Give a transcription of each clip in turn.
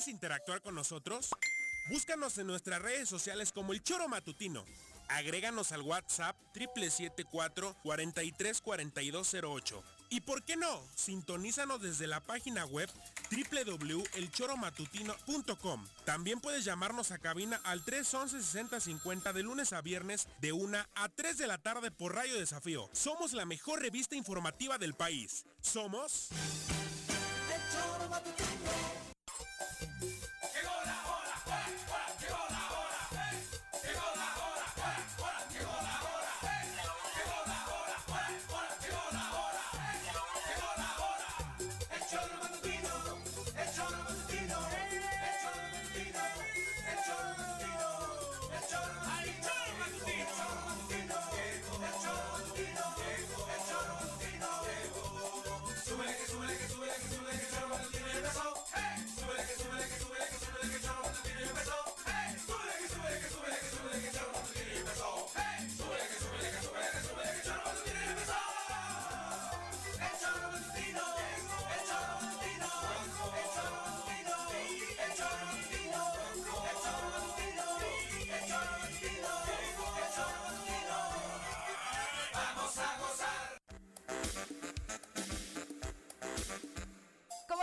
¿Quieres interactuar con nosotros? Búscanos en nuestras redes sociales como El Choro Matutino. Agréganos al WhatsApp 774 434208. Y por qué no, sintonízanos desde la página web www.elchoromatutino.com. También puedes llamarnos a cabina al 311-6050 de lunes a viernes de 1 a 3 de la tarde por Radio Desafío. Somos la mejor revista informativa del país. Somos...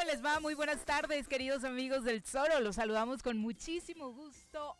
les va? Muy buenas tardes, queridos amigos del Zoro. Los saludamos con muchísimo gusto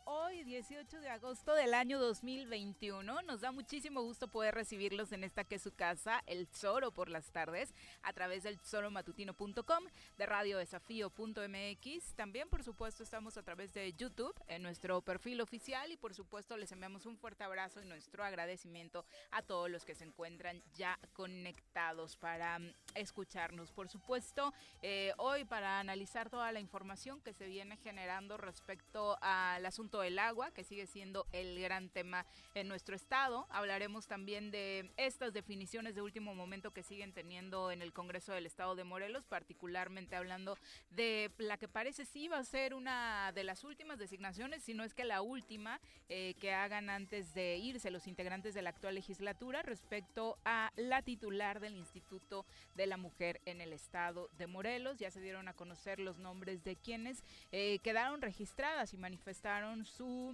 18 de agosto del año 2021. Nos da muchísimo gusto poder recibirlos en esta que es su casa, el Zoro por las tardes, a través del zoromatutino.com, de radiodesafío.mx. También, por supuesto, estamos a través de YouTube, en nuestro perfil oficial y, por supuesto, les enviamos un fuerte abrazo y nuestro agradecimiento a todos los que se encuentran ya conectados para mm, escucharnos. Por supuesto, eh, hoy para analizar toda la información que se viene generando respecto al asunto del agua, que sigue siendo el gran tema en nuestro estado. Hablaremos también de estas definiciones de último momento que siguen teniendo en el Congreso del Estado de Morelos, particularmente hablando de la que parece sí va a ser una de las últimas designaciones, si no es que la última eh, que hagan antes de irse los integrantes de la actual legislatura respecto a la titular del Instituto de la Mujer en el Estado de Morelos ya se dieron a conocer los nombres de quienes eh, quedaron registradas y manifestaron su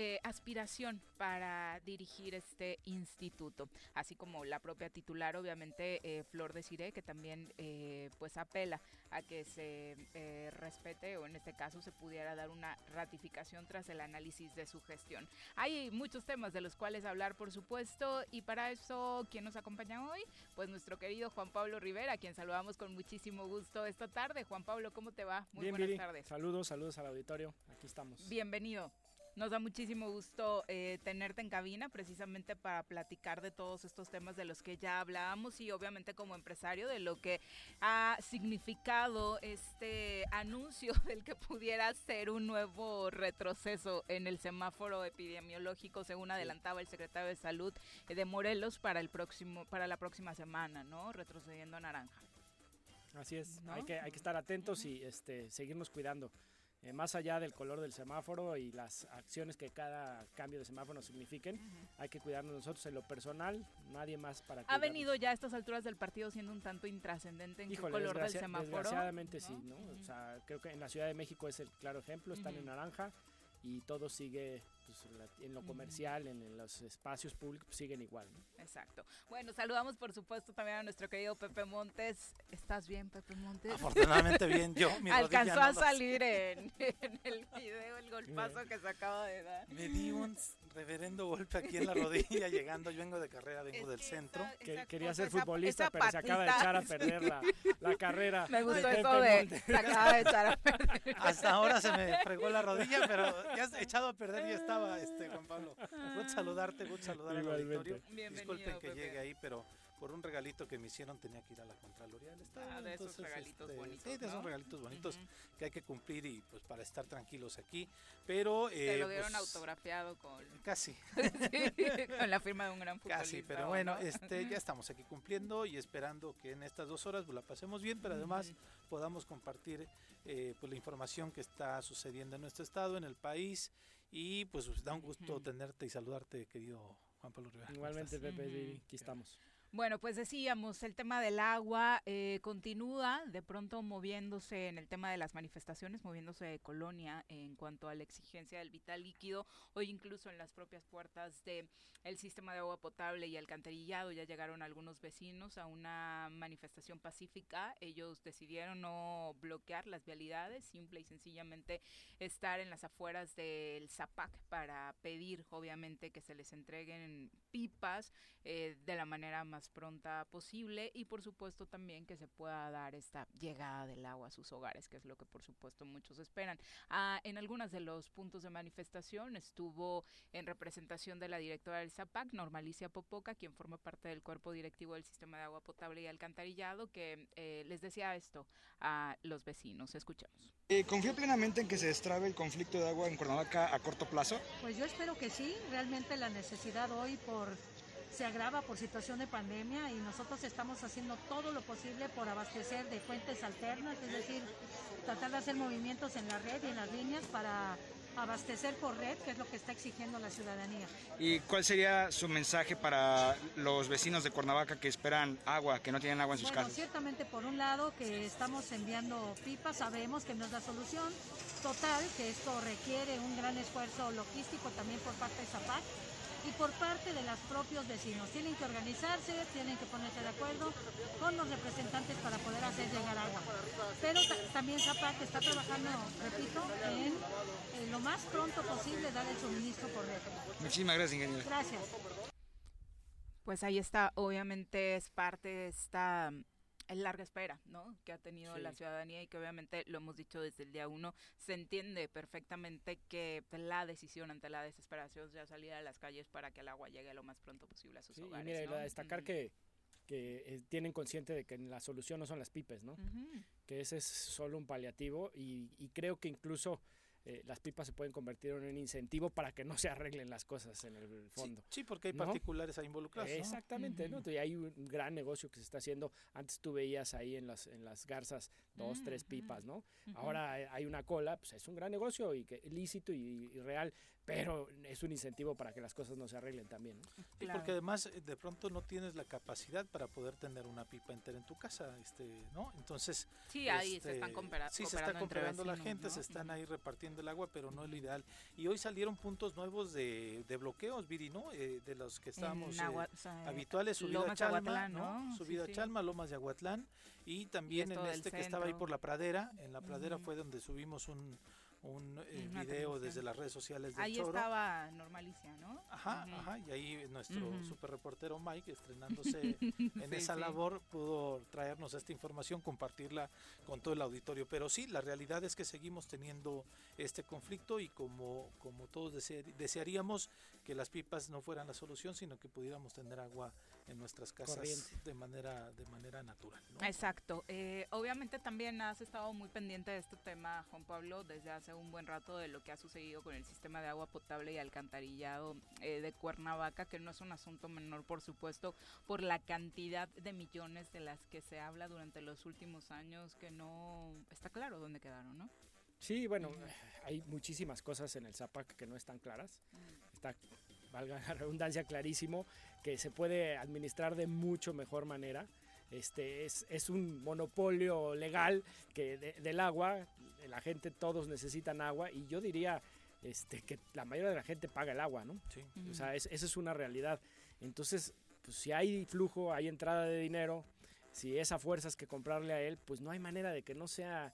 eh, aspiración para dirigir este instituto, así como la propia titular, obviamente eh, Flor de Cire, que también eh, pues apela a que se respete o en este caso se pudiera dar una ratificación tras el análisis de su gestión. Hay muchos temas de los cuales hablar, por supuesto, y para eso, ¿quién nos acompaña hoy? Pues nuestro querido Juan Pablo Rivera, quien saludamos con muchísimo gusto esta tarde. Juan Pablo, ¿cómo te va? Muy buenas tardes. Saludos, saludos al auditorio. Aquí estamos. Bienvenido. Nos da muchísimo gusto eh, tenerte en cabina precisamente para platicar de todos estos temas de los que ya hablábamos y obviamente como empresario de lo que ha significado este anuncio del que pudiera ser un nuevo retroceso en el semáforo epidemiológico según adelantaba el secretario de Salud de Morelos para el próximo para la próxima semana, ¿no? Retrocediendo a naranja. Así es, hay, que, hay que estar atentos y este, seguirnos cuidando. Eh, más allá del color del semáforo y las acciones que cada cambio de semáforo signifiquen, hay que cuidarnos nosotros en lo personal, nadie más para ¿Ha venido ya a estas alturas del partido siendo un tanto intrascendente en el color del semáforo? Desgraciadamente sí, ¿no? O sea, creo que en la Ciudad de México es el claro ejemplo, están en naranja y todo sigue pues, en lo comercial, en, los espacios públicos, pues, siguen igual. Exacto. Bueno, saludamos por supuesto también a nuestro querido Pepe Montes. ¿Estás bien, Pepe Montes? Afortunadamente bien, yo. Alcanzó a salir en, el video el golpazo que se acaba de dar. Me di un reverendo golpe aquí en la rodilla llegando. Yo vengo de carrera, vengo del centro. que, quería ser futbolista, pero se acaba de echar a perder la, la carrera. Me gustó eso de se acaba de echar a perder. Hasta ahora se me fregó la rodilla, pero ya echado a perder y está este, Juan Pablo. Gusto saludarte, gusto saludar al auditorio. Disculpen que llegue ahí, pero por un regalito que me hicieron tenía que ir a la Contraloría del Estado. Ah, de esos regalitos este, bonitos. Sí, de esos regalitos bonitos que hay que cumplir y pues para estar tranquilos aquí. Pero. Te lo dieron pues, autografiado con. Casi. con la firma de un gran futbolista. Casi, pero bueno, este, ya estamos aquí cumpliendo y esperando que en estas dos horas pues, la pasemos bien, pero además podamos compartir eh, pues, la información que está sucediendo en nuestro estado, en el país. Y pues da un gusto tenerte y saludarte, querido Juan Pablo Rivera. Igualmente, Pepe, aquí estamos. Bueno, pues decíamos, el tema del agua eh, continúa de pronto moviéndose en el tema de las manifestaciones, moviéndose de colonia en cuanto a la exigencia del vital líquido. Hoy incluso en las propias puertas del el sistema de agua potable y alcantarillado ya llegaron algunos vecinos a una manifestación pacífica. Ellos decidieron no bloquear las vialidades, simple y sencillamente estar en las afueras del ZAPAC para pedir, obviamente, que se les entreguen pipas eh, de la manera más pronta posible y por supuesto también que se pueda dar esta llegada del agua a sus hogares, que es lo que por supuesto muchos esperan. Ah, en algunos de los puntos de manifestación estuvo en representación de la directora del ZAPAC, Normalicia Popoca, quien forma parte del cuerpo directivo del sistema de agua potable y alcantarillado, que eh, les decía esto a los vecinos. Escuchemos. Eh, ¿Confío plenamente en que se destrabe el conflicto de agua en Cuernavaca a corto plazo? Pues yo espero que sí. Realmente la necesidad hoy por se agrava por situación de pandemia y nosotros estamos haciendo todo lo posible por abastecer de fuentes alternas, es decir, tratar de hacer movimientos en la red y en las líneas para abastecer por red, que es lo que está exigiendo la ciudadanía. ¿Y cuál sería su mensaje para los vecinos de Cuernavaca que esperan agua, que no tienen agua en sus bueno, casas? Ciertamente, por un lado, que estamos enviando pipas, sabemos que no es la solución total, que esto requiere un gran esfuerzo logístico también por parte de Zapac y por parte de los propios vecinos. Tienen que organizarse, tienen que ponerse de acuerdo con los representantes para poder hacer llegar agua. Pero también Zapac está trabajando, repito, en, lo más pronto posible dar el suministro correcto. Muchísimas gracias, ingeniero. Gracias. Pues ahí está, obviamente es parte de esta larga espera, ¿no? Que ha tenido la ciudadanía y que obviamente lo hemos dicho desde el día uno, se entiende perfectamente que la decisión ante la desesperación ya salir a las calles para que el agua llegue lo más pronto posible a sus hogares. Y mira, destacar que que eh, tienen consciente de que la solución no son las pipes, ¿no? Que ese es solo un paliativo y, y creo que incluso eh, las pipas se pueden convertir en un incentivo para que no se arreglen las cosas en el fondo. Sí, porque hay particulares ahí involucrados. Exactamente, ¿no? Y hay un gran negocio que se está haciendo. Antes tú veías ahí en las, en las garzas dos, tres pipas, ¿no? Ahora hay una cola, pues es un gran negocio y que lícito y, y real, pero es un incentivo para que las cosas no se arreglen también. Y porque además eh, de pronto no tienes la capacidad para poder tener una pipa entera en tu casa, este, ¿no? Entonces sí, ahí se están este, comparando. Sí, se está comparando la gente, se están ahí repartiendo el agua, pero no es lo ideal. Y hoy salieron puntos nuevos de, de bloqueos, Viri, ¿no? Eh, de los que estábamos eh, habituales, subida a Chalma, ¿no? Subida a Chalma, Lomas de Aguatlán y también en este que estaba ahí por la pradera, en la pradera fue donde subimos un un eh, video desde las redes sociales de Ahí estaba Normalicia, ¿no? Ajá, ajá, y ahí nuestro super reportero Mike, estrenándose en esa labor, pudo traernos esta información, compartirla con todo el auditorio. Pero sí, la realidad es que seguimos teniendo este conflicto y como, como todos desearíamos que las pipas no fueran la solución, sino que pudiéramos tener agua en nuestras casas de manera de manera natural. Exacto. Eh, obviamente también has estado muy pendiente de este tema, Juan Pablo, desde hace un buen rato de lo que ha sucedido con el sistema de agua potable y alcantarillado eh, de Cuernavaca, que no es un asunto menor, por supuesto, por la cantidad de millones de las que se habla durante los últimos años, que no está claro dónde quedaron, ¿no? Sí, bueno, hay muchísimas cosas en el ZAPAC que no están claras. Está, valga la redundancia, clarísimo que se puede administrar de mucho mejor manera. Este, es, es un monopolio legal que del agua, la gente, todos necesitan agua y yo diría este, que la mayoría de la gente paga el agua, ¿no? Sí. O sea, esa es una realidad. Entonces, pues si hay flujo, hay entrada de dinero, si esa fuerza es que comprarle a él, pues no hay manera de que no sea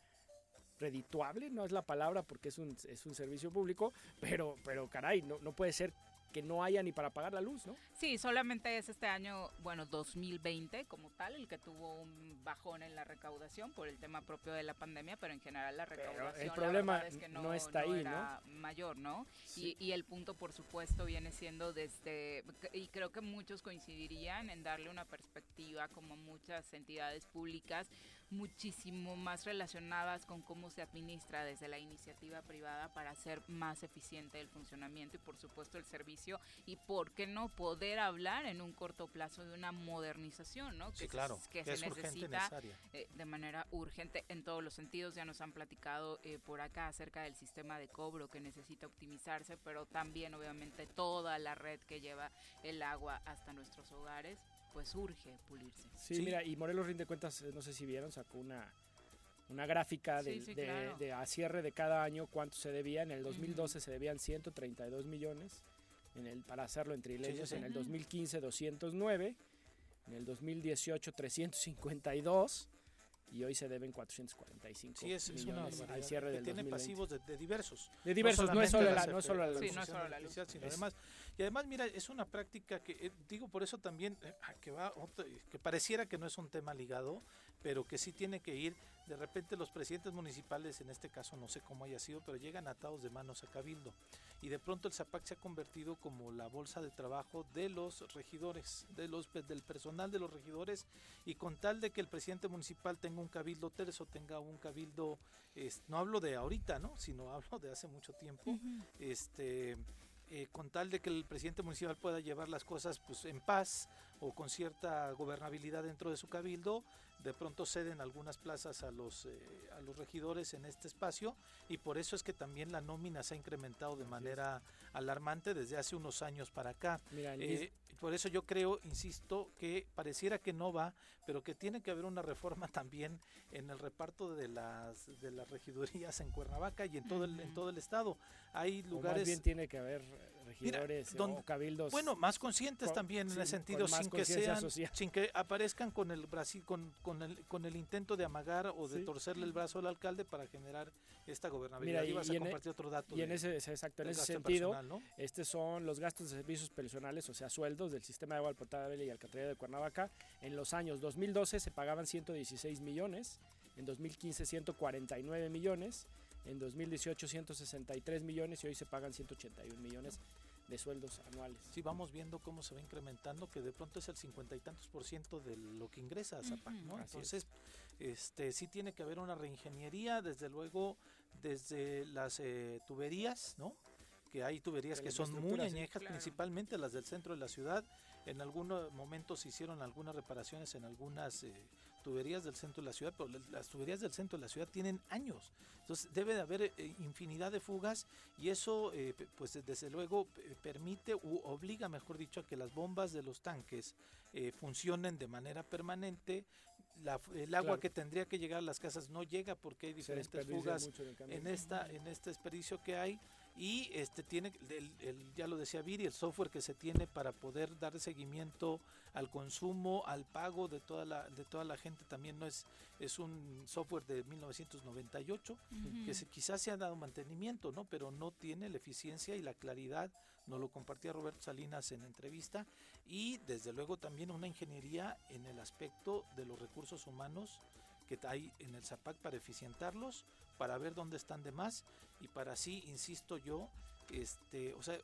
redituable, no es la palabra porque es un, es un servicio público, pero, pero caray, no, no puede ser que no haya ni para pagar la luz, ¿no? Sí, solamente es este año, bueno, 2020 como tal, el que tuvo un bajón en la recaudación por el tema propio de la pandemia, pero en general la recaudación el problema es que no, está ahí, era mayor, ¿no? Y, y, el punto, por supuesto, viene siendo desde, y creo que muchos coincidirían en darle una perspectiva como muchas entidades públicas muchísimo más relacionadas con cómo se administra desde la iniciativa privada para hacer más eficiente el funcionamiento y por supuesto el servicio y por qué no poder hablar en un corto plazo de una modernización, ¿no? Que, claro, que, se necesita eh, de manera urgente en todos los sentidos. Ya nos han platicado eh, por acá acerca del sistema de cobro que necesita optimizarse, pero también obviamente toda la red que lleva el agua hasta nuestros hogares pues urge pulirse. Sí, mira, y Morelos rinde cuentas, no sé si vieron, sacó una una gráfica de, a cierre de cada año cuánto se debía. En el 2012 se debían 132 millones en el, para hacerlo en trileños. en el 2015 209. En el 2018 352 y hoy se deben 445 sí, es, millones es al cierre del tiene pasivos de, diversos. De diversos, no, es solo la, no solo la, sí, no es solo la luz. Sino además, y además, mira, es una práctica que, eh, digo, por eso también, eh, que, va, que pareciera que no es un tema ligado, pero que sí tiene que ir. De repente los presidentes municipales, en este caso no sé cómo haya sido, pero llegan atados de manos a Cabildo. Y de pronto el ZAPAC se ha convertido como la bolsa de trabajo de los regidores, de los, del personal de los regidores. Y con tal de que el presidente municipal tenga un cabildo terzo, tenga un cabildo, no hablo de ahorita, ¿no? sino hablo de hace mucho tiempo, este... Eh, con tal de que el presidente municipal pueda llevar las cosas pues en paz o con cierta gobernabilidad dentro de su cabildo, de pronto ceden algunas plazas a los, eh, a los regidores en este espacio y por eso es que también la nómina se ha incrementado de manera alarmante desde hace unos años para acá. Eh, por eso yo creo, insisto, que pareciera que no va, pero que tiene que haber una reforma también en el reparto de las de las regidurías en Cuernavaca y en todo el, en todo el estado. Hay lugares. más bien tiene que haber regidores o cabildos. Bueno, más conscientes también en ese sentido, sin que sean, sin que aparezcan con el Brasil, con, con, el, con el intento de amagar o de torcerle el brazo al alcalde para generar esta gobernabilidad. y, vas a compartir otro dato. Y en ese, exacto, en ese sentido, estos son los gastos de servicios personales, o sea, sueldos del sistema de agua potable y alcantarillado de Cuernavaca. En los años 2012 se pagaban 116 millones, en 2015 149 millones, en 2018 163 millones y hoy se pagan 181 millones de sueldos anuales. Sí, vamos viendo cómo se va incrementando, que de pronto es el cincuenta y tantos por ciento de lo que ingresa a Zapac, ¿no? Entonces, este, sí tiene que haber una reingeniería, desde luego, desde las eh, tuberías, ¿no? Que hay tuberías que son muy añejas, principalmente las del centro de la ciudad. En algunos momentos se hicieron algunas reparaciones en algunas eh, tuberías del centro de la ciudad, pero las tuberías del centro de la ciudad tienen años. Entonces debe de haber eh, infinidad de fugas y eso eh, pues desde luego permite u obliga, mejor dicho, a que las bombas de los tanques eh, funcionen de manera permanente. el agua que tendría que llegar a las casas no llega porque hay diferentes fugas en esta en este desperdicio que hay y este tiene el, ya lo decía Viri el software que se tiene para poder dar seguimiento al consumo al pago de toda la de toda la gente también no es es un software de 1998 que se, quizás se ha dado mantenimiento no pero no tiene la eficiencia y la claridad nos lo compartía Roberto Salinas en entrevista y desde luego también una ingeniería en el aspecto de los recursos humanos que hay en el ZAPAC para eficientarlos, para ver dónde están de más y para así, insisto yo, este, o sea,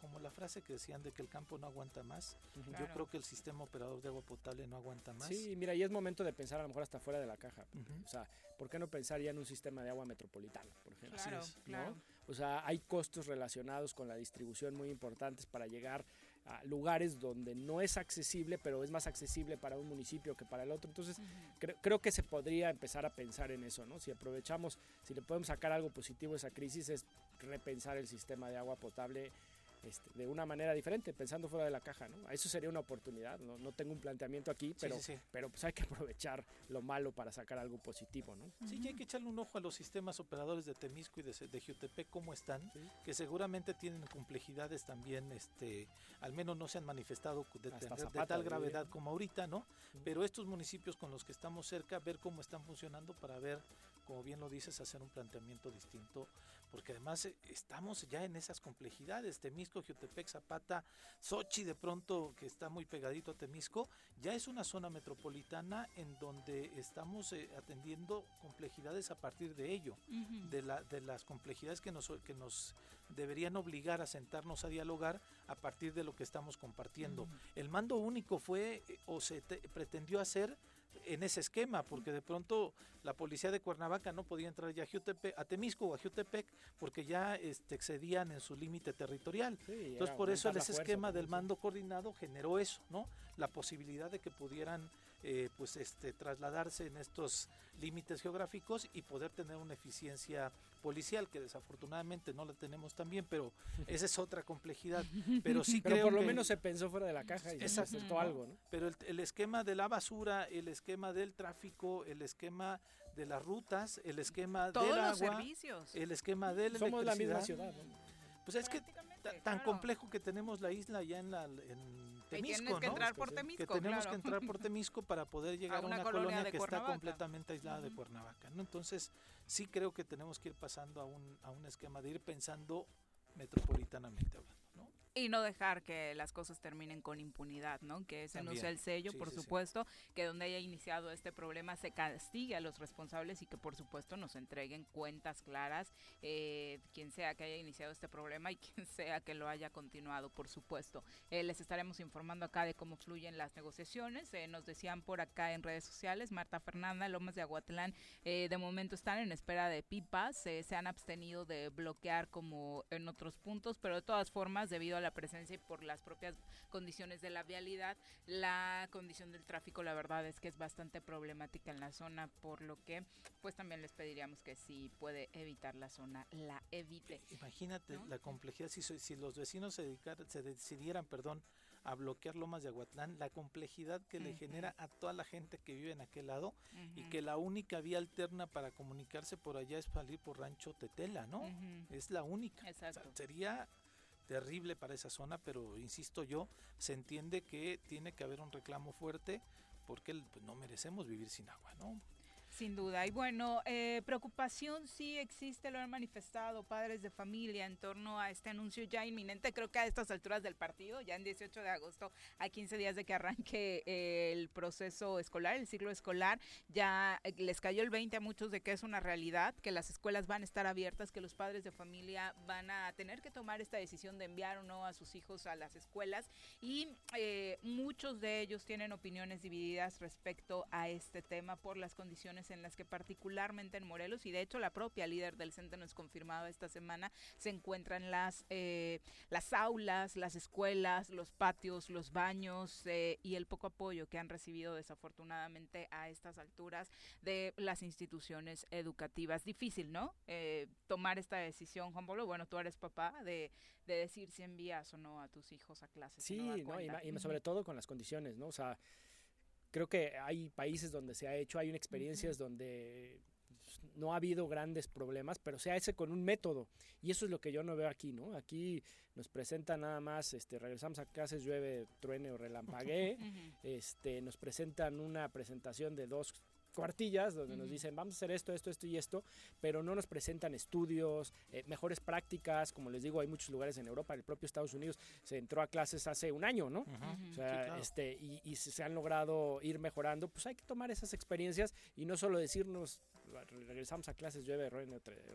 como la frase que decían de que el campo no aguanta más, yo creo que el sistema operador de agua potable no aguanta más. Sí, mira, y es momento de pensar a lo mejor hasta fuera de la caja. O sea, ¿por qué no pensar ya en un sistema de agua metropolitano, por ejemplo? Claro, O sea, hay costos relacionados con la distribución muy importantes para llegar lugares donde no es accesible, pero es más accesible para un municipio que para el otro. Entonces, creo que se podría empezar a pensar en eso, ¿no? Si aprovechamos, si le podemos sacar algo positivo a esa crisis, es repensar el sistema de agua potable este, de una manera diferente, pensando fuera de la caja, ¿no? Eso sería una oportunidad, no, no tengo un planteamiento aquí, pero, pero pues hay que aprovechar lo malo para sacar algo positivo, ¿no? Sí, y hay que echarle un ojo a los sistemas operadores de Temisco y de, de Jutepec, cómo están, que seguramente tienen complejidades también, este, al menos no se han manifestado de, tal gravedad como ahorita, ¿no? Pero estos municipios con los que estamos cerca, ver cómo están funcionando para ver, como bien lo dices, hacer un planteamiento distinto porque además eh, estamos ya en esas complejidades, Temisco, Jutepec, Zapata, Sochi de pronto, que está muy pegadito a Temisco, ya es una zona metropolitana en donde estamos eh, atendiendo complejidades a partir de ello, de, la, de las complejidades que nos, que nos deberían obligar a sentarnos a dialogar a partir de lo que estamos compartiendo. El mando único fue eh, o se pretendió hacer en ese esquema, porque de pronto la policía de Cuernavaca no podía entrar ya a, a Temisco o a Jutepec porque ya este, excedían en su límite territorial. Entonces por eso ese esquema del mando coordinado generó eso, ¿no? La posibilidad de que pudieran eh, pues este trasladarse en estos límites geográficos y poder tener una eficiencia policial que desafortunadamente no la tenemos también, pero esa es otra complejidad. Pero sí pero por lo menos se pensó fuera de la caja y se acertó algo, ¿no? Pero el, esquema de la basura, el esquema del tráfico, el esquema de las rutas, el esquema Todos del los agua, servicios. el esquema de Somos la misma ciudad. Pues es que tan complejo que tenemos la isla ya en la en Temisco, que entrar por Temisco, que tenemos que entrar por Temisco para poder llegar a una, colonia, que está completamente aislada de Cuernavaca, ¿no? Entonces, sí creo que tenemos que ir pasando a un, a un esquema de ir pensando metropolitanamente hablando. Y no dejar que las cosas terminen con impunidad, ¿no? Que ese no sea el sello, por supuesto, que donde haya iniciado este problema se castigue a los responsables y que por supuesto nos entreguen cuentas claras, eh, quien sea que haya iniciado este problema y quien sea que lo haya continuado, por supuesto. Eh, les estaremos informando acá de cómo fluyen las negociaciones. Eh, nos decían por acá en redes sociales, Marta Fernanda, Lomas de Aguatlán, de momento están en espera de pipas, se han abstenido de bloquear como en otros puntos, pero de todas formas, debido a la presencia y por las propias condiciones de la vialidad, la condición del tráfico la verdad es que es bastante problemática en la zona, por lo que pues también les pediríamos que si puede evitar la zona, la evite. Imagínate la complejidad, si, si los vecinos se, dedicar, se decidieran, perdón, a bloquear Lomas de Aguatlán, la complejidad que le genera a toda la gente que vive en aquel lado y que la única vía alterna para comunicarse por allá es salir por Rancho Tetela, ¿no? Es la única. sería terrible para esa zona, pero insisto yo, se entiende que tiene que haber un reclamo fuerte porque pues, no merecemos vivir sin agua, ¿no? Sin duda. Y bueno, eh, preocupación sí existe, lo han manifestado padres de familia en torno a este anuncio ya inminente. Creo que a estas alturas del partido, ya en 18 de agosto, a 15 días de que arranque eh, el proceso escolar, el ciclo escolar, ya eh, les cayó el 20 a muchos de que es una realidad, que las escuelas van a estar abiertas, que los padres de familia van a tener que tomar esta decisión de enviar o no a sus hijos a las escuelas. Y muchos de ellos tienen opiniones divididas respecto a este tema por las condiciones en las que particularmente en Morelos, y de hecho la propia líder del centro nos confirmado esta semana, se encuentran las, eh, las aulas, las escuelas, los patios, los baños eh, y el poco apoyo que han recibido desafortunadamente a estas alturas de las instituciones educativas. Difícil, ¿no? Eh, tomar esta decisión, Juan Pablo. Bueno, tú eres papá de, de decir si envías o no a tus hijos a clases. Sí, no, y, sobre todo con las condiciones, ¿no? O sea, creo que hay países donde se ha hecho, hay experiencias donde pues, no ha habido grandes problemas, pero se hace con un método. Y eso es lo que yo no veo aquí, ¿no? Aquí nos presenta nada más, este, regresamos a clases, llueve, truene o relampaguee, este, nos presentan una presentación de dos cuartillas donde nos dicen vamos a hacer esto, esto, esto y esto, pero no nos presentan estudios, eh, mejores prácticas, como les digo, hay muchos lugares en Europa, el propio Estados Unidos se entró a clases hace un año, ¿no? O sea, este, y, se han logrado ir mejorando, pues hay que tomar esas experiencias y no solo decirnos regresamos a clases, llueve,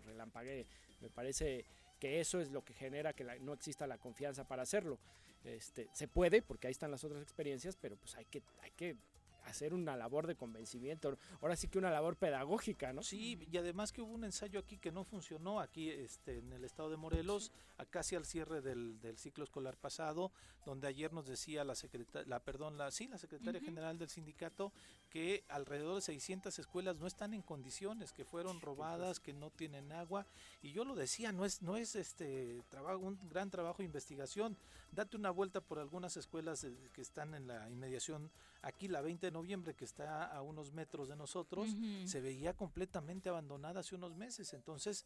relampague, me parece que eso es lo que genera que no exista la confianza para hacerlo. Este, se puede, porque ahí están las otras experiencias, pero pues hay que, hay que hacer una labor de convencimiento, ahora sí que una labor pedagógica, ¿no? Sí, y además que hubo un ensayo aquí que no funcionó, aquí este, en el estado de Morelos, casi al cierre del, ciclo escolar pasado, donde ayer nos decía la secretaria, la, perdón, la, sí, la secretaria general del sindicato, que alrededor de 600 escuelas no están en condiciones, que fueron robadas, que no tienen agua, y yo lo decía, no es, no es este trabajo, un gran trabajo de investigación, date una vuelta por algunas escuelas que están en la inmediación, aquí la 20 de noviembre que está a unos metros de nosotros, se veía completamente abandonada hace unos meses, entonces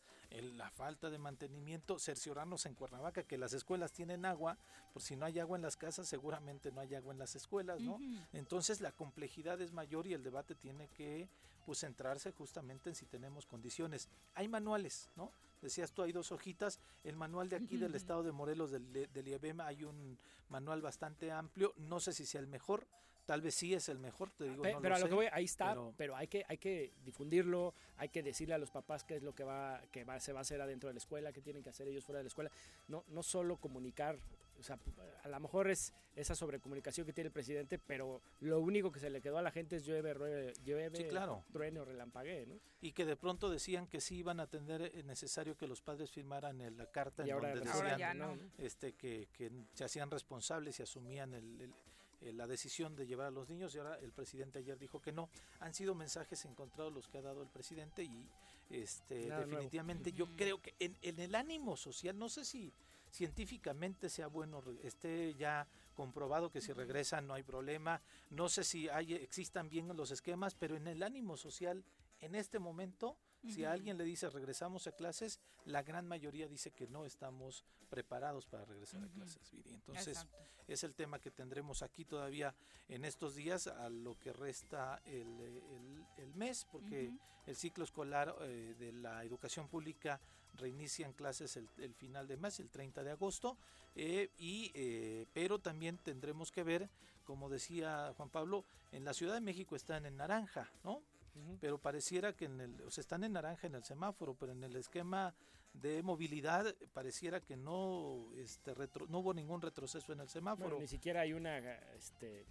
la falta de mantenimiento, cerciorarnos en Cuernavaca que las escuelas tienen agua, por si no hay agua en las casas, seguramente no hay agua en las escuelas, ¿no? Entonces la complejidad es mayor y el debate tiene que pues centrarse justamente en si tenemos condiciones. Hay manuales, ¿no? Decías tú, hay dos hojitas. El manual de aquí del estado de Morelos, del, del IABEM, hay un manual bastante amplio. No sé si sea el mejor, tal vez sí es el mejor, te digo. pero a lo que voy, ahí está, pero, hay, que, hay que difundirlo, hay que decirle a los papás qué es lo que va, que va, se va a hacer adentro de la escuela, qué tienen que hacer ellos fuera de la escuela. No, no solo comunicar, o sea, a lo mejor es esa sobrecomunicación que tiene el presidente, pero lo único que se le quedó a la gente es llueve, llueve, claro. truene o relampague, ¿no? Y que de pronto decían que sí iban a tener eh, necesario que los padres firmaran la carta en donde decían este, que, que, se hacían responsables y asumían el eh, la decisión de llevar a los niños y ahora el presidente ayer dijo que no. Han sido mensajes encontrados los que ha dado el presidente y este, definitivamente yo creo que en, en, el ánimo social, no sé si científicamente sea bueno, esté ya comprobado que si regresan no hay problema, no sé si hay, existan bien los esquemas, pero en el ánimo social en este momento si a alguien le dice regresamos a clases, la gran mayoría dice que no estamos preparados para regresar a clases, Entonces, es el tema que tendremos aquí todavía en estos días, a lo que resta el, mes, porque el ciclo escolar eh, de la educación pública reinicia en clases el, final de mes, el 30 de agosto, eh, y, eh, pero también tendremos que ver, como decía Juan Pablo, en la Ciudad de México están en naranja, ¿no? Pero pareciera que en el, o sea, están en naranja en el semáforo, pero en el esquema de movilidad pareciera que no, este, retro, no hubo ningún retroceso en el semáforo. ni siquiera hay una, este,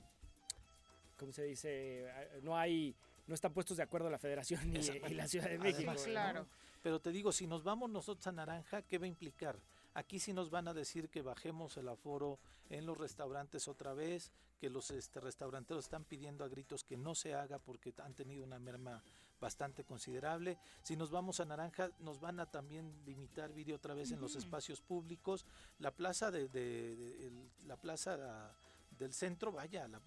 ¿cómo se dice? No hay, no están puestos de acuerdo la Federación y, la Ciudad de México. claro. Pero te digo, si nos vamos nosotros a naranja, ¿qué va a implicar? Aquí sí nos van a decir que bajemos el aforo en los restaurantes otra vez, que los este, restauranteros están pidiendo a gritos que no se haga porque han tenido una merma bastante considerable. Si nos vamos a Naranja, nos van a también limitar vídeo otra vez en los espacios públicos. La plaza de, la plaza del centro, vaya, la,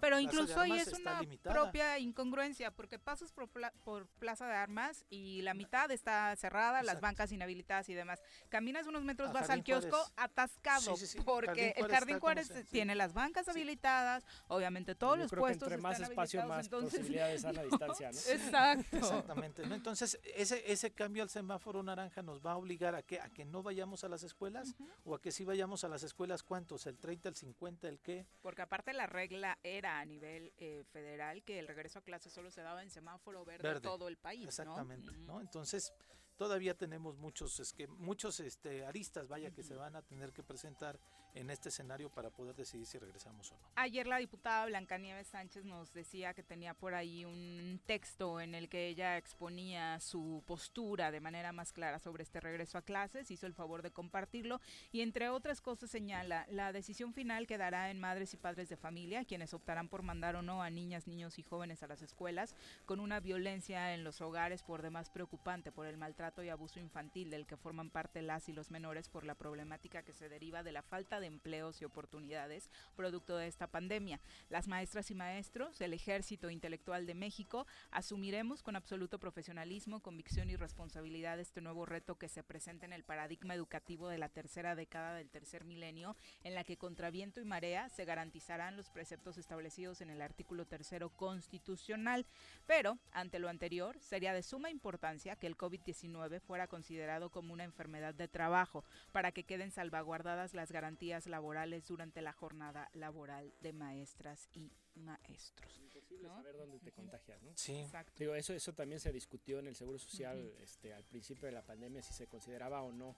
pero incluso ahí es una propia incongruencia, porque pasas por, por, Plaza de Armas y la mitad está cerrada, las bancas inhabilitadas y demás. Caminas unos metros, vas al kiosco atascado, porque el Jardín Juárez tiene las bancas habilitadas, obviamente todos los puestos entre más espacio, más posibilidades a la distancia, ¿no? Exacto. Exactamente, Entonces, ese, ese cambio al semáforo naranja nos va a obligar a que, a que no vayamos a las escuelas o a que sí vayamos a las escuelas, ¿cuántos? ¿El 30, el 50, el qué? Porque aparte la regla era a nivel eh, federal que el regreso a clases solo se daba en semáforo verde, todo el país. Exactamente, ¿no? Entonces, todavía tenemos muchos, es que, muchos este, aristas, vaya, que se van a tener que presentar en este escenario para poder decidir si regresamos o no. Ayer la diputada Blanca Nieves Sánchez nos decía que tenía por ahí un texto en el que ella exponía su postura de manera más clara sobre este regreso a clases, hizo el favor de compartirlo y entre otras cosas señala, la decisión final quedará en madres y padres de familia, quienes optarán por mandar o no a niñas, niños y jóvenes a las escuelas, con una violencia en los hogares por demás preocupante por el maltrato y abuso infantil del que forman parte las y los menores por la problemática que se deriva de la falta de empleos y oportunidades producto de esta pandemia. Las maestras y maestros, el Ejército Intelectual de México, asumiremos con absoluto profesionalismo, convicción y responsabilidad este nuevo reto que se presenta en el paradigma educativo de la tercera década del tercer milenio, en la que contra viento y marea se garantizarán los preceptos establecidos en el artículo tercero constitucional. Pero, ante lo anterior, sería de suma importancia que el COVID-19 fuera considerado como una enfermedad de trabajo, para que queden salvaguardadas las garantías laborales durante la jornada laboral de maestras y maestros. Imposible saber dónde te contagias, ¿no? Sí. Exacto. Digo, eso, eso también se discutió en el Seguro Social este, al principio de la pandemia, si se consideraba o no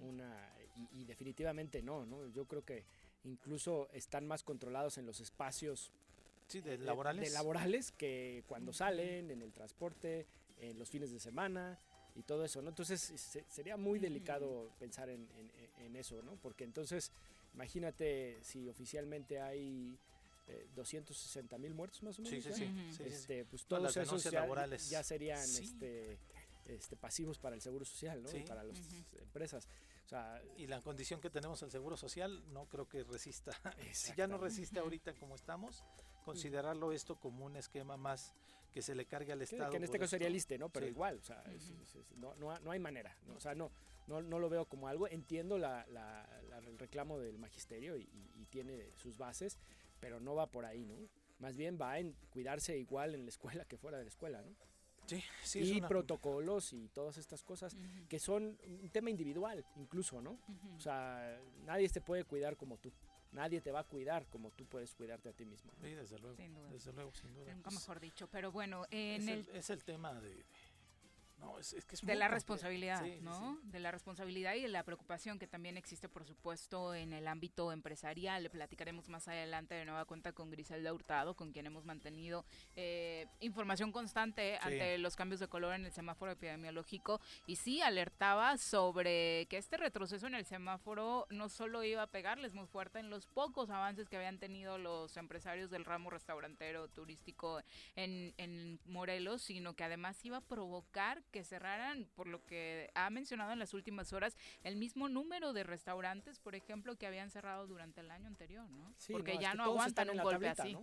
una... Y, definitivamente no, ¿no? Yo creo que incluso están más controlados en los espacios sí, de, laborales. De laborales que cuando salen, en el transporte, en los fines de semana y todo eso, ¿no? Entonces sería muy delicado pensar en, en, eso, ¿no? Porque entonces Imagínate si oficialmente hay 260 eh, mil muertos más o menos. Sí, sí, sí. Este, pues todos esos ya, laborales. ya serían este, este, pasivos para el seguro social, ¿no? Para las empresas. O sea, y la condición que tenemos el seguro social no creo que resista. si ya no resiste ahorita como estamos, considerarlo esto como un esquema más que se le cargue al Estado. Que en este caso sería liste, ¿no? Pero igual, o sea, no, no, no, hay manera. O sea, no, no, no lo veo como algo. Entiendo la, la, el reclamo del magisterio y, tiene sus bases, pero no va por ahí, ¿no? Más bien va en cuidarse igual en la escuela que fuera de la escuela, ¿no? Sí, sí. Y protocolos y todas estas cosas que son un tema individual, incluso, ¿no? O sea, nadie te puede cuidar como tú. Nadie te va a cuidar como tú puedes cuidarte a ti mismo. Sí, desde luego. Sin duda. Desde luego, sin duda. Nunca mejor dicho. Pero bueno, en es el, Es el tema de de la responsabilidad, ¿no? De la responsabilidad y de la preocupación que también existe, por supuesto, en el ámbito empresarial. Le platicaremos más adelante de nueva cuenta con Griselda Hurtado, con quien hemos mantenido eh, información constante ante los cambios de color en el semáforo epidemiológico y sí alertaba sobre que este retroceso en el semáforo no solo iba a pegarles muy fuerte en los pocos avances que habían tenido los empresarios del ramo restaurantero turístico en, en Morelos, sino que además iba a provocar que cerraran, por lo que ha mencionado en las últimas horas, el mismo número de restaurantes, por ejemplo, que habían cerrado durante el año anterior, ¿no? Porque ya no aguantan un golpe así.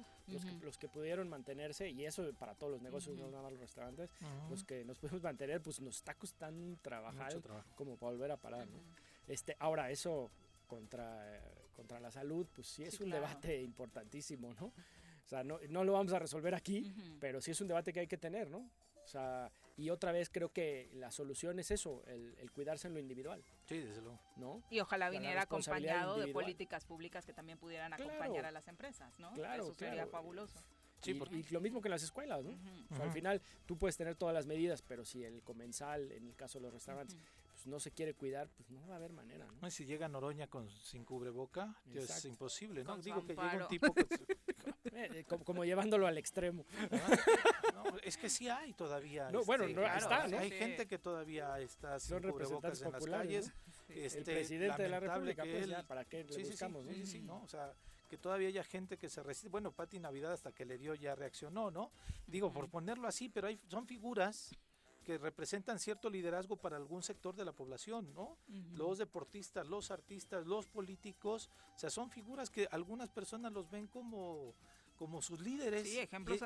Los, que, pudieron mantenerse, y eso para todos los negocios, no nada más los restaurantes, los que nos podemos mantener, pues nos está costando trabajar como para volver a parar, ¿no? Este, ahora, eso contra, contra la salud, pues sí es un debate importantísimo, ¿no? O sea, no, no, lo vamos a resolver aquí, pero sí es un debate que hay que tener, ¿no? O sea, y otra vez creo que la solución es eso, el, cuidarse en lo individual. Sí, desde luego. ¿No? Y ojalá viniera acompañado de políticas públicas que también pudieran acompañar a las empresas, ¿no? Claro, eso sería fabuloso. Sí, y, lo mismo que en las escuelas, ¿no? al final tú puedes tener todas las medidas, pero si el comensal, en el caso de los restaurantes, pues no se quiere cuidar, pues no va a haber manera, ¿no? si llega Noroña con sin cubreboca, es imposible, ¿no? Digo que llega un tipo eh, como, llevándolo al extremo. Es que sí hay todavía. No, bueno, no, está, ¿no? Hay gente que todavía está sin cubrebocas en las calles. Este, el presidente de la República, pues, ¿para qué le buscamos? Sí, sí, ¿no? O sea, que todavía haya gente que se resiste. Bueno, Pati Navidad hasta que le dio ya reaccionó, ¿no? Digo, por ponerlo así, pero hay, son figuras que representan cierto liderazgo para algún sector de la población, ¿no? Los deportistas, los artistas, los políticos, o sea, son figuras que algunas personas los ven como como sus líderes. Sí, ejemplos.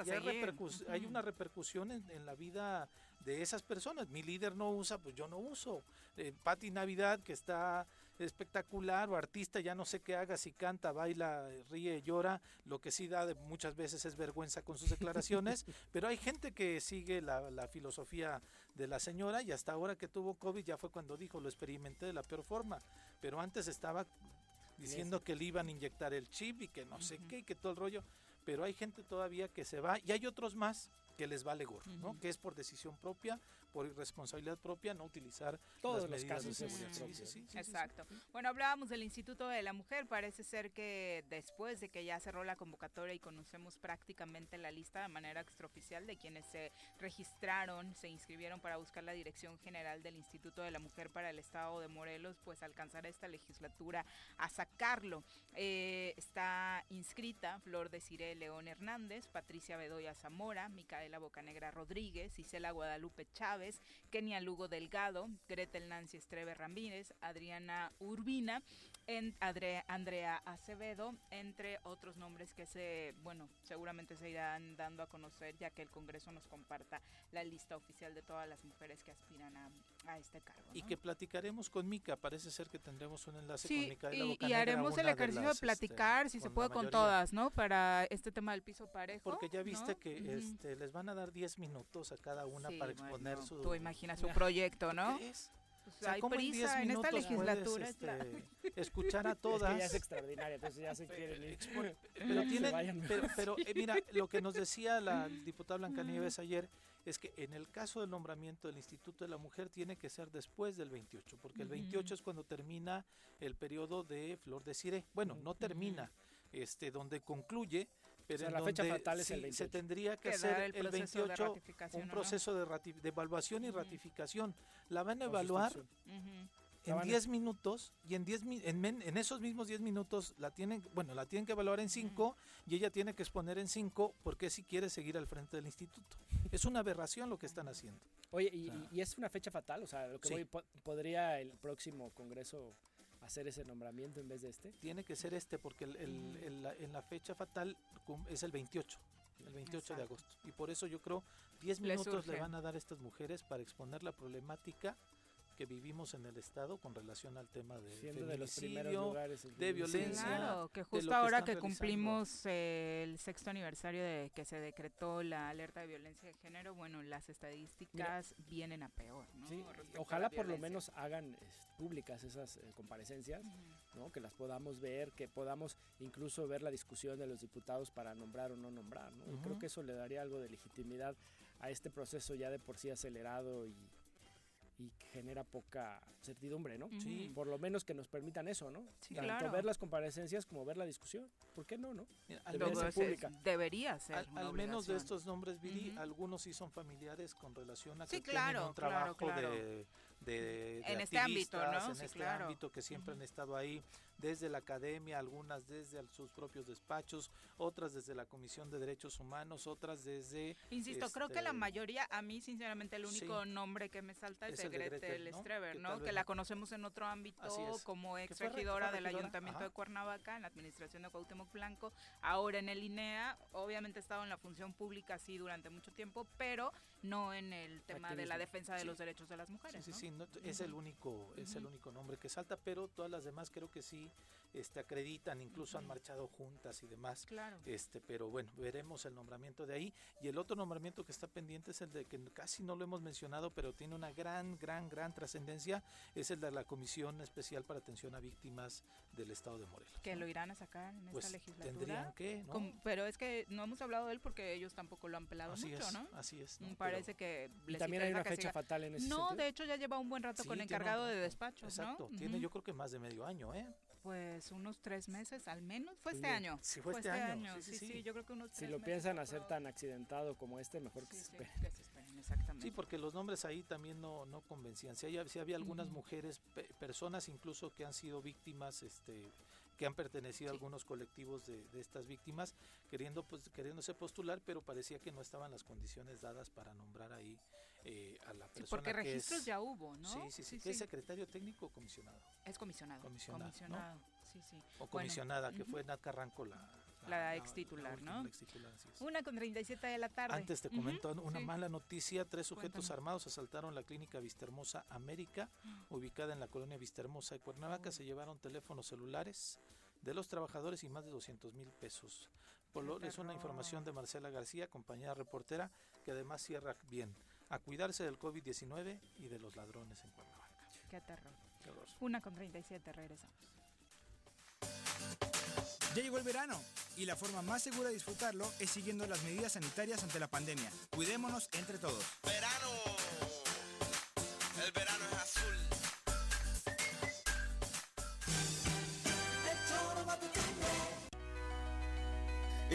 Hay, una repercusión en, la vida de esas personas. Mi líder no usa, pues yo no uso. Eh, Patti Navidad, que está espectacular o artista, ya no sé qué haga, si canta, baila, ríe, llora, lo que sí da de muchas veces es vergüenza con sus declaraciones, pero hay gente que sigue la, la, filosofía de la señora y hasta ahora que tuvo COVID ya fue cuando dijo, lo experimenté de la peor forma, pero antes estaba diciendo que le iban a inyectar el chip y que no sé qué, y que todo el rollo, pero hay gente todavía que se va y hay otros más que les vale gorro, ¿no? Que es por decisión propia, por irresponsabilidad propia, no utilizar todos los casos de seguridad. Exacto. Bueno, hablábamos del Instituto de la Mujer. Parece ser que después de que ya cerró la convocatoria y conocemos prácticamente la lista de manera extraoficial de quienes se registraron, se inscribieron para buscar la dirección general del Instituto de la Mujer para el Estado de Morelos, pues alcanzará esta legislatura a sacarlo. Eh, está inscrita Flor de Cire León Hernández, Patricia Bedoya Zamora, Micaela la Bocanegra Rodríguez, Isela Guadalupe Chávez, Kenia Lugo Delgado, Gretel Nancy Estreve Ramírez, Adriana Urbina, en Andrea Acevedo, entre otros nombres que se, bueno, seguramente se irán dando a conocer ya que el Congreso nos comparta la lista oficial de todas las mujeres que aspiran a, este cargo. Y que platicaremos con Mica, parece ser que tendremos un enlace con Mica y, y haremos el ejercicio de, este, platicar, si se puede, con todas, ¿no? Para este tema del piso parejo. Porque ya viste que este, les van a dar 10 minutos a cada una para exponer su... Tú imaginas su proyecto, ¿no? es? Pues hay prisa en, esta legislatura. Este, escuchar a todas. Es ya es extraordinaria, entonces ya se quieren ir. Pero, tienen, pero, pero eh, mira, lo que nos decía la diputada Blanca Nieves ayer es que en el caso del nombramiento del Instituto de la Mujer tiene que ser después del 28, porque el 28 es cuando termina el periodo de Flor de Cire. Bueno, no termina, este, donde concluye pero la fecha fatal es el 28. Se tendría que hacer el, 28 un proceso de, de, evaluación y ratificación. La van a evaluar en 10 minutos y en, 10 en, en esos mismos 10 minutos la tienen, bueno, la tienen que evaluar en 5 y ella tiene que exponer en 5 porque si quiere seguir al frente del instituto. Es una aberración lo que están haciendo. Oye, y, es una fecha fatal, o sea, lo que podría el próximo congreso hacer ese nombramiento en vez de este? Tiene que ser este porque el, en la fecha fatal es el 28, el 28 de agosto. Y por eso yo creo 10 minutos le van a dar a estas mujeres para exponer la problemática que vivimos en el estado con relación al tema de de los primeros lugares de violencia. claro, que justo ahora que cumplimos el sexto aniversario de que se decretó la alerta de violencia de género, bueno, las estadísticas vienen a peor. Sí, ojalá por lo menos hagan públicas esas eh, comparecencias, ¿no? que las podamos ver, que podamos incluso ver la discusión de los diputados para nombrar o no nombrar. ¿no? Creo que eso le daría algo de legitimidad a este proceso ya de por sí acelerado y y genera poca certidumbre, ¿no? Sí. Por lo menos que nos permitan eso, ¿no? Sí, Tanto ver las comparecencias como ver la discusión. ¿Por qué no, no? debería ser Debería ser. Al, menos de estos nombres, Viri, algunos sí son familiares con relación a que tienen un trabajo de de, en este ámbito, ¿no? En este ámbito que siempre han estado ahí desde la academia, algunas desde sus propios despachos, otras desde la Comisión de Derechos Humanos, otras desde... Insisto, creo que la este, mayoría, a mí sinceramente el único nombre que me salta es, de Gretel, Streber, ¿no? Que, la conocemos en otro ámbito como ex regidora del Ayuntamiento de Cuernavaca, en la administración de Cuauhtémoc Blanco, ahora en el INEA, obviamente ha estado en la función pública sí durante mucho tiempo, pero no en el tema de la defensa de los derechos de las mujeres. Sí, sí, es el único, es el único nombre que salta, pero todas las demás creo que sí este, acreditan, incluso han marchado juntas y demás. Claro. Este, pero bueno, veremos el nombramiento de ahí. Y el otro nombramiento que está pendiente es el de que casi no lo hemos mencionado, pero tiene una gran, gran, gran trascendencia, es el de la Comisión Especial para Atención a Víctimas del Estado de Morelos. Que lo irán a sacar en pues esta legislatura. Tendrían que, ¿no? pero es que no hemos hablado de él porque ellos tampoco lo han pelado mucho, ¿no? Así es. Parece que les también hay una fecha fatal en ese No, de hecho ya lleva un buen rato con encargado de despacho, Exacto, tiene yo creo que más de medio año, ¿eh? Pues unos tres meses al menos. Fue este año. Sí, fue, este, este año. Sí sí, yo creo que unos Si lo piensan hacer tan accidentado como este, mejor que se esperen. exactamente. Sí, porque los nombres ahí también no, no convencían. Si, había, si había algunas mujeres, personas incluso que han sido víctimas, este que han pertenecido a algunos colectivos de, de, estas víctimas, queriendo pues queriéndose postular, pero parecía que no estaban las condiciones dadas para nombrar ahí eh, a la persona. porque registros ya hubo, ¿no? Sí, sí, sí. ¿Es secretario técnico o comisionado? Es comisionado. Comisionado. Sí, sí. O comisionada, que fue Nat Carranco la, la, ex titular, ¿no? Una con 37 de la tarde. Antes te comento una mala noticia. Tres sujetos armados asaltaron la clínica Vistahermosa América, ubicada en la colonia Vistahermosa de Cuernavaca. Se llevaron teléfonos celulares de los trabajadores y más de 200 mil pesos. Por es una información de Marcela García, compañera reportera, que además cierra bien. A cuidarse del COVID-19 y de los ladrones en Cuernavaca. Qué terror. Una con 37, regresamos. Ya llegó el verano y la forma más segura de disfrutarlo es siguiendo las medidas sanitarias ante la pandemia. Cuidémonos entre todos. Verano.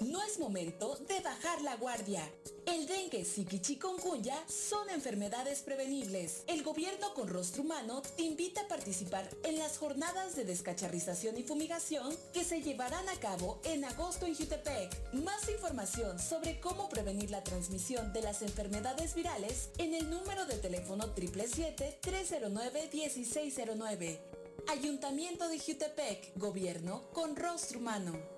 No es momento de bajar la guardia. El dengue, zika y chikungunya son enfermedades prevenibles. El gobierno con rostro humano te invita a participar en las jornadas de descacharrización y fumigación que se llevarán a cabo en agosto en Jutepec. Más información sobre cómo prevenir la transmisión de las enfermedades virales en el número de teléfono 777-309-1609. Ayuntamiento de Jutepec, gobierno con rostro humano.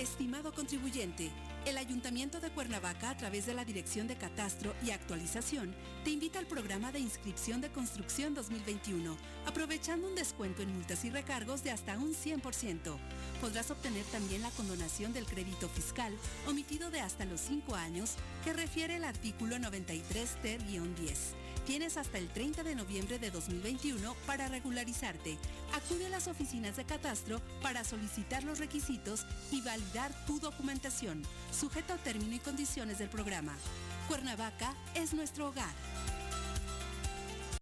Estimado contribuyente, el Ayuntamiento de Cuernavaca, a través de la Dirección de Catastro y Actualización, te invita al programa de inscripción de construcción 2021, aprovechando un descuento en multas y recargos de hasta un 100%. Podrás obtener también la condonación del crédito fiscal omitido de hasta los 5 años que refiere el artículo 93 ter-10 Tienes hasta el 30 de noviembre de 2021 para regularizarte. Acude a las oficinas de catastro para solicitar los requisitos y validar tu documentación, sujeto a término y condiciones del programa. Cuernavaca es nuestro hogar.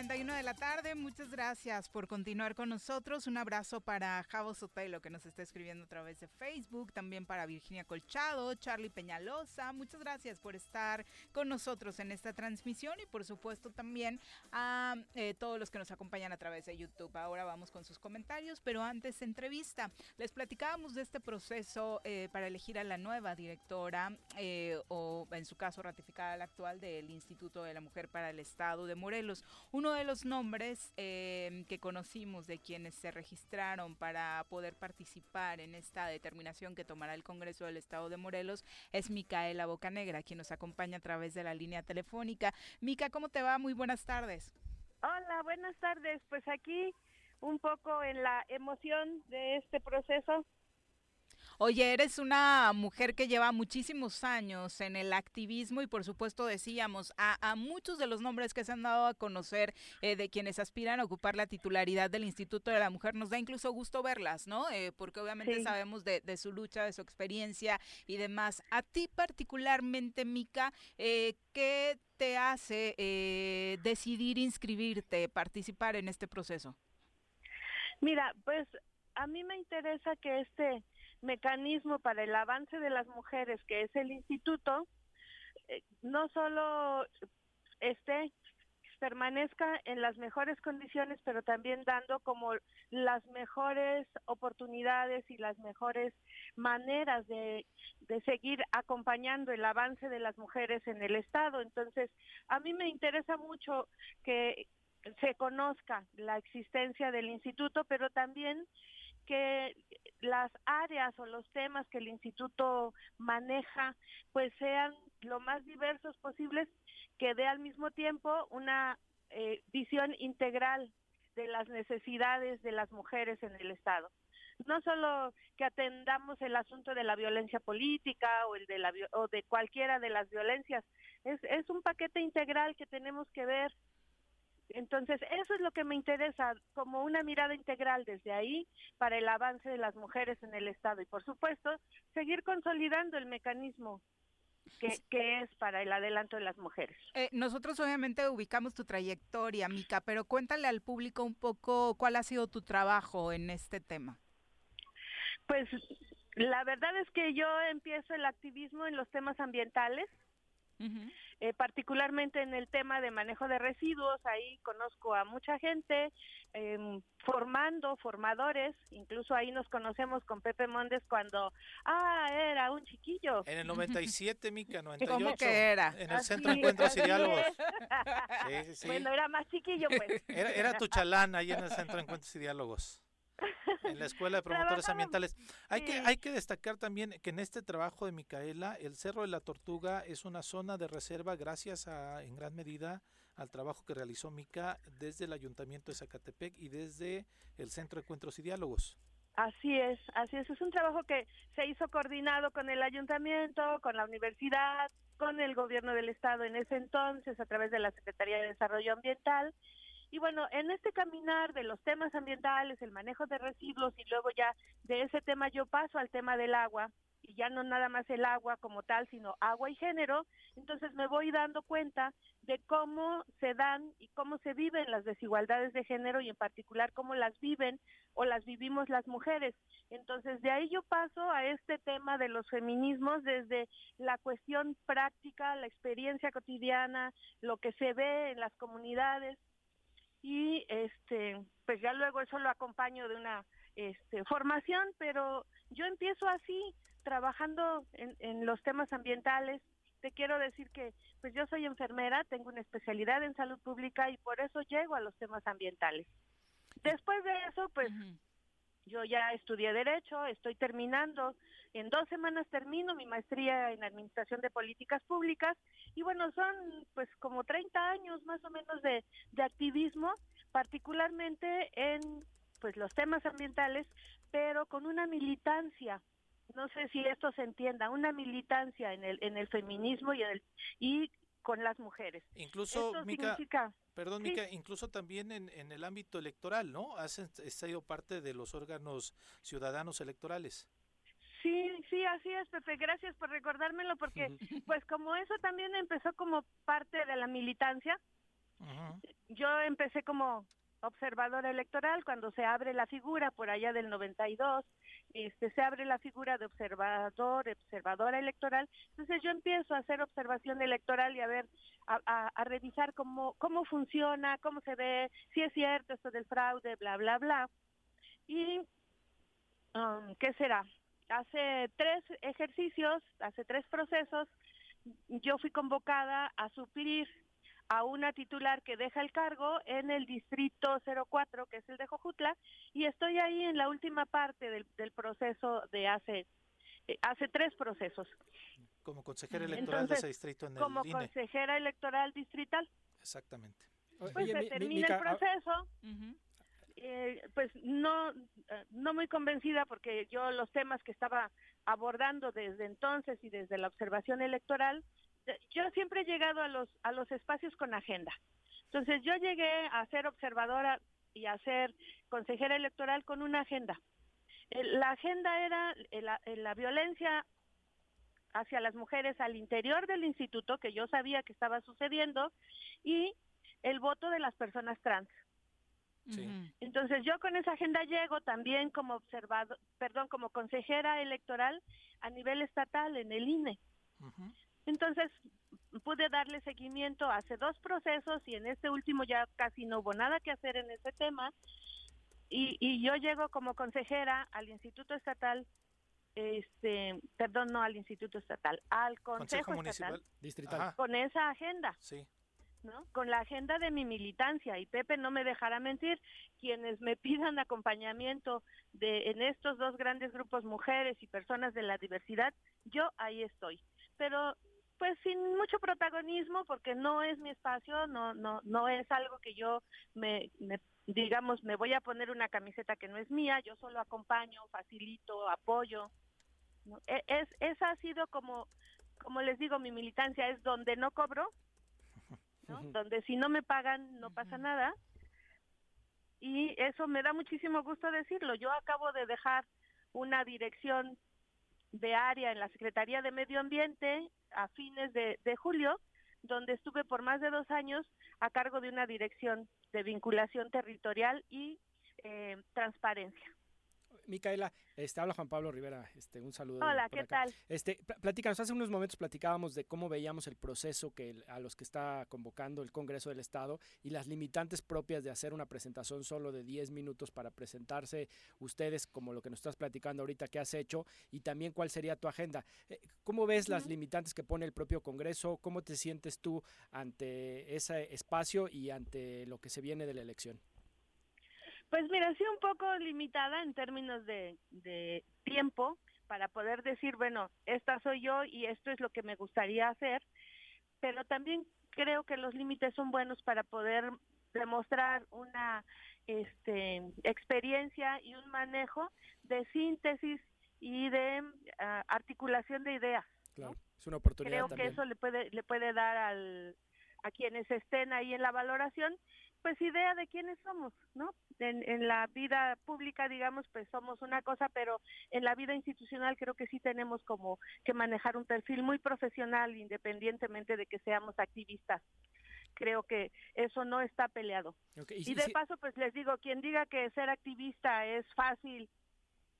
41 de la tarde. Muchas gracias por continuar con nosotros. Un abrazo para Javo Sotelo, que nos está escribiendo a través de Facebook. También para Virginia Colchado, Charlie Peñalosa. Muchas gracias por estar con nosotros en esta transmisión y, por supuesto, también a eh, todos los que nos acompañan a través de YouTube. Ahora vamos con sus comentarios, pero antes, entrevista. Les platicábamos de este proceso eh, para elegir a la nueva directora, eh, o en su caso, ratificada la actual del Instituto de la Mujer para el Estado de Morelos. Uno de los nombres em, que conocimos de quienes se registraron para poder participar en esta determinación que tomará el Congreso del Estado de Morelos es Micaela Bocanegra, quien nos acompaña a través de la línea telefónica. Mica, ¿cómo te va? Muy buenas tardes. Hola, buenas tardes. Pues aquí un poco en la emoción de este proceso Oye, eres una mujer que lleva muchísimos años en el activismo y por supuesto decíamos a, muchos de los nombres que se han dado a conocer eh, de quienes aspiran a ocupar la titularidad del Instituto de la Mujer, nos da incluso gusto verlas, ¿no? Eh, porque obviamente sabemos de, su lucha, de su experiencia y demás. A ti particularmente, Mica, eh, ¿qué te hace decidir inscribirte, participar en este proceso? Mira, pues a mí me interesa que este mecanismo para el avance de las mujeres, que es el instituto, eh, no solo esté permanezca en las mejores condiciones, pero también dando como las mejores oportunidades y las mejores maneras de, de, seguir acompañando el avance de las mujeres en el Estado. Entonces, a mí me interesa mucho que se conozca la existencia del instituto, pero también que las áreas o los temas que el instituto maneja pues sean lo más diversos posibles, que dé al mismo tiempo una eh, visión integral de las necesidades de las mujeres en el Estado. No solo que atendamos el asunto de la violencia política o el de la o de cualquiera de las violencias, es, es un paquete integral que tenemos que ver entonces, eso es lo que me interesa, como una mirada integral desde ahí para el avance de las mujeres en el Estado y, por supuesto, seguir consolidando el mecanismo que, es para el adelanto de las mujeres. Eh, nosotros obviamente ubicamos tu trayectoria, Mica, pero cuéntale al público un poco cuál ha sido tu trabajo en este tema. Pues la verdad es que yo empiezo el activismo en los temas ambientales eh, particularmente en el tema de manejo de residuos, ahí conozco a mucha gente em, formando, formadores, incluso ahí nos conocemos con Pepe Mondes cuando, ah, era un chiquillo. En el 97, Mica, 98. ¿Cómo que era? En el Centro de Encuentros y Diálogos. Sí, sí, sí. Bueno, era más chiquillo, pues. Era, era tu chalán ahí en el Centro de Encuentros y Diálogos en la Escuela de Promotores Ambientales. Hay, que, hay que destacar también que en este trabajo de Micaela, el Cerro de la Tortuga es una zona de reserva gracias a, en gran medida, al trabajo que realizó Mica desde el Ayuntamiento de Zacatepec y desde el Centro de Encuentros y Diálogos. Así es, así es. Es un trabajo que se hizo coordinado con el ayuntamiento, con la universidad, con el gobierno del estado en ese entonces, a través de la Secretaría de Desarrollo Ambiental y bueno, en este caminar de los temas ambientales, el manejo de residuos y luego ya de ese tema yo paso al tema del agua y ya no nada más el agua como tal, sino agua y género, entonces me voy dando cuenta de cómo se dan y cómo se viven las desigualdades de género y en particular cómo las viven o las vivimos las mujeres. Entonces de ahí yo paso a este tema de los feminismos desde la cuestión práctica, la experiencia cotidiana, lo que se ve en las comunidades y este pues ya luego eso lo acompaño de una este, formación, pero yo empiezo así, trabajando en, en los temas ambientales. Te quiero decir que pues yo soy enfermera, tengo una especialidad en salud pública y por eso llego a los temas ambientales. Después de eso, pues yo ya estudié Derecho, estoy terminando, en dos semanas termino mi maestría en Administración de Políticas Públicas y bueno, son pues como 30 años más o menos de, de activismo, particularmente en pues los temas ambientales, pero con una militancia no sé si esto se entienda, una militancia en el en el feminismo y en el y con las mujeres. Incluso, Mica, perdón, Mica, incluso también en, en, el ámbito electoral, ¿no? Has sido parte de los órganos ciudadanos electorales. Sí, sí, así es, Pepe. Gracias por recordármelo porque, pues como eso también empezó como parte de la militancia, yo empecé como observadora electoral cuando se abre la figura por allá del 92 este se abre la figura de observador observadora electoral entonces yo empiezo a hacer observación electoral y a ver a, revisar cómo cómo funciona cómo se ve si es cierto esto del fraude bla bla bla. Y um, qué será hace tres ejercicios hace tres procesos yo fui convocada a suplir a una titular que deja el cargo en el distrito 04, que es el de Jojutla, y estoy ahí en la última parte del, del proceso de hace eh, hace tres procesos. Como consejera electoral de ese distrito en el Como consejera electoral distrital. Exactamente. Pues se termina el ah, proceso. Eh, pues no eh, no muy convencida porque yo los temas que estaba abordando desde entonces y desde la observación electoral yo siempre he llegado a los, a los espacios con agenda. Entonces yo llegué a ser observadora y a ser consejera electoral con una agenda. La agenda era la, la violencia hacia las mujeres al interior del instituto, que yo sabía que estaba sucediendo, y el voto de las personas trans. Entonces yo con esa agenda llego también como observado, perdón, como consejera electoral a nivel estatal en el INE. Entonces, pude darle seguimiento hace dos procesos y en este último ya casi no hubo nada que hacer en ese tema. Y, y yo llego como consejera al Instituto Estatal, este, perdón, no al Instituto Estatal, al Consejo, Municipal Distrital, con esa agenda. Sí. ¿no? Con la agenda de mi militancia y Pepe no me dejará mentir, quienes me pidan acompañamiento de en estos dos grandes grupos mujeres y personas de la diversidad, yo ahí estoy. Pero pues sin mucho protagonismo porque no es mi espacio, no no no es algo que yo me, digamos me voy a poner una camiseta que no es mía, yo solo acompaño, facilito, apoyo. E, es esa ha sido como como les digo mi militancia es donde no cobro, donde si no me pagan no pasa nada. Y eso me da muchísimo gusto decirlo. Yo acabo de dejar una dirección de área en la Secretaría de Medio Ambiente a fines de, julio, donde estuve por más de dos años a cargo de una dirección de vinculación territorial y eh, transparencia. Micaela, este, habla Juan Pablo Rivera, este, un saludo. Hola, ¿qué tal? Este, platícanos, hace unos momentos platicábamos de cómo veíamos el proceso que a los que está convocando el Congreso del Estado y las limitantes propias de hacer una presentación solo de 10 minutos para presentarse ustedes, como lo que nos estás platicando ahorita que has hecho, y también cuál sería tu agenda. Eh, ¿Cómo ves las limitantes que pone el propio Congreso? ¿Cómo te sientes tú ante ese espacio y ante lo que se viene de la elección? Pues mira, sí un poco limitada en términos de, de tiempo para poder decir, bueno, esta soy yo y esto es lo que me gustaría hacer, pero también creo que los límites son buenos para poder demostrar una este, experiencia y un manejo de síntesis y de ah, articulación de ideas. Claro, es una oportunidad. Creo que eso le puede le puede dar al a quienes estén ahí en la valoración pues idea de quiénes somos, ¿no? En, en, la vida pública, digamos, pues somos una cosa, pero en la vida institucional creo que sí tenemos como que manejar un perfil muy profesional, independientemente de que seamos activistas. Creo que eso no está peleado. y, de paso, pues les digo, quien diga que ser activista es fácil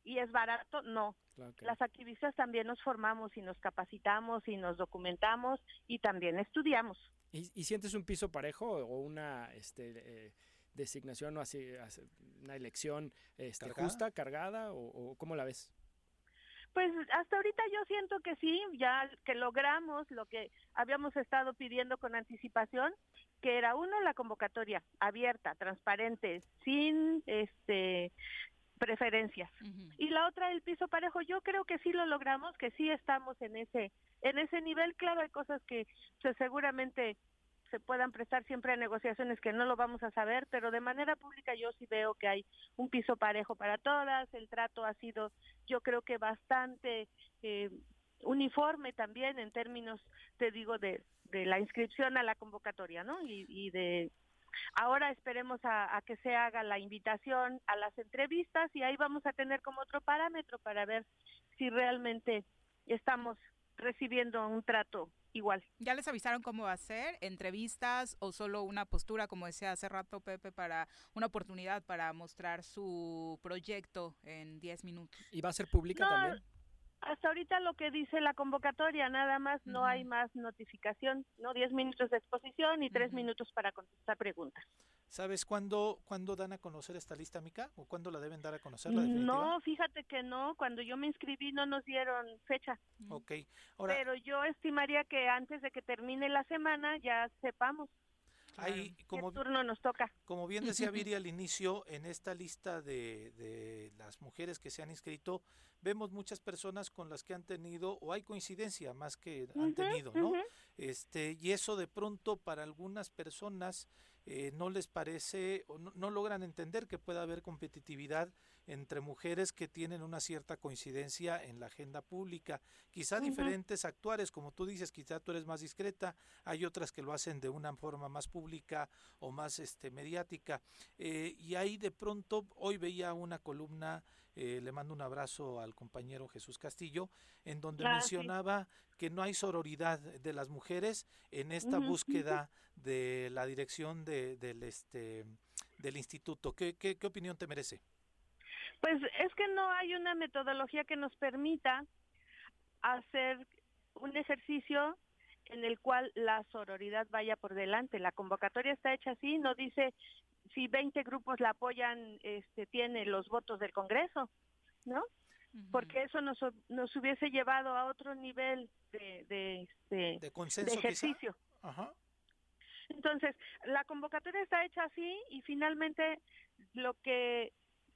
y es barato, no. Las activistas también nos formamos y nos capacitamos y nos documentamos y también estudiamos. ¿Y, sientes un piso parejo o una este, eh, designación o así, una elección este, justa, cargada o, cómo la ves? Pues hasta ahorita yo siento que sí, ya que logramos lo que habíamos estado pidiendo con anticipación, que era uno la convocatoria abierta, transparente, sin este preferencias. Y la otra el piso parejo, yo creo que sí lo logramos, que sí estamos en ese en ese nivel, claro, hay cosas que pues, seguramente se puedan prestar siempre a negociaciones que no lo vamos a saber, pero de manera pública yo sí veo que hay un piso parejo para todas, el trato ha sido yo creo que bastante eh, uniforme también en términos, te digo, de, de la inscripción a la convocatoria, ¿no? Y, y de Ahora esperemos a, que se haga la invitación a las entrevistas y ahí vamos a tener como otro parámetro para ver si realmente estamos recibiendo un trato igual. ¿Ya les avisaron cómo va a ser? ¿Entrevistas o solo una postura, como decía hace rato Pepe, para una oportunidad para mostrar su proyecto en 10 minutos? ¿Y va a ser pública también? Hasta ahorita lo que dice la convocatoria, nada más, no hay más notificación, ¿no? Diez minutos de exposición y tres minutos para contestar preguntas. ¿Sabes cuándo, cuándo dan a conocer esta lista, Mica? ¿O cuándo la deben dar a conocer? no, fíjate que no. Cuando yo me inscribí no nos dieron fecha. Ok. Pero yo estimaría que antes de que termine la semana ya sepamos. Ahí, como, turno nos toca? Como bien decía Viri al inicio, en esta lista de, de las mujeres que se han inscrito, vemos muchas personas con las que han tenido, o hay coincidencia más que han tenido, ¿no? Este, y eso de pronto para algunas personas eh, no les parece o no, logran entender que pueda haber competitividad entre mujeres que tienen una cierta coincidencia en la agenda pública. Quizá diferentes actuares, como tú dices, quizá tú eres más discreta, hay otras que lo hacen de una forma más pública o más este, mediática. Eh, y ahí de pronto, hoy veía una columna eh, le mando un abrazo al compañero Jesús Castillo, en donde mencionaba que no hay sororidad de las mujeres en esta búsqueda de la dirección de, del, este, del instituto. ¿Qué, qué, ¿Qué opinión te merece? Pues es que no hay una metodología que nos permita hacer un ejercicio en el cual la sororidad vaya por delante. La convocatoria está hecha así, no dice si 20 grupos la apoyan, este, tiene los votos del Congreso, ¿no? Porque eso nos, nos hubiese llevado a otro nivel de, de, este, de, ejercicio. Entonces, la convocatoria está hecha así y finalmente lo que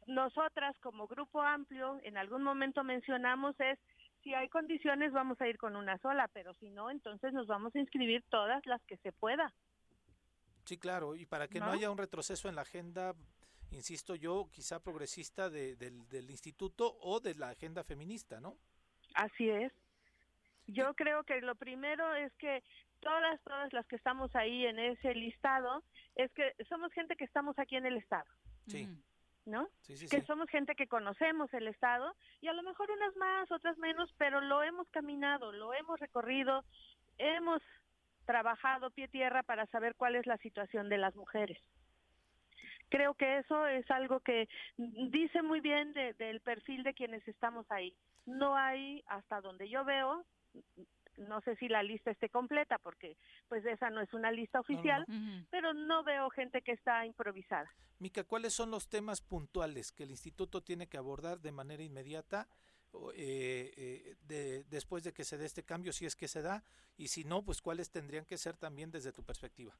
nosotras como grupo amplio en algún momento mencionamos es si hay condiciones vamos a ir con una sola, pero si no, entonces nos vamos a inscribir todas las que se pueda. Sí, claro, y para que no, haya un retroceso en la agenda, insisto yo, quizá progresista de, del, del instituto o de la agenda feminista, ¿no? Así es. Yo creo que lo primero es que todas, todas las que estamos ahí en ese listado, es que somos gente que estamos aquí en el Estado. Sí. ¿No? Sí, sí, que somos gente que conocemos el Estado y a lo mejor unas más, otras menos, pero lo hemos caminado, lo hemos recorrido, hemos trabajado pie tierra para saber cuál es la situación de las mujeres. Creo que eso es algo que dice muy bien del perfil de quienes estamos ahí. No hay, hasta donde yo veo, no sé si la lista esté completa porque pues esa no es una lista oficial, pero no veo gente que está improvisada. Mica, ¿cuáles son los temas puntuales que el instituto tiene que abordar de manera inmediata eh, eh, de, después de que se dé este cambio, si es que se da, y si no, pues cuáles tendrían que ser también desde tu perspectiva?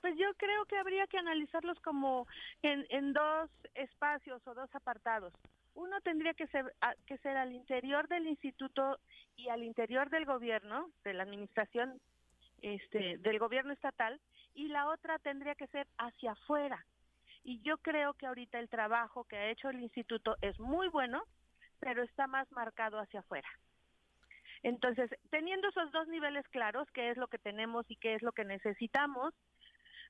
Pues yo creo que habría que analizarlos como en, en dos espacios o dos apartados. Uno tendría que ser, que ser al interior del instituto y al interior del gobierno, de la administración este, del gobierno estatal, y la otra tendría que ser hacia afuera. Y yo creo que ahorita el trabajo que ha hecho el instituto es muy bueno, pero está más marcado hacia afuera. Entonces, teniendo esos dos niveles claros, qué es lo que tenemos y qué es lo que necesitamos,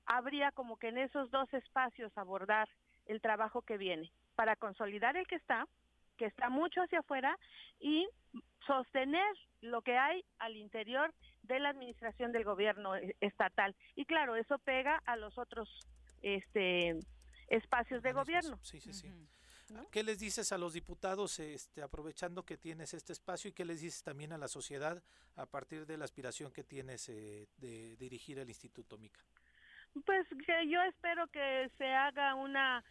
habría como que en esos dos espacios abordar el trabajo que viene para consolidar el que está, que está mucho hacia afuera, y sostener lo que hay al interior de la administración del gobierno e, estatal. Y claro, eso pega a los otros este, espacios de gobierno. Sí, sí, sí. ¿Qué les dices a los diputados, este, aprovechando que tienes este espacio, y qué les dices también a la sociedad a partir de la aspiración que tienes eh, de dirigir el Instituto Mica? Pues que yo espero que se haga una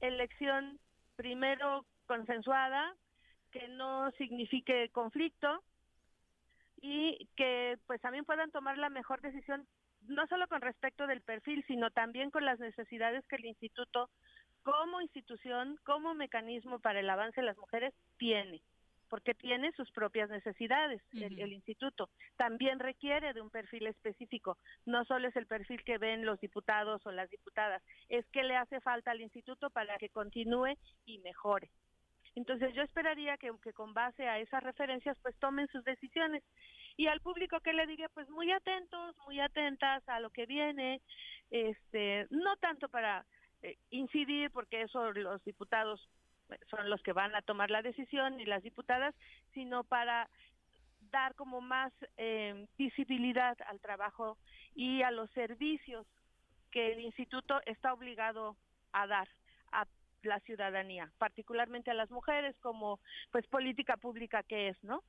elección primero consensuada, que no signifique conflicto y que pues también puedan tomar la mejor decisión no solo con respecto del perfil, sino también con las necesidades que el instituto como institución, como mecanismo para el avance de las mujeres tiene porque tiene sus propias necesidades el, instituto. También requiere de un perfil específico, no solo es el perfil que ven los diputados o las diputadas, es que le hace falta al instituto para que continúe y mejore. Entonces yo esperaría que, que con base a esas referencias pues tomen sus decisiones y al público que le diga pues muy atentos, muy atentas a lo que viene, este, no tanto para eh, incidir porque eso los diputados son los que van a tomar la decisión y las diputadas, sino para dar como más eh, visibilidad al trabajo y a los servicios que el instituto está obligado a dar a la ciudadanía, particularmente a las mujeres como pues política pública que es, ¿no?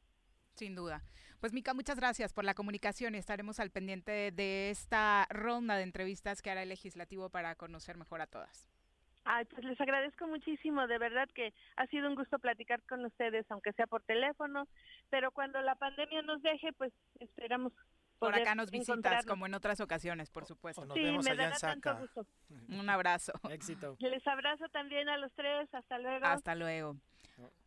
Sin duda. Pues Mica, muchas gracias por la comunicación y estaremos al pendiente de esta ronda de entrevistas que hará el legislativo para conocer mejor a todas. Ay, pues les agradezco muchísimo, de verdad que ha sido un gusto platicar con ustedes, aunque sea por teléfono, pero cuando la pandemia nos deje, pues esperamos. Por acá nos visitas, como en otras ocasiones, por supuesto. sí, me dará tanto gusto. Un abrazo. Éxito. Les abrazo también a los tres, hasta luego. Hasta luego.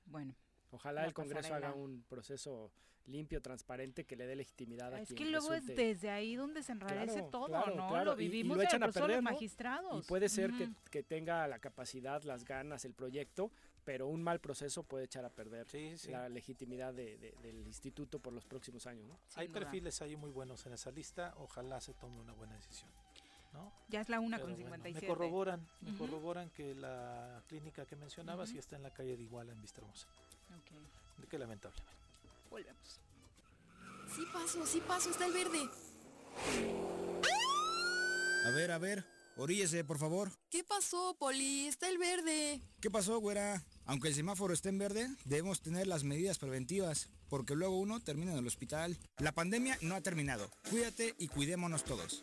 Bueno. Ojalá el Congreso haga un proceso limpio, transparente, que le dé legitimidad a Es que luego es desde ahí donde se enrarece todo, ¿no? Lo vivimos y, lo echan a perder, los magistrados. Y puede ser que, que, tenga la capacidad, las ganas, el proyecto, pero un mal proceso puede echar a perder la legitimidad de, del instituto por los próximos años. ¿no? Hay perfiles ahí muy buenos en esa lista, ojalá se tome una buena decisión. ¿no? Ya es la una con 57. me corroboran, me corroboran que la clínica que mencionabas uh está en la calle de Iguala en Vistahermosa. Okay. Qué lamentablemente. Volvemos. Sí paso, sí paso, está el verde. A ver, a ver, oríllese, por favor. ¿Qué pasó, Poli? Está el verde. ¿Qué pasó, güera? Aunque el semáforo esté en verde, debemos tener las medidas preventivas, porque luego uno termina en el hospital. La pandemia no ha terminado. Cuídate y cuidémonos todos.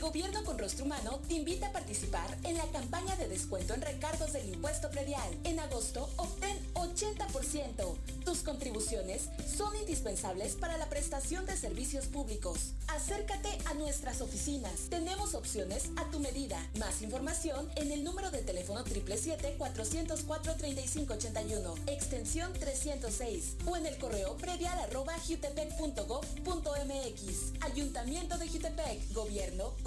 Gobierno con Rostro Humano te invita a participar en la campaña de descuento en recargos del impuesto predial. En agosto obtén 80%. Tus contribuciones son indispensables para la prestación de servicios públicos. Acércate a nuestras oficinas. Tenemos opciones a tu medida. Más información en el número de teléfono 777-404-3581, extensión 306 o en el correo predial arroba jutepec.gov.mx. Ayuntamiento de Jutepec, Gobierno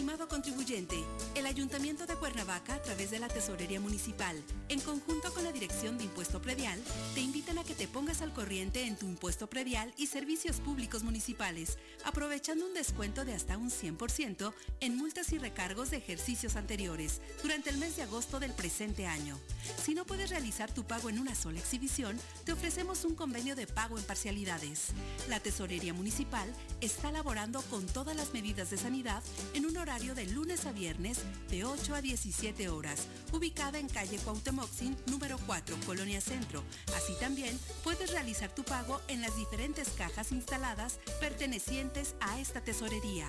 Estimado contribuyente, el Ayuntamiento de Cuernavaca, a través de la Tesorería Municipal, en conjunto con la Dirección de Impuesto Predial, te invitan a que te pongas al corriente en tu impuesto predial y servicios públicos municipales, aprovechando un descuento de hasta un 100% en multas y recargos de ejercicios anteriores durante el mes de agosto del presente año. Si no puedes realizar tu pago en una sola exhibición, te ofrecemos un convenio de pago en parcialidades. La Tesorería Municipal está laborando con todas las medidas de sanidad en un horario de lunes a viernes de 8 a 17 horas, ubicada en calle Cuauhtémoc número 4, Colonia Centro. Así también puedes realizar tu pago en las diferentes cajas instaladas pertenecientes a esta tesorería.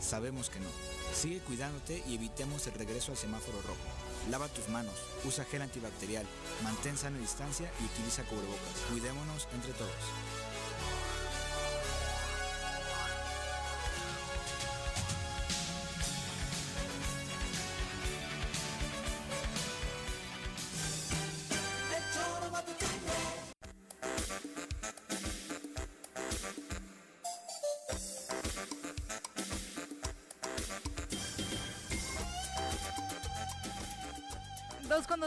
Sabemos que no. Sigue cuidándote y evitemos el regreso al semáforo rojo. Lava tus manos, usa gel antibacterial, mantén sana distancia y utiliza cubrebocas. Cuidémonos entre todos.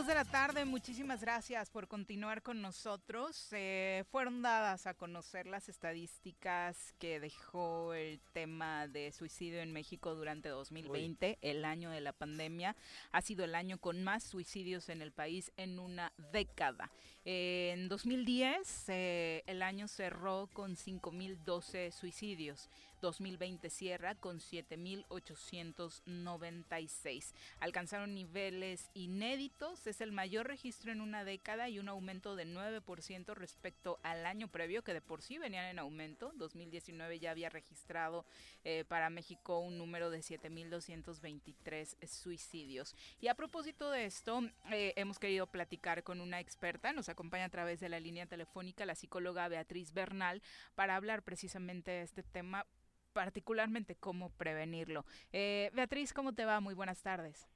Dos con dos de la tarde, muchísimas gracias por continuar con nosotros. Eh, fueron dadas a conocer las estadísticas que dejó el tema de suicidio en México durante 2020, el año de la pandemia. Ha sido el año con más suicidios en el país en una década. Eh, en 2010, eh, el año cerró con 5.012 suicidios. 2020 cierra con 7.896. Alcanzaron niveles inéditos, es el mayor registro en una década y un aumento de 9% respecto al año previo, que de por sí venían en aumento. 2019 ya había registrado eh, para México un número de 7.223 suicidios. Y a propósito de esto, eh, hemos querido platicar con una experta, nos acompaña a través de la línea telefónica la psicóloga Beatriz Bernal, para hablar precisamente de este tema particularmente cómo prevenirlo. Eh, Beatriz, ¿cómo te va? Muy buenas tardes.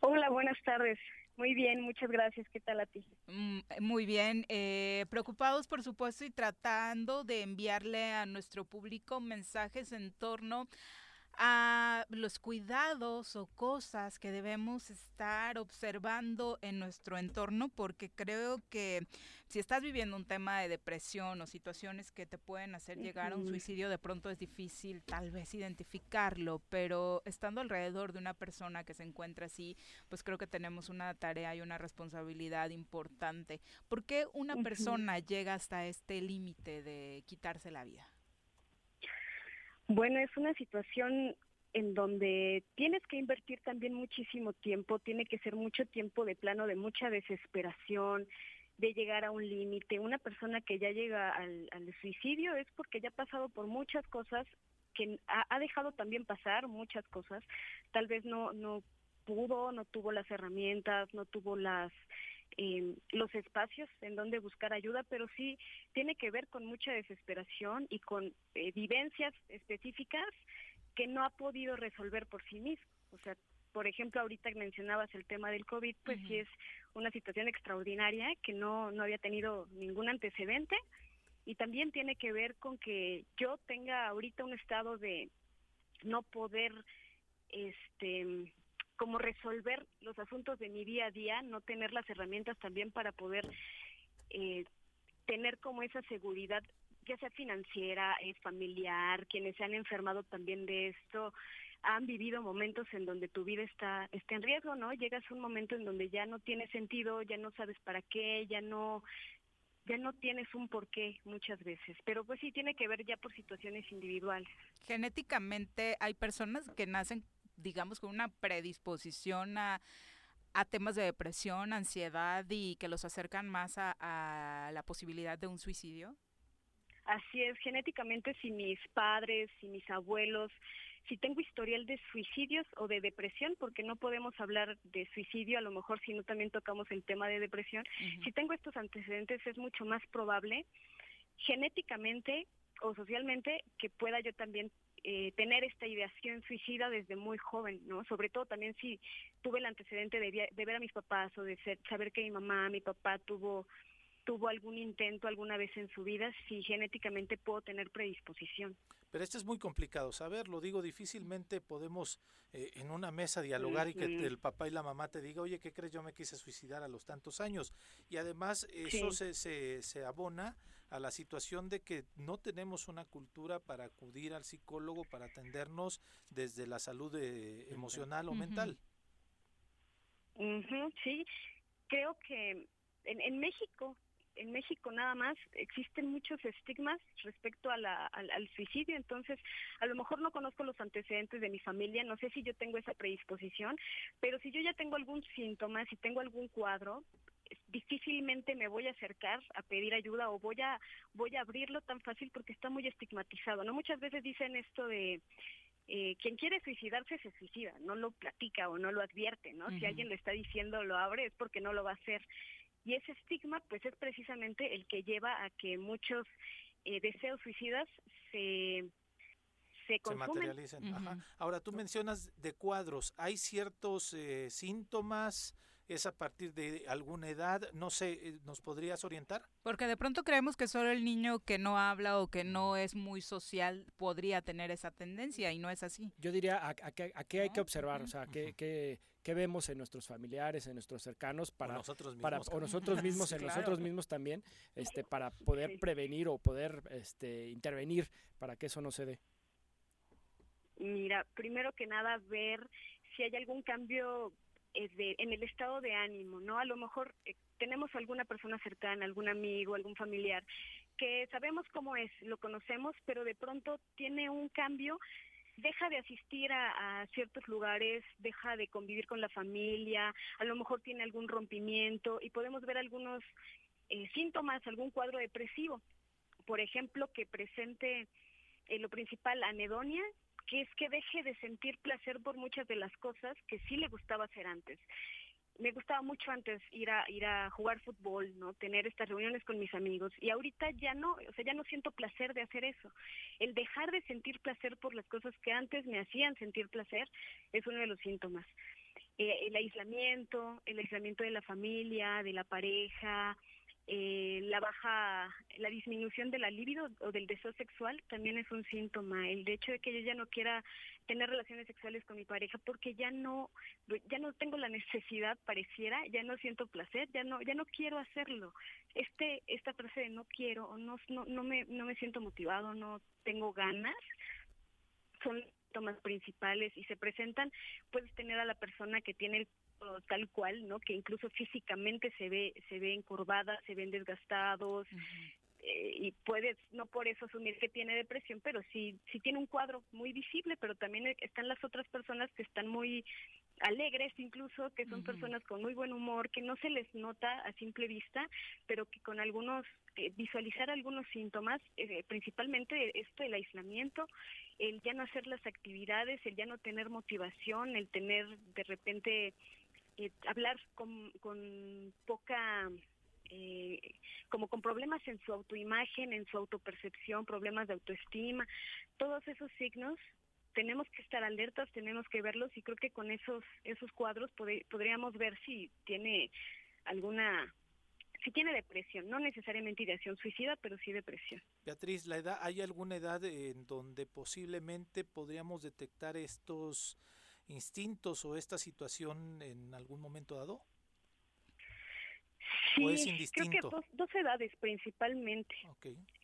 Hola, buenas tardes. Muy bien, muchas gracias. ¿Qué tal a ti? Mm, muy bien. Eh, preocupados, por supuesto, y tratando de enviarle a nuestro público mensajes en torno a los cuidados o cosas que debemos estar observando en nuestro entorno, porque creo que si estás viviendo un tema de depresión o situaciones que te pueden hacer llegar a un suicidio, de pronto es difícil tal vez identificarlo, pero estando alrededor de una persona que se encuentra así, pues creo que tenemos una tarea y una responsabilidad importante. ¿Por qué una persona llega hasta este límite de quitarse la vida? Bueno, es una situación en donde tienes que invertir también muchísimo tiempo, tiene que ser mucho tiempo de plano de mucha desesperación, de llegar a un límite. Una persona que ya llega al, suicidio es porque ya ha pasado por muchas cosas, que ha, dejado también pasar muchas cosas. Tal vez no, no pudo, no tuvo las herramientas, no tuvo las eh, los espacios en donde buscar ayuda, pero sí tiene que ver con mucha desesperación y con eh, vivencias específicas que no ha podido resolver por sí mismo. O sea, por ejemplo, ahorita mencionabas el tema del COVID, pues sí es una situación extraordinaria que no, no había tenido ningún antecedente y también tiene que ver con que yo tenga ahorita un estado de no poder este como resolver los asuntos de mi día a día, no tener las herramientas también para poder eh, tener como esa seguridad, ya sea financiera, es familiar, quienes se han enfermado también de esto, han vivido momentos en donde tu vida está, está en riesgo, ¿no? Llegas a un momento en donde ya no tiene sentido, ya no sabes para qué, ya no ya no tienes un porqué muchas veces, pero pues sí tiene que ver ya por situaciones individuales. Genéticamente hay personas que nacen, digamos, con una predisposición a, a temas de depresión, ansiedad y que los acercan más a, a la posibilidad de un suicidio. Así es, genéticamente si mis padres, si mis abuelos si tengo historial de suicidios o de depresión, porque no podemos hablar de suicidio, a lo mejor si no también tocamos el tema de depresión, si tengo estos antecedentes es mucho más probable genéticamente o socialmente que pueda yo también eh, tener esta ideación suicida desde muy joven, ¿no? Sobre todo también si tuve el antecedente de, de ver a mis papás o de saber que mi mamá, mi papá tuvo tuvo algún intento alguna vez en su vida, si genéticamente puedo tener predisposición. Pero esto es muy complicado saber, lo digo, difícilmente podemos eh, en una mesa dialogar y que el papá y la mamá te diga, oye, ¿qué crees? Yo me quise suicidar a los tantos años. Y además eso se, se, se abona a la situación de que no tenemos una cultura para acudir al psicólogo, para atendernos desde la salud eh, emocional o mental. sí, creo que en, en México en México nada más existen muchos estigmas respecto a la, al, suicidio, entonces a lo mejor no conozco los antecedentes de mi familia, no sé si yo tengo esa predisposición, pero si yo ya tengo algún síntoma, si tengo algún cuadro, difícilmente me voy a acercar a pedir ayuda o voy a voy a abrirlo tan fácil porque está muy estigmatizado, ¿no? Muchas veces dicen esto de eh, quien quiere suicidarse se suicida, no lo platica o no lo advierte, ¿no? Si alguien le está diciendo lo abre es porque no lo va a hacer. Y ese estigma, pues es precisamente el que lleva a que muchos eh, deseos suicidas se se, se materialicen. Ahora, tú mencionas de cuadros, ¿hay ciertos eh, síntomas? ¿Es a partir de alguna edad? No sé, eh, ¿nos podrías orientar? Porque de pronto creemos que solo el niño que no habla o que no es muy social podría tener esa tendencia y no es así. Yo diría a, qué hay que observar, o sea, que, que qué vemos en nuestros familiares, en nuestros cercanos, para, o nosotros mismos, para, o nosotros mismos en nosotros mismos también, este, para poder prevenir o poder este, intervenir para que eso no se dé. Mira, primero que nada ver si hay algún cambio de, en el estado de ánimo, ¿no? A lo mejor eh, tenemos alguna persona cercana, algún amigo, algún familiar que sabemos cómo es, lo conocemos, pero de pronto tiene un cambio deja de asistir a, ciertos lugares, deja de convivir con la familia, a lo mejor tiene algún rompimiento y podemos ver algunos eh, síntomas, algún cuadro depresivo. Por ejemplo, que presente eh, lo principal, anedonia, que es que deje de sentir placer por muchas de las cosas que sí le gustaba hacer antes me gustaba mucho antes ir a ir a jugar fútbol, ¿no? Tener estas reuniones con mis amigos y ahorita ya no, o sea, ya no siento placer de hacer eso. El dejar de sentir placer por las cosas que antes me hacían sentir placer es uno de los síntomas. Eh, el aislamiento, el aislamiento de la familia, de la pareja, eh, la baja, la disminución de la libido o del deseo sexual también es un síntoma. El hecho de que yo ya no quiera tener relaciones sexuales con mi pareja porque ya no, ya no tengo la necesidad, pareciera, ya no siento placer, ya no, ya no quiero hacerlo. Este, esta frase de no quiero o no, no, me, no me siento motivado, no tengo ganas, son síntomas principales y se presentan, puedes tener a la persona que tiene el tal cual, ¿no? Que incluso físicamente se ve se ve encorvada, se ven desgastados. Eh, y puedes no por eso asumir que tiene depresión, pero sí sí tiene un cuadro muy visible, pero también están las otras personas que están muy alegres incluso, que son personas con muy buen humor, que no se les nota a simple vista, pero que con algunos, eh, visualizar algunos síntomas, eh, principalmente esto, el aislamiento, el ya no hacer las actividades, el ya no tener motivación, el tener de repente eh, hablar con, con poca eh, como con problemas en su autoimagen, en su autopercepción, problemas de autoestima, todos esos signos tenemos que estar alertas, tenemos que verlos y creo que con esos esos cuadros podríamos ver si tiene alguna si tiene depresión, no necesariamente ideación suicida, pero sí depresión. Beatriz, la edad hay alguna edad en donde posiblemente podríamos detectar estos instintos o esta situación en algún momento dado? Sí, creo que dos, edades principalmente.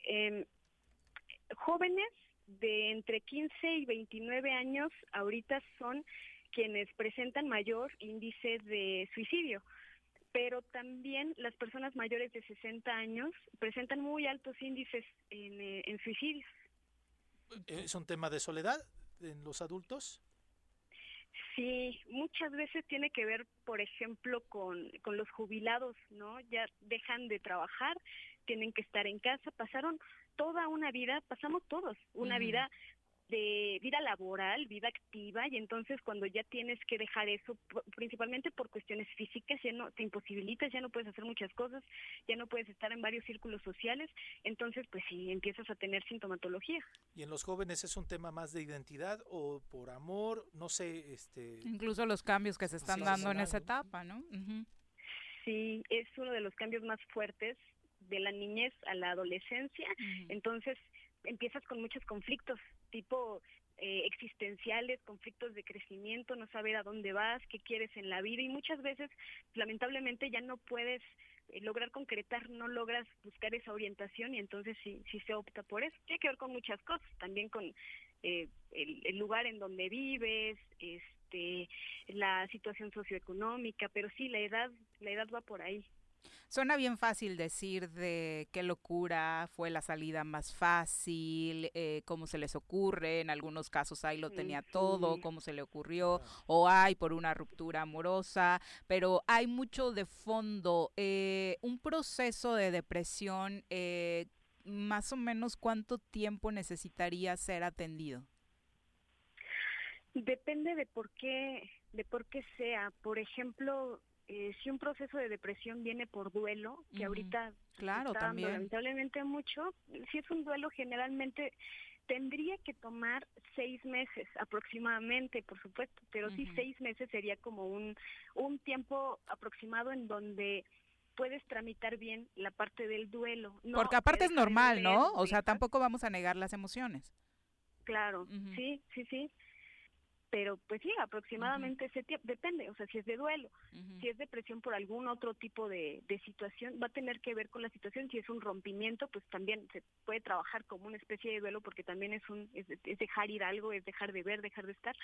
Em, jóvenes de entre 15 y 29 años ahorita son quienes presentan mayor índice de suicidio, pero también las personas mayores de 60 años presentan muy altos índices en, eh, en suicidios. ¿Es un tema de soledad en los adultos? Sí, muchas veces tiene que ver, por ejemplo, con, con los jubilados, ¿no? Ya dejan de trabajar, tienen que estar en casa, pasaron toda una vida, pasamos todos, una vida de vida laboral, vida activa, y entonces cuando ya tienes que dejar eso, principalmente por cuestiones físicas, ya no te imposibilitas, ya no puedes hacer muchas cosas, ya no puedes estar en varios círculos sociales, entonces pues sí empiezas a tener sintomatología. ¿Y en los jóvenes es un tema más de identidad o por amor? No sé, este... Incluso los cambios que se están dando en esa etapa, ¿no? Sí, es uno de los cambios más fuertes de la niñez a la adolescencia, entonces empiezas con muchos conflictos, tipo eh, existenciales, conflictos de crecimiento, no saber a dónde vas, qué quieres en la vida y muchas veces lamentablemente ya no puedes eh, lograr concretar, no logras buscar esa orientación y entonces sí, sí se opta por eso. Tiene que ver con muchas cosas, también con eh, el, el, lugar en donde vives, este, la situación socioeconómica, pero sí la edad, la edad va por ahí. Suena bien fácil decir de qué locura, fue la salida más fácil, eh, cómo se les ocurre, en algunos casos ahí lo tenía todo, cómo se le ocurrió, o hay por una ruptura amorosa, pero hay mucho de fondo. Eh, un proceso de depresión, eh, más o menos cuánto tiempo necesitaría ser atendido. Depende de por qué, de por qué sea. Por ejemplo, eh, si un proceso de depresión viene por duelo, que ahorita claro, está también. lamentablemente mucho, si es un duelo generalmente tendría que tomar seis meses aproximadamente, por supuesto, pero sí seis meses sería como un, un tiempo aproximado en donde puedes tramitar bien la parte del duelo. Porque aparte es normal, ¿no? O sea, tampoco vamos a negar las emociones. Claro, sí, sí, sí pero pues sí, aproximadamente ese tiempo, depende, o sea, si es de duelo, si es depresión por algún otro tipo de, de situación, va a tener que ver con la situación, si es un rompimiento, pues también se puede trabajar como una especie de duelo porque también es un es, es dejar ir algo, es dejar de ver, dejar de estar,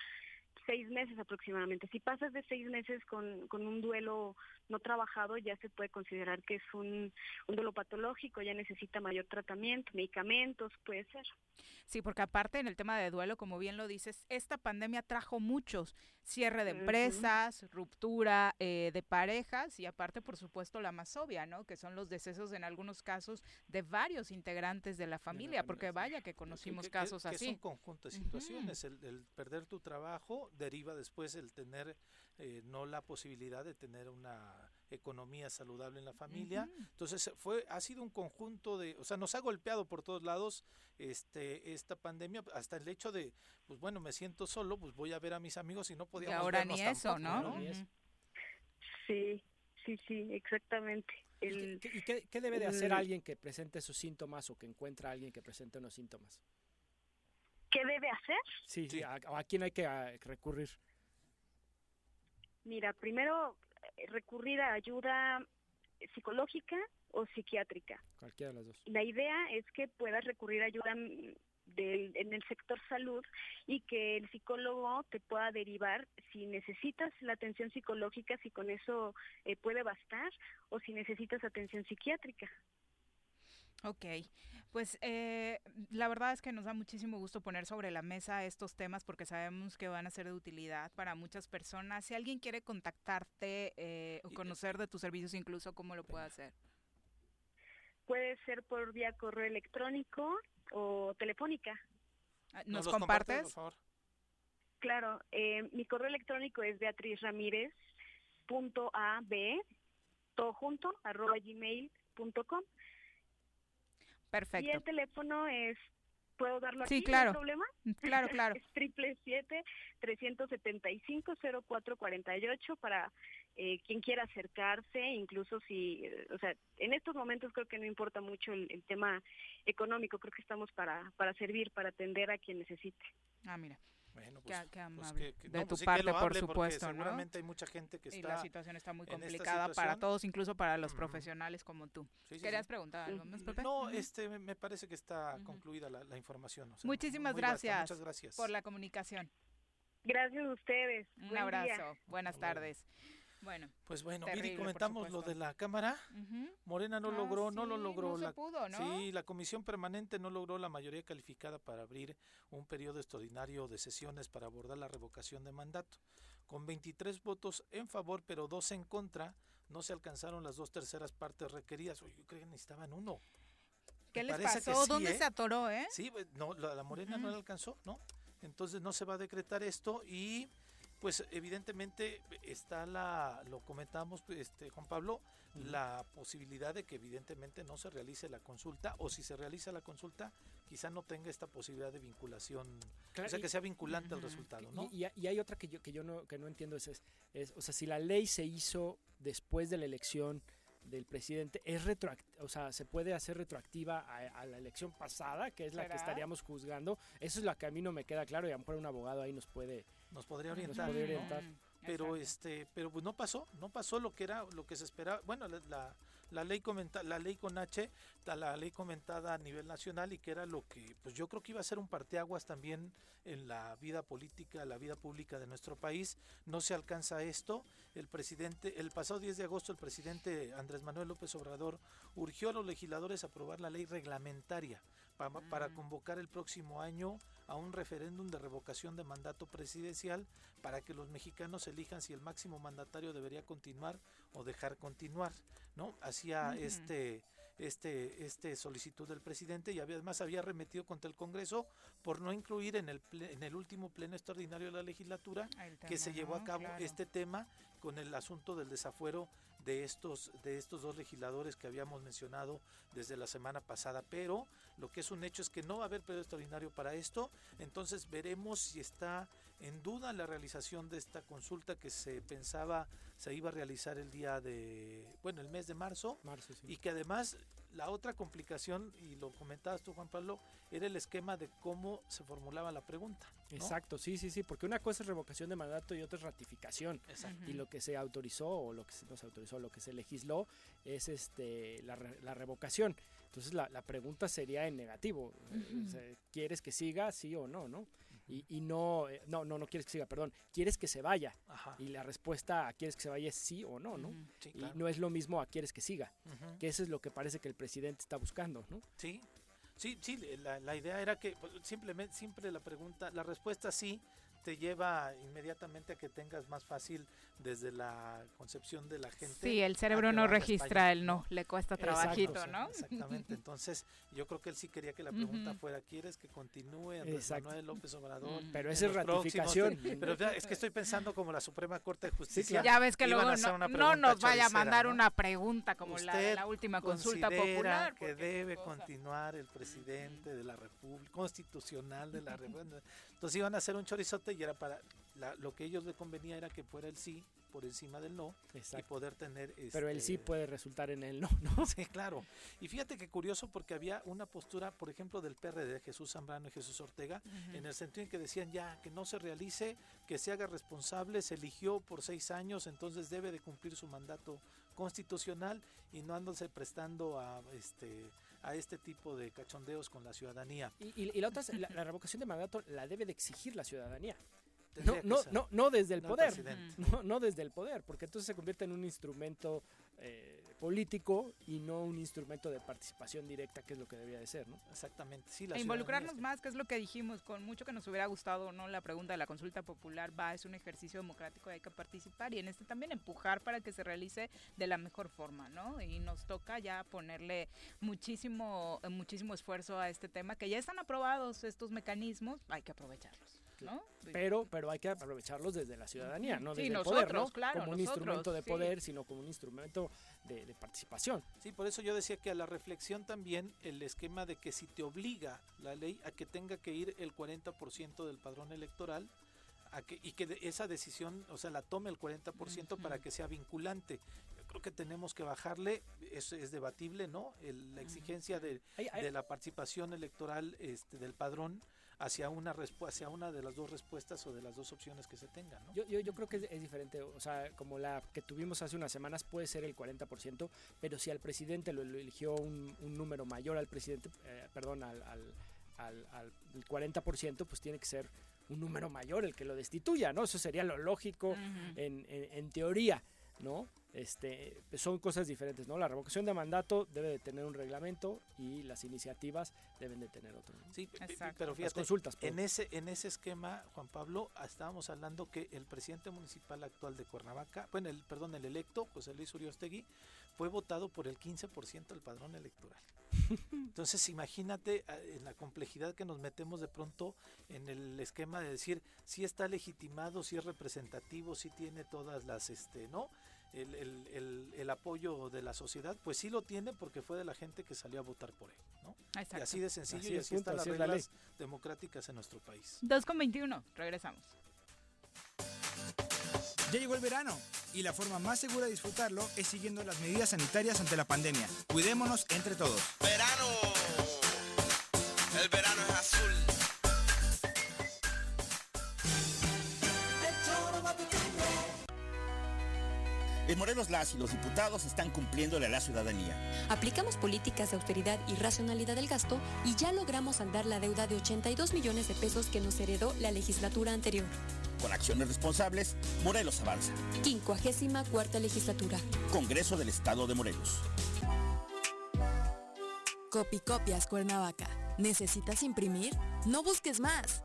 seis meses aproximadamente. Si pasas de seis meses con, con un duelo no trabajado, ya se puede considerar que es un, un duelo patológico, ya necesita mayor tratamiento, medicamentos, puede ser. Sí, porque aparte en el tema de duelo, como bien lo dices, esta pandemia trajo muchos cierre de empresas, ruptura eh, de parejas y aparte, por supuesto, la más obvia, ¿no? Que son los decesos en algunos casos de varios integrantes de la familia, porque vaya que conocimos casos así. es un conjunto de situaciones, el, el, perder tu trabajo deriva después el tener eh, no la posibilidad de tener una economía saludable en la familia. Entonces fue ha sido un conjunto de, o sea, nos ha golpeado por todos lados este esta pandemia hasta el hecho de pues bueno, me siento solo, pues voy a ver a mis amigos y no podíamos y ahora ni eso, ¿no? Sí, sí, sí, exactamente. ¿Y, qué, debe de hacer alguien que presente esos síntomas o que encuentra a alguien que presente unos síntomas? ¿Qué debe hacer? Sí, sí, ¿a, quién hay que recurrir? Mira, primero eh, recurrir a ayuda psicológica o psiquiátrica. Cualquiera de las dos. La idea es que puedas recurrir a ayuda en el sector salud y que el psicólogo te pueda derivar si necesitas la atención psicológica, si con eso eh, puede bastar o si necesitas atención psiquiátrica. Ok, pues eh, la verdad es que nos da muchísimo gusto poner sobre la mesa estos temas porque sabemos que van a ser de utilidad para muchas personas. Si alguien quiere contactarte eh, o conocer de tus servicios incluso, ¿cómo lo puede hacer? Puede ser por vía correo electrónico o telefónica. Ah, ¿Nos, compartes? Por favor. Claro, eh, mi correo electrónico es Beatriz Ramírez punto a b todo junto arroba gmail.com Perfecto. Y el teléfono es ¿Puedo darlo sí, aquí? claro. ¿No problema? Claro, claro. es triple siete trescientos setenta y cinco cero cuatro cuarenta y ocho para eh, quien quiera acercarse, incluso si, eh, o sea, en estos momentos creo que no importa mucho el, el tema económico, creo que estamos para, para servir, para atender a quien necesite. Ah, mira. Bueno, pues, qué, pues amable. de tu pues parte, por supuesto, seguramente hay mucha gente que está. Y la situación está muy complicada para todos, incluso para los profesionales como tú. ¿Querías preguntar algo más, Pepe? No, este, me parece que está concluida la, información. Muchísimas gracias, gracias por la comunicación. Gracias a ustedes. Un abrazo. Buenas tardes. Bueno, pues bueno, Viri, comentamos lo de la Cámara. Morena no ah, logró, no lo logró. la, pudo, ¿no? Sí, la Comisión Permanente no logró la mayoría calificada para abrir un periodo extraordinario de sesiones para abordar la revocación de mandato. Con 23 votos en favor, pero dos en contra, no se alcanzaron las dos terceras partes requeridas. Oye, yo creo que necesitaban uno. ¿Qué les pasó? ¿Dónde ¿eh? se atoró, eh? Sí, pues, no, la, Morena no le alcanzó, ¿no? Entonces no se va a decretar esto y pues evidentemente está la, lo comentamos este, Juan Pablo, la posibilidad de que evidentemente no se realice la consulta o si se realiza la consulta quizá no tenga esta posibilidad de vinculación, o sea que sea vinculante al resultado, ¿no? Y, hay otra que yo que yo no que no entiendo es, es, o sea si la ley se hizo después de la elección del presidente es retroactiva, o sea, se puede hacer retroactiva a, la elección pasada, que es la que estaríamos juzgando. Eso es lo que a mí no me queda claro y a lo mejor un abogado ahí nos puede nos podría orientar. Pero este, pero pues no pasó, no pasó lo que era lo que se esperaba. Bueno, la, la, ley comenta, la ley con H, la, ley comentada a nivel nacional y que era lo que pues yo creo que iba a ser un parteaguas también en la vida política, la vida pública de nuestro país. No se alcanza esto. El presidente, el pasado 10 de agosto el presidente Andrés Manuel López Obrador urgió a los legisladores a aprobar la ley reglamentaria para mm. convocar el próximo año a un referéndum de revocación de mandato presidencial para que los mexicanos elijan si el máximo mandatario debería continuar o dejar continuar, ¿no? Hacía este este, este solicitud del presidente y además había remetido contra el Congreso por no incluir en el, en el último pleno extraordinario de la legislatura que se llevó a cabo este tema con el asunto del desafuero de estos, de estos dos legisladores que habíamos mencionado desde la semana pasada. Pero lo que es un hecho es que no va a haber periodo extraordinario para esto. Entonces veremos si está en duda la realización de esta consulta que se pensaba se iba a realizar el día de, bueno, el mes de marzo. Y que además la otra complicación, y lo comentabas tú Juan Pablo, era el esquema de cómo se formulaba la pregunta. Exacto, sí, sí, sí, porque una cosa es revocación de mandato y otra es ratificación. Y lo que se autorizó o lo que no se autorizó, lo que se legisló es este la, la revocación. Entonces la, la, pregunta sería en negativo. ¿Quieres que siga, sí o no, no? Y, y, no, eh, no, no, no quieres que siga, perdón, quieres que se vaya. Y la respuesta a quieres que se vaya es sí o no, ¿no? Y no es lo mismo a quieres que siga, que eso es lo que parece que el presidente está buscando, ¿no? Sí, sí, sí, la, la idea era que pues, simplemente, siempre la pregunta, la respuesta sí, te lleva inmediatamente a que tengas más fácil desde la concepción de la gente. Sí, el cerebro no registra el no, le cuesta trabajito, ¿no? Exactamente, entonces yo creo que él sí quería que la pregunta fuera, ¿quieres que continúe Andrés Manuel López Obrador? Pero esa es ratificación. pero es que estoy pensando como la Suprema Corte de Justicia. ya ves que luego no, nos vaya a mandar una pregunta como la de la última consulta popular. que debe continuar el presidente de la República, constitucional de la República. Entonces iban a hacer un chorizote y era para lo que ellos le convenía era que fuera el sí por encima del no y poder tener... Pero el sí este, puede resultar en el no, ¿no? Sí, claro. Y fíjate que curioso porque había una postura, por ejemplo, del PRD, Jesús Zambrano y Jesús Ortega, en el sentido en que decían ya que no se realice, que se haga responsable, se eligió por seis años, entonces debe de cumplir su mandato constitucional y no andándose prestando a este a este tipo de cachondeos con la ciudadanía. Y, la otra es, la, la, revocación de mandato la debe de exigir la ciudadanía. No, no, no, no, desde el poder, no, no, desde el poder, porque entonces se convierte en un instrumento eh, político y no un instrumento de participación directa, que es lo que debería de ser, ¿no? Exactamente, sí. La e involucrarnos más, que es lo que dijimos, con mucho que nos hubiera gustado, ¿no? La pregunta de la consulta popular va, es un ejercicio democrático y hay que participar y en este también empujar para que se realice de la mejor forma, ¿no? Y nos toca ya ponerle muchísimo, muchísimo esfuerzo a este tema, que ya están aprobados estos mecanismos, hay que aprovecharlos. Pero, pero hay que aprovecharlos desde la ciudadanía, no desde el poder, ¿no? como un instrumento de poder, sino como un instrumento de, participación. Sí, por eso yo decía que a la reflexión también el esquema de que si te obliga la ley a que tenga que ir el 40% del padrón electoral, a que, y que esa decisión, o sea, la tome el 40% para que sea vinculante. Yo creo que tenemos que bajarle, eso es debatible, ¿no? la exigencia de, de, la participación electoral este, del padrón hacia una hacia una de las dos respuestas o de las dos opciones que se tengan. Yo, yo, yo, creo que es, diferente, o sea, como la que tuvimos hace unas semanas puede ser el 40%, pero si al presidente lo, eligió un, número mayor al presidente, eh, perdón, al, al, al, 40%, pues tiene que ser un número mayor el que lo destituya, ¿no? Eso sería lo lógico en, en, en teoría, ¿no? este, son cosas diferentes, ¿no? La revocación de mandato debe de tener un reglamento y las iniciativas deben de tener otro. Sí, pero fíjate, consultas, en ese en ese esquema, Juan Pablo, estábamos hablando que el presidente municipal actual de Cuernavaca, bueno, el perdón, el electo, José Luis Uriostegui, fue votado por el 15% del padrón electoral. Entonces, imagínate ah, en la complejidad que nos metemos de pronto en el esquema de decir si está legitimado, si es representativo, si tiene todas las este, ¿no? el, el, apoyo de la sociedad, pues sí lo tiene porque fue de la gente que salió a votar por él. ¿no? Y así de sencillo y así están las reglas democráticas en nuestro país. 2 con 21, regresamos. Ya llegó el verano y la forma más segura de disfrutarlo es siguiendo las medidas sanitarias ante la pandemia. Cuidémonos entre todos. Verano. El verano es azul. En Morelos las y los diputados están cumpliéndole a la ciudadanía. Aplicamos políticas de austeridad y racionalidad del gasto y ya logramos andar la deuda de 82 millones de pesos que nos heredó la legislatura anterior. Con acciones responsables, Morelos avanza. 54 legislatura. Congreso del Estado de Morelos. Copicopias Cuernavaca. ¿Necesitas imprimir? No busques más.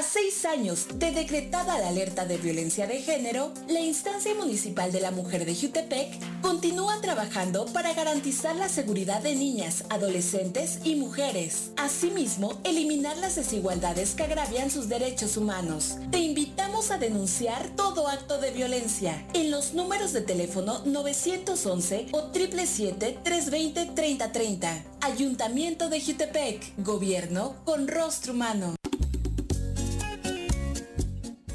A seis años de decretada la alerta de violencia de género, la instancia municipal de la mujer de Jutepec continúa trabajando para garantizar la seguridad de niñas, adolescentes y mujeres. Asimismo, eliminar las desigualdades que agravian sus derechos humanos. Te invitamos a denunciar todo acto de violencia en los números de teléfono 911 o 777-320-3030. Ayuntamiento de Jutepec. Gobierno con rostro humano.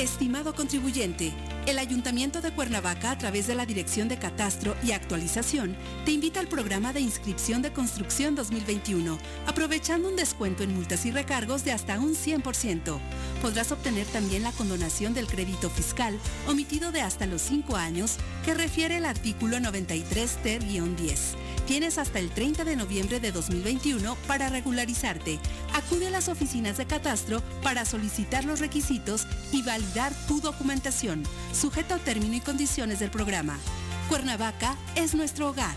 Estimado contribuyente, el Ayuntamiento de Cuernavaca, a través de la Dirección de Catastro y Actualización, te invita al programa de inscripción de construcción 2021, aprovechando un descuento en multas y recargos de hasta un 100%. Podrás obtener también la condonación del crédito fiscal omitido de hasta los 5 años que refiere el artículo 93 ter-10 Tienes hasta el 30 de noviembre de 2021 para regularizarte. Acude a las oficinas de catastro para solicitar los requisitos y validar tu documentación, sujeto a término y condiciones del programa. Cuernavaca es nuestro hogar.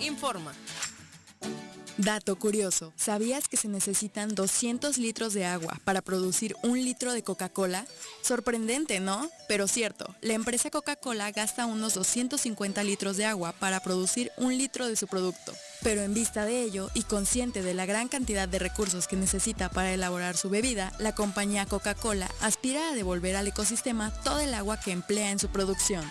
Informa. Dato curioso, ¿sabías que se necesitan 200 litros de agua para producir un litro de Coca-Cola? Sorprendente, ¿no? Pero cierto, la empresa Coca-Cola gasta unos 250 litros de agua para producir un litro de su producto. Pero en vista de ello y consciente de la gran cantidad de recursos que necesita para elaborar su bebida, la compañía Coca-Cola aspira a devolver al ecosistema todo el agua que emplea en su producción.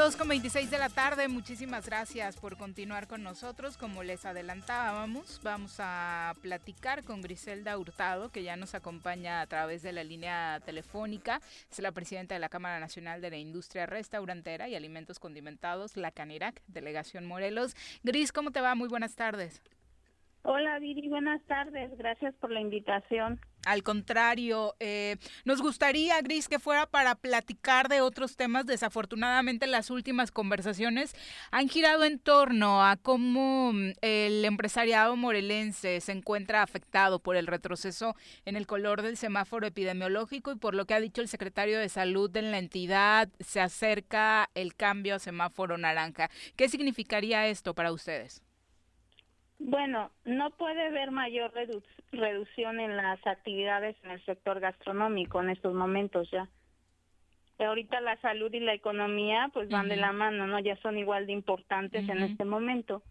2 con 26 de la tarde, muchísimas gracias por continuar con nosotros. Como les adelantábamos, vamos a platicar con Griselda Hurtado, que ya nos acompaña a través de la línea telefónica. Es la presidenta de la Cámara Nacional de la Industria Restaurantera y Alimentos Condimentados, la Canirac, Delegación Morelos. Gris, ¿cómo te va? Muy buenas tardes. Hola Viri, buenas tardes. Gracias por la invitación. Al contrario, eh, nos gustaría, Gris, que fuera para platicar de otros temas. Desafortunadamente, las últimas conversaciones han girado en torno a cómo mm, el empresariado morelense se encuentra afectado por el retroceso en el color del semáforo epidemiológico y por lo que ha dicho el secretario de Salud en la entidad, se acerca el cambio a semáforo naranja. ¿Qué significaría esto para ustedes? Bueno, no puede haber mayor reducción en las actividades en el sector gastronómico en estos momentos ya. Ahorita la salud y la economía pues van de la mano, ¿no? Ya son igual de importantes en este momento.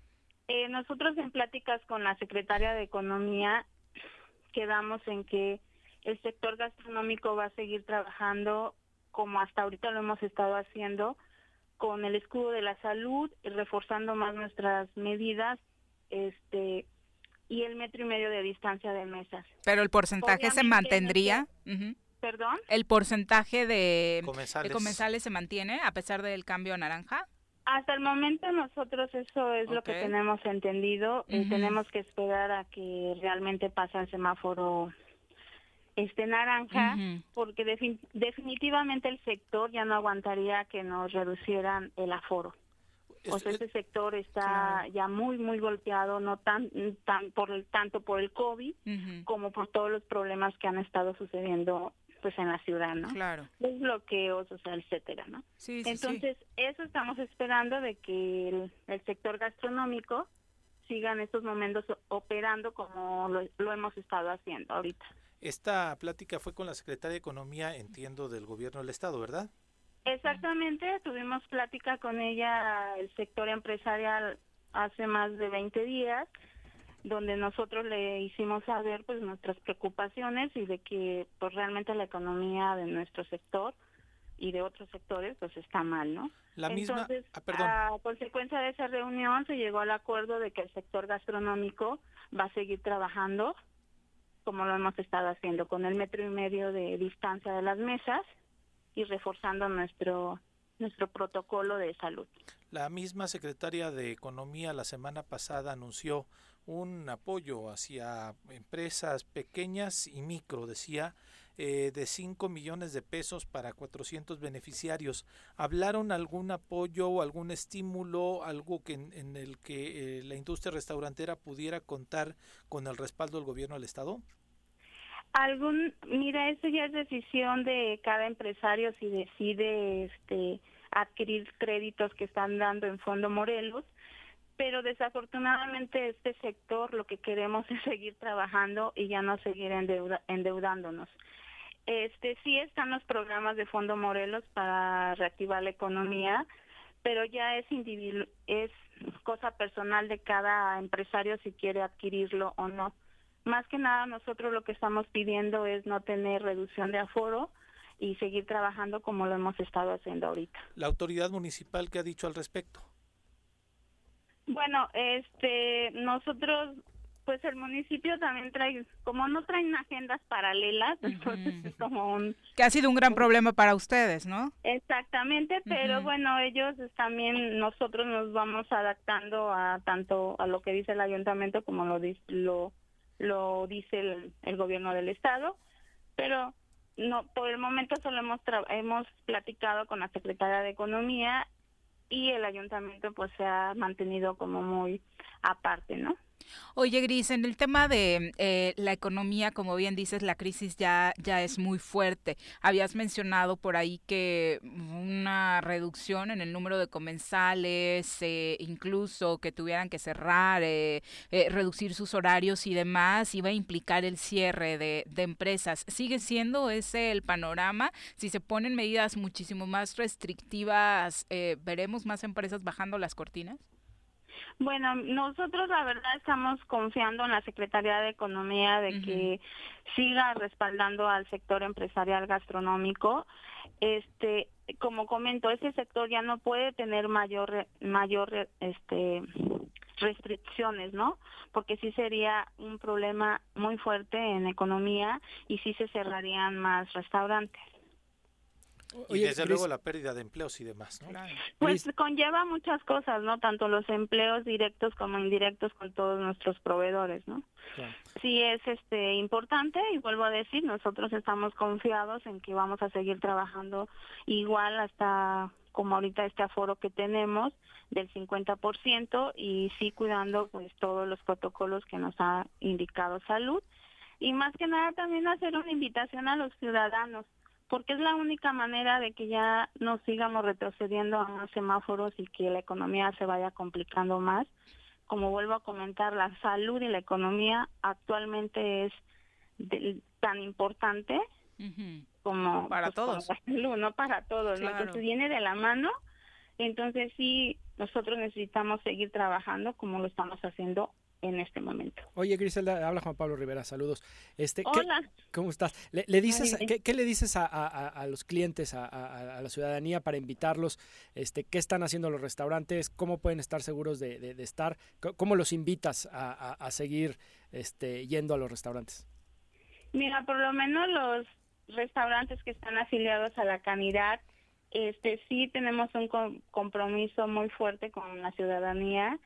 Eh, nosotros en pláticas con la secretaria de Economía quedamos en que el sector gastronómico va a seguir trabajando como hasta ahorita lo hemos estado haciendo con el escudo de la salud, y reforzando más nuestras medidas este y el metro y medio de distancia de mesas. Pero el porcentaje se mantendría. ¿Perdón? ¿El porcentaje de comensales. se mantiene a pesar del cambio a naranja? Hasta el momento nosotros eso es lo que tenemos entendido. y tenemos que esperar a que realmente pase el semáforo este naranja, porque definitivamente el sector ya no aguantaría que nos reducieran el aforo. Pues ese sector está ya muy muy golpeado no tan tan por el tanto por el covid como por todos los problemas que han estado sucediendo pues en la ciudad no claro. Los bloqueos o sea etcétera no sí, entonces eso estamos esperando de que el, el, sector gastronómico siga en estos momentos operando como lo, lo hemos estado haciendo ahorita. Esta plática fue con la secretaria de economía entiendo del gobierno del estado verdad Exactamente, tuvimos plática con ella, el sector empresarial, hace más de 20 días, donde nosotros le hicimos saber pues nuestras preocupaciones y de que pues realmente la economía de nuestro sector y de otros sectores pues está mal, ¿no? La misma, Entonces, ah, a consecuencia de esa reunión se llegó al acuerdo de que el sector gastronómico va a seguir trabajando como lo hemos estado haciendo, con el metro y medio de distancia de las mesas y reforzando nuestro nuestro protocolo de salud. La misma secretaria de Economía la semana pasada anunció un apoyo hacia empresas pequeñas y micro, decía, eh, de 5 millones de pesos para 400 beneficiarios. ¿Hablaron algún apoyo o algún estímulo, algo que en, el que eh, la industria restaurantera pudiera contar con el respaldo del gobierno del Estado? Algún, mira, eso ya es decisión de cada empresario si decide este adquirir créditos que están dando en Fondo Morelos, pero desafortunadamente este sector lo que queremos es seguir trabajando y ya no seguir endeudándonos. Este sí están los programas de Fondo Morelos para reactivar la economía, pero ya es es cosa personal de cada empresario si quiere adquirirlo o no. Más que nada nosotros lo que estamos pidiendo es no tener reducción de aforo y seguir trabajando como lo hemos estado haciendo ahorita. La autoridad municipal qué ha dicho al respecto? Bueno, este nosotros pues el municipio también trae, como no traen agendas paralelas, entonces es como un... Que ha sido un gran problema para ustedes, ¿no? Exactamente, pero bueno, ellos también, nosotros nos vamos adaptando a tanto a lo que dice el ayuntamiento como lo, lo lo dice el, gobierno del estado, pero no por el momento solo hemos hemos platicado con la secretaria de economía y el ayuntamiento pues se ha mantenido como muy aparte, ¿no? Oye, Gris, en el tema de eh, la economía, como bien dices, la crisis ya, ya es muy fuerte. Habías mencionado por ahí que una reducción en el número de comensales, eh, incluso que tuvieran que cerrar, eh, reducir sus horarios y demás, iba a implicar el cierre de, de empresas. ¿Sigue siendo ese el panorama? Si se ponen medidas muchísimo más restrictivas, ¿veremos más empresas bajando las cortinas? Bueno, nosotros la verdad estamos confiando en la Secretaría de Economía de que siga respaldando al sector empresarial gastronómico. Este, como comento, ese sector ya no puede tener mayor mayor este restricciones, ¿no? Porque sí sería un problema muy fuerte en economía y sí se cerrarían más restaurantes y desde luego la pérdida de empleos y demás, ¿no? Pues conlleva muchas cosas, ¿no? Tanto los empleos directos como indirectos con todos nuestros proveedores, ¿no? Sí es este importante y vuelvo a decir, nosotros estamos confiados en que vamos a seguir trabajando igual hasta como ahorita este aforo que tenemos del 50% y sí cuidando pues todos los protocolos que nos ha indicado salud y más que nada también hacer una invitación a los ciudadanos porque es la única manera de que ya no sigamos retrocediendo a más semáforos y que la economía se vaya complicando más. Como vuelvo a comentar, la salud y la economía actualmente es tan importante como para pues, todos, la salud, no para todos, entonces viene de la mano. Entonces sí, nosotros necesitamos seguir trabajando como lo estamos haciendo en este momento. Oye, Griselda, habla Juan Pablo Rivera, saludos. Este, Hola. ¿Cómo estás? ¿Le, dices, ¿qué, le dices a, los clientes, a, la ciudadanía para invitarlos? Este, ¿Qué están haciendo los restaurantes? ¿Cómo pueden estar seguros de, estar? ¿Cómo los invitas a, seguir este, yendo a los restaurantes? Mira, por lo menos los restaurantes que están afiliados a la Canidad, este, sí tenemos un compromiso muy fuerte con la ciudadanía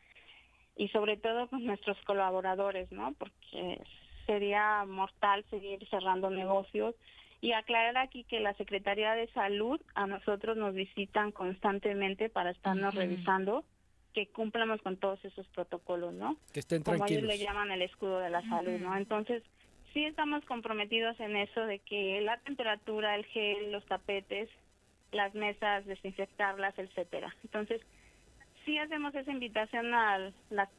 y sobre todo con nuestros colaboradores, ¿no? Porque sería mortal seguir cerrando negocios y aclarar aquí que la Secretaría de Salud a nosotros nos visitan constantemente para estarnos revisando que cumplamos con todos esos protocolos, ¿no? Que estén Como ellos le llaman el escudo de la salud, ¿no? Entonces, sí estamos comprometidos en eso de que la temperatura, el gel, los tapetes, las mesas, desinfectarlas, etcétera. Entonces, sí hacemos esa invitación a,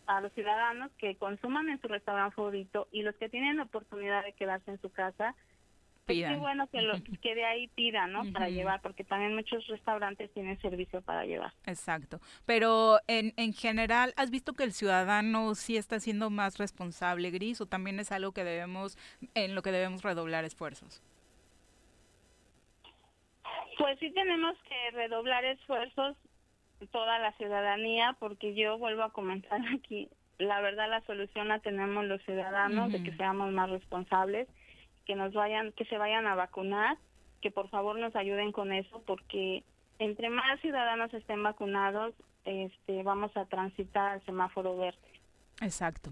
a los ciudadanos que consuman en su restaurante favorito y los que tienen la oportunidad de quedarse en su casa, pues qué bueno que, lo, que de ahí pidan, ¿no? Para llevar, porque también muchos restaurantes tienen servicio para llevar. Exacto. Pero en, en general, ¿has visto que el ciudadano sí está siendo más responsable, Gris, o también es algo que debemos, en lo que debemos redoblar esfuerzos? Pues sí tenemos que redoblar esfuerzos toda la ciudadanía, porque yo vuelvo a comentar aquí, la verdad la solución la tenemos los ciudadanos, de que seamos más responsables que nos vayan, que se vayan a vacunar, que por favor nos ayuden con eso, porque entre más ciudadanos estén vacunados, este, vamos a transitar al semáforo verde. Exacto.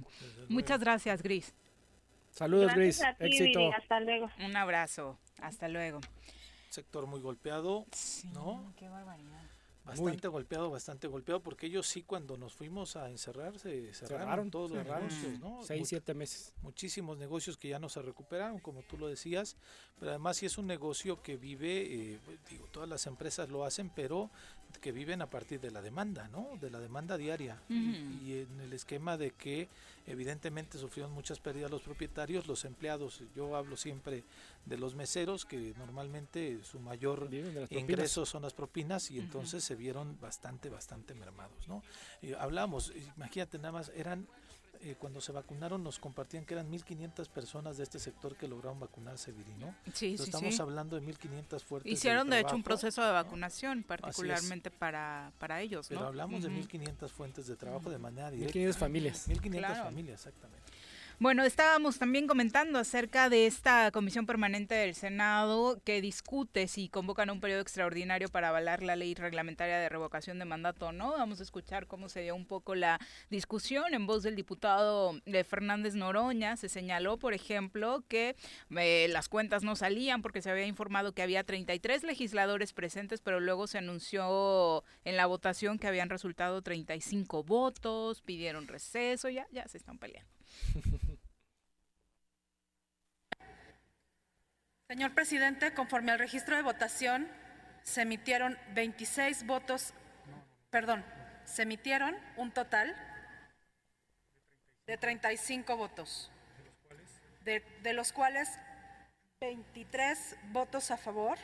Muchas gracias, Gris. Saludos, Gris. Éxito. hasta luego. Un abrazo. Hasta luego. Sector muy golpeado, ¿no? Qué barbaridad. Bastante golpeado, bastante golpeado, porque ellos sí cuando nos fuimos a encerrar se cerraron, todos los negocios, ¿no? Seis, siete meses. Muchísimos negocios que ya no se recuperaron, como tú lo decías, pero además sí es un negocio que vive, eh, digo, todas las empresas lo hacen, pero que viven a partir de la demanda, ¿no? De la demanda diaria. y, en el esquema de que evidentemente sufrieron muchas pérdidas los propietarios, los empleados. Yo hablo siempre de los meseros, que normalmente su mayor ingreso son las propinas y entonces se vieron bastante, bastante mermados, ¿no? hablamos, imagínate nada más, eran eh, cuando se vacunaron nos compartían que eran 1.500 personas de este sector que lograron vacunarse, Viri, ¿no? Sí, sí, Estamos hablando de 1.500 fuertes. Hicieron de, hecho un proceso de vacunación, particularmente para, para ellos, Pero hablamos de 1.500 fuentes de trabajo de manera directa. 1.500 familias. 1.500 familias, exactamente. Bueno, estábamos también comentando acerca de esta comisión permanente del Senado que discute si convocan un periodo extraordinario para avalar la ley reglamentaria de revocación de mandato o no. Vamos a escuchar cómo se dio un poco la discusión en voz del diputado de Fernández Noroña. Se señaló, por ejemplo, que eh, las cuentas no salían porque se había informado que había 33 legisladores presentes, pero luego se anunció en la votación que habían resultado 35 votos, pidieron receso, ya, ya se están peleando. Señor presidente, conforme al registro de votación, se emitieron 26 votos, perdón, se emitieron un total de 35 votos, de, los cuales 23 votos a favor,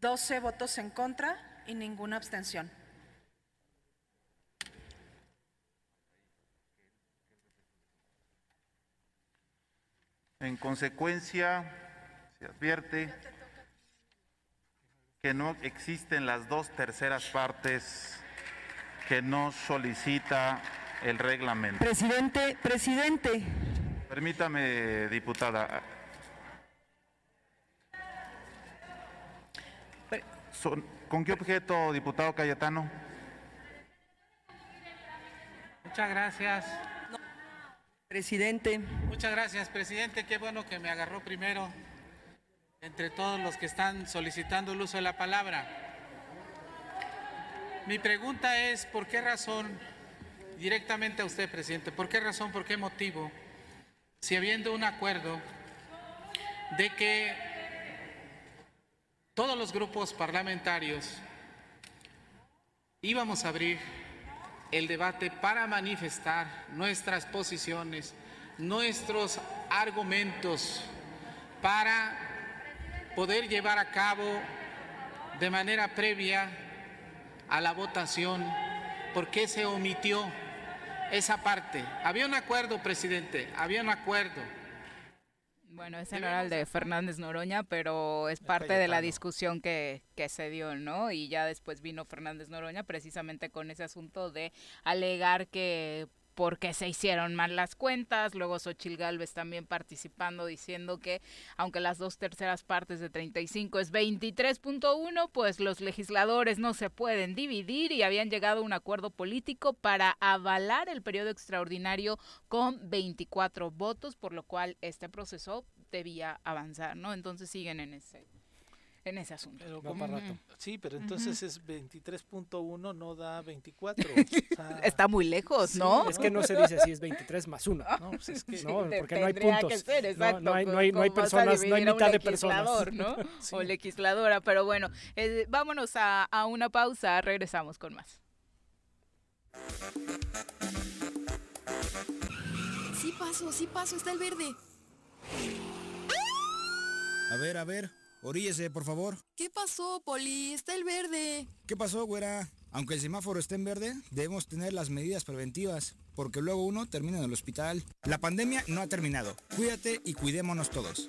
12 votos en contra y ninguna abstención. En consecuencia, se advierte que no existen las dos terceras partes que no solicita el reglamento. Presidente, presidente. Permítame, diputada. ¿Con qué objeto, diputado Cayetano? Muchas gracias. Presidente. Muchas gracias, presidente. Qué bueno que me agarró primero entre todos los que están solicitando el uso de la palabra. Mi pregunta es, ¿por qué razón, directamente a usted, presidente, por qué razón, por qué motivo, si habiendo un acuerdo de que todos los grupos parlamentarios íbamos a abrir el debate para manifestar nuestras posiciones, nuestros argumentos, para poder llevar a cabo de manera previa a la votación, ¿por qué se omitió esa parte? Había un acuerdo, presidente, había un acuerdo bueno, ese no era el de Fernández Noroña, pero es parte de la discusión que, que se dio, ¿no? Y ya después vino Fernández Noroña precisamente con ese asunto de alegar que porque se hicieron mal las cuentas. Luego Xochil Gálvez también participando diciendo que aunque las dos terceras partes de 35 es 23.1, pues los legisladores no se pueden dividir y habían llegado a un acuerdo político para avalar el periodo extraordinario con 24 votos, por lo cual este proceso debía avanzar, ¿no? Entonces siguen en ese en ese asunto. Sí, pero entonces es 23.1 no da 24. Está muy lejos, ¿no? Es que no se dice así, es 23 más 1. No, pues es que no, porque no hay puntos. no, hay, no, hay, no hay personas, no hay mitad de personas. ¿no? O legisladora, pero bueno, eh, vámonos a, a una pausa, regresamos con más. Sí paso, sí paso, está el verde. A ver, a ver, oríllese, por favor. ¿Qué pasó, Poli? Está el verde. ¿Qué pasó, güera? Aunque el semáforo esté en verde, debemos tener las medidas preventivas, porque luego uno termina en el hospital. La pandemia no ha terminado. Cuídate y cuidémonos todos.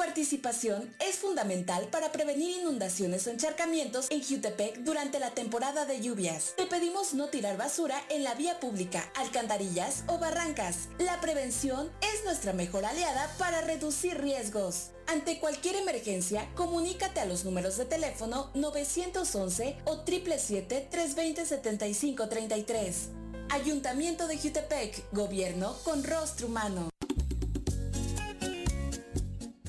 Participación es fundamental para prevenir inundaciones o encharcamientos en Jutepec durante la temporada de lluvias. Te pedimos no tirar basura en la vía pública, alcantarillas o barrancas. La prevención es nuestra mejor aliada para reducir riesgos. Ante cualquier emergencia, comunícate a los números de teléfono 911 o 777-320-7533. Ayuntamiento de Jutepec, Gobierno con rostro humano.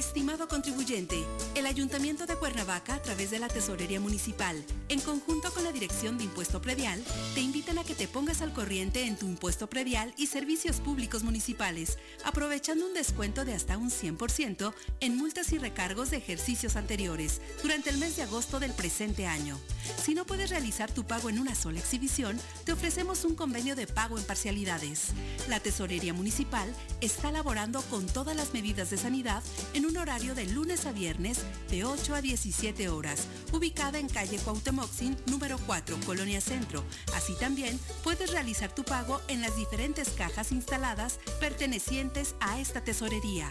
Estimado contribuyente, el Ayuntamiento de Cuernavaca, a través de la Tesorería Municipal, en conjunto con la Dirección de Impuesto Predial, te invitan a que te pongas al corriente en tu impuesto predial y servicios públicos municipales, aprovechando un descuento de hasta un 100% en multas y recargos de ejercicios anteriores durante el mes de agosto del presente año. Si no puedes realizar tu pago en una sola exhibición, te ofrecemos un convenio de pago en parcialidades. La Tesorería Municipal está laborando con todas las medidas de sanidad en un horario de lunes a viernes de 8 a 17 horas, ubicada en calle Cuauhtémoc número 4, Colonia Centro. Así también puedes realizar tu pago en las diferentes cajas instaladas pertenecientes a esta tesorería.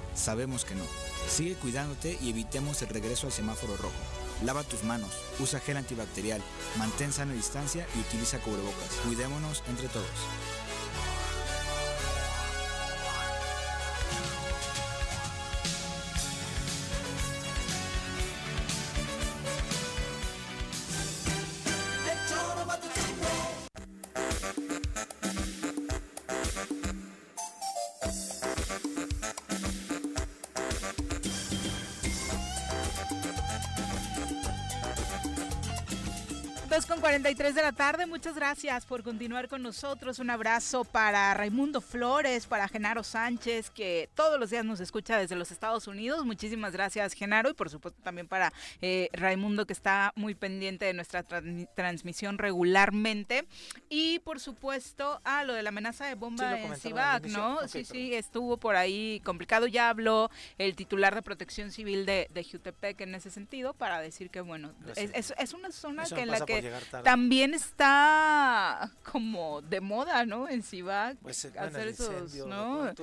Sabemos que no. Sigue cuidándote y evitemos el regreso al semáforo rojo. Lava tus manos, usa gel antibacterial, mantén sana distancia y utiliza cubrebocas. Cuidémonos entre todos. 43 de la tarde, muchas gracias por continuar con nosotros. Un abrazo para Raimundo Flores, para Genaro Sánchez, que todos los días nos escucha desde los Estados Unidos. Muchísimas gracias, Genaro, y por supuesto también para eh, Raimundo, que está muy pendiente de nuestra transmisión regularmente. Y por supuesto, a lo de la amenaza de bomba en Cibac, ¿no? sí, sí, estuvo por ahí complicado. Ya habló el titular de Protección Civil de, de Jutepec en ese sentido para decir que, bueno, es, es, una zona que en la que también está como de moda, ¿no? En Cibac pues, eh, hacer esos, ¿no?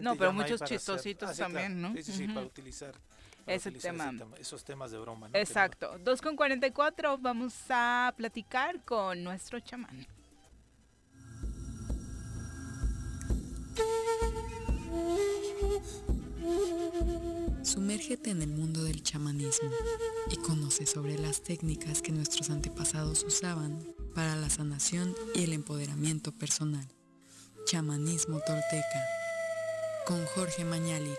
no, pero muchos chistositos ah, también, ¿no? Sí, sí, sí, para utilizar. ese, tema. Esos temas de broma. ¿no? Exacto. 2 con 44 vamos a platicar con nuestro chamán. Sumérgete en el mundo del chamanismo y conoce sobre las técnicas que nuestros antepasados usaban para la sanación y el empoderamiento personal. Chamanismo Tolteca con Jorge Mañalich.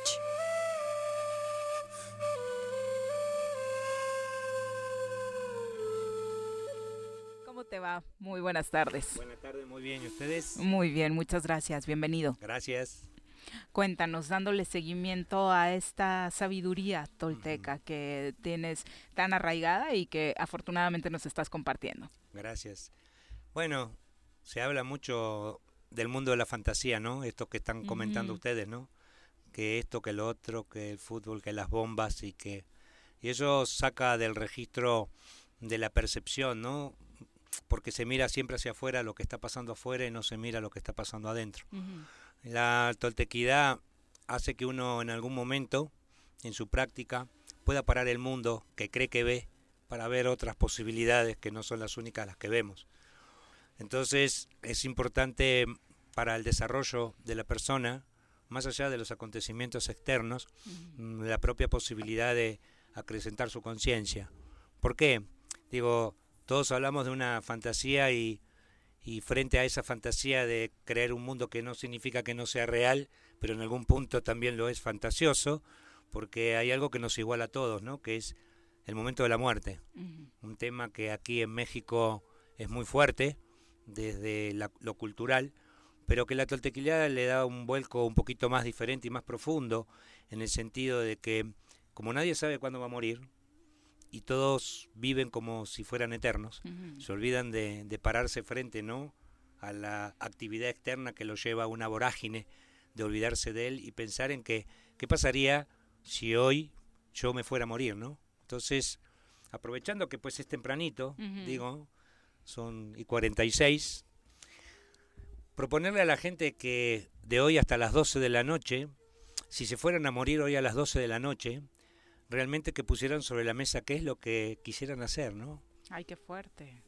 ¿Cómo te va? Muy buenas tardes. Buenas tardes, muy bien. ¿Y ustedes? Muy bien, muchas gracias. Bienvenido. Gracias. Cuéntanos, dándole seguimiento a esta sabiduría tolteca que tienes tan arraigada y que afortunadamente nos estás compartiendo. Gracias. Bueno, se habla mucho del mundo de la fantasía, ¿no? Esto que están comentando ustedes, ¿no? Que esto, que lo otro, que el fútbol, que las bombas y que... Y eso saca del registro de la percepción, ¿no? Porque se mira siempre hacia afuera lo que está pasando afuera y no se mira lo que está pasando adentro. La toltequidad hace que uno en algún momento, en su práctica, pueda parar el mundo que cree que ve para ver otras posibilidades que no son las únicas las que vemos. Entonces es importante para el desarrollo de la persona, más allá de los acontecimientos externos, la propia posibilidad de acrecentar su conciencia. ¿Por qué? Digo, todos hablamos de una fantasía y y frente a esa fantasía de creer un mundo que no significa que no sea real, pero en algún punto también lo es fantasioso, porque hay algo que nos iguala a todos, ¿no? Que es el momento de la muerte. Un tema que aquí en México es muy fuerte desde lo cultural, pero que la toltequidad le da un vuelco un poquito más diferente y más profundo, en el sentido de que como nadie sabe cuándo va a morir, y todos viven como si fueran eternos. Se olvidan de, pararse frente ¿no? a la actividad externa que lo lleva a una vorágine, de olvidarse de él y pensar en que qué pasaría si hoy yo me fuera a morir, ¿no? Entonces, aprovechando que pues es tempranito, digo, son y 46, proponerle a la gente que de hoy hasta las 12 de la noche, si se fueran a morir hoy a las 12 de la noche, realmente que pusieran sobre la mesa qué es lo que quisieran hacer, ¿no? Ay, qué fuerte.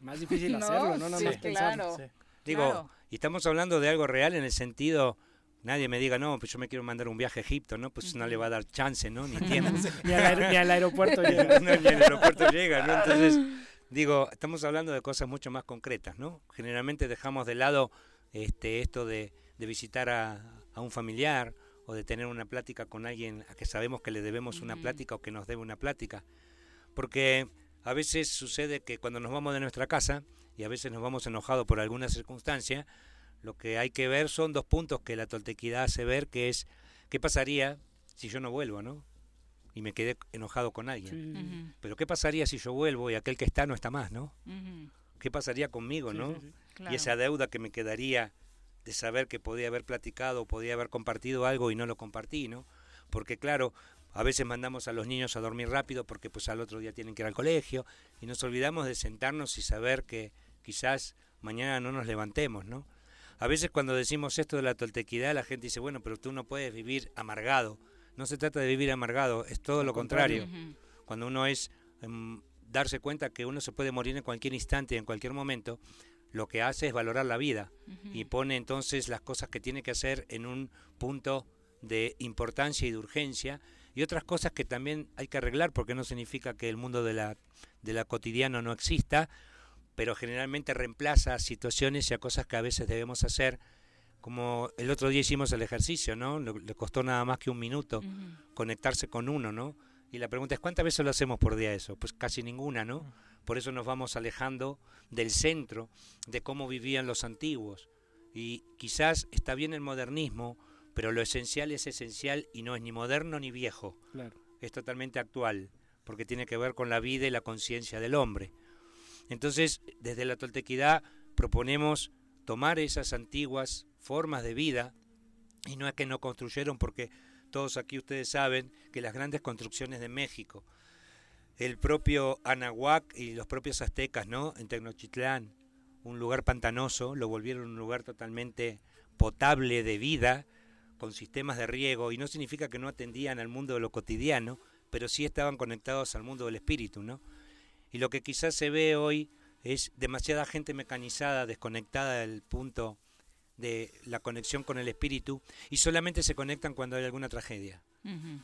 Más difícil hacerlo, no nada más claro, Digo, y estamos hablando de algo real en el sentido nadie me diga, no, pues yo me quiero mandar un viaje a Egipto, ¿no? Pues no le va a dar chance, ¿no? Ni tiempo. ni, al aeropuerto llega. no, ni al aeropuerto llega, ¿no? Entonces, digo, estamos hablando de cosas mucho más concretas, ¿no? Generalmente dejamos de lado este, esto de, de visitar a, a, un familiar o de tener una plática con alguien a que sabemos que le debemos una plática o que nos debe una plática. Porque a veces sucede que cuando nos vamos de nuestra casa y a veces nos vamos enojados por alguna circunstancia, lo que hay que ver son dos puntos que la toltequidad hace ver, que es qué pasaría si yo no vuelvo, ¿no? Y me quedé enojado con alguien. Pero qué pasaría si yo vuelvo y aquel que está no está más, ¿no? ¿Qué pasaría conmigo, no? Y esa deuda que me quedaría de saber que podía haber platicado, podía haber compartido algo y no lo compartí, ¿no? Porque claro, a veces mandamos a los niños a dormir rápido porque pues al otro día tienen que ir al colegio y nos olvidamos de sentarnos y saber que quizás mañana no nos levantemos, ¿no? A veces cuando decimos esto de la toltequidad la gente dice, bueno, pero tú no puedes vivir amargado. No se trata de vivir amargado, es todo lo contrario. Cuando uno es em, darse cuenta que uno se puede morir en cualquier instante, en cualquier momento, lo que hace es valorar la vida y pone entonces las cosas que tiene que hacer en un punto de importancia y de urgencia y otras cosas que también hay que arreglar porque no significa que el mundo de la, de la cotidiana no exista, pero generalmente reemplaza situaciones y a cosas que a veces debemos hacer, como el otro día hicimos el ejercicio, ¿no? Le, costó nada más que un minuto conectarse con uno, ¿no? Y la pregunta es, ¿cuántas veces lo hacemos por día eso? Pues casi ninguna, ¿no? Por eso nos vamos alejando del centro, de cómo vivían los antiguos. Y quizás está bien el modernismo, pero lo esencial es esencial y no es ni moderno ni viejo. Es totalmente actual, porque tiene que ver con la vida y la conciencia del hombre. Entonces, desde la toltequidad proponemos tomar esas antiguas formas de vida, y no es que no construyeron, porque todos aquí ustedes saben que las grandes construcciones de México, el propio Anahuac y los propios aztecas, ¿no? En Tenochtitlán, un lugar pantanoso, lo volvieron un lugar totalmente potable de vida, con sistemas de riego, y no significa que no atendían al mundo de lo cotidiano, pero sí estaban conectados al mundo del espíritu, ¿no? Y lo que quizás se ve hoy es demasiada gente mecanizada, desconectada del punto de la conexión con el espíritu y solamente se conectan cuando hay alguna tragedia,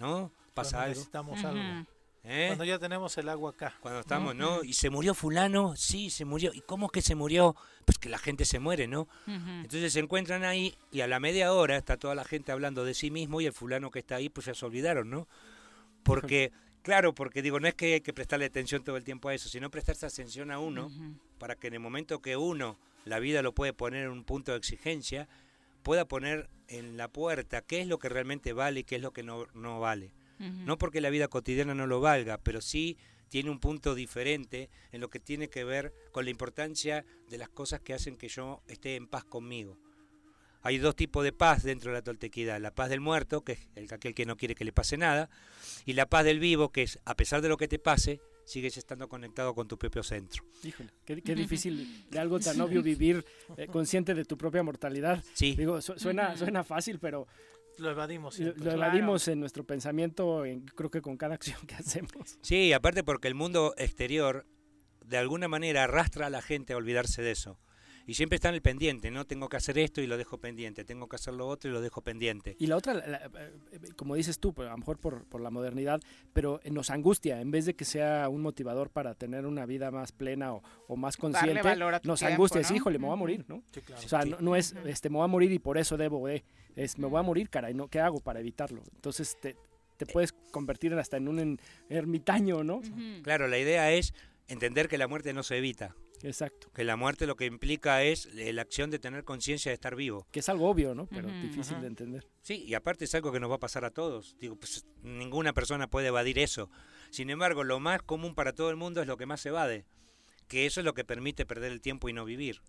¿no? Pasa algo. Necesitamos algo. ¿Eh? Cuando ya tenemos el agua acá. Cuando estamos, ¿no? Y se murió fulano, sí, se murió. ¿Y cómo es que se murió? Pues que la gente se muere, ¿no? Entonces se encuentran ahí y a la media hora está toda la gente hablando de sí mismo y el fulano que está ahí pues ya se olvidaron, ¿no? Porque Claro, porque digo, no es que hay que prestarle atención todo el tiempo a eso, sino prestarse atención a uno para que en el momento que uno, la vida lo puede poner en un punto de exigencia, pueda poner en la puerta qué es lo que realmente vale y qué es lo que no, no vale. No porque la vida cotidiana no lo valga, pero sí tiene un punto diferente en lo que tiene que ver con la importancia de las cosas que hacen que yo esté en paz conmigo. Hay dos tipos de paz dentro de la toltequidad. La paz del muerto, que es el, aquel que no quiere que le pase nada, y la paz del vivo, que es, a pesar de lo que te pase, sigues estando conectado con tu propio centro. Híjole, qué, difícil de algo tan obvio vivir eh, consciente de tu propia mortalidad. Sí. Digo, suena, suena fácil, pero... Lo evadimos. Lo evadimos en nuestro pensamiento, en, creo que con cada acción que hacemos. Sí, aparte porque el mundo exterior de alguna manera arrastra a la gente a olvidarse de eso y siempre está en el pendiente, ¿no? Tengo que hacer esto y lo dejo pendiente, tengo que hacer lo otro y lo dejo pendiente. Y la otra, eh, como dices tú, pues, a lo mejor por, por, la modernidad, pero nos angustia, en vez de que sea un motivador para tener una vida más plena o, o más consciente, nos angustia, es, híjole, me voy a morir, ¿no? O sea, no, es, este, me voy a morir y por eso debo de, es, me voy a morir, cara, ¿no? ¿qué hago para evitarlo? Entonces te, te puedes convertir hasta en un ermitaño, ¿no? Claro, la idea es entender que la muerte no se evita. Exacto. Que la muerte lo que implica es la acción de tener conciencia de estar vivo. Que es algo obvio, ¿no? Pero difícil de entender. Sí, y aparte es algo que nos va a pasar a todos. Digo, pues ninguna persona puede evadir eso. Sin embargo, lo más común para todo el mundo es lo que más se evade. Que eso es lo que permite perder el tiempo y no vivir.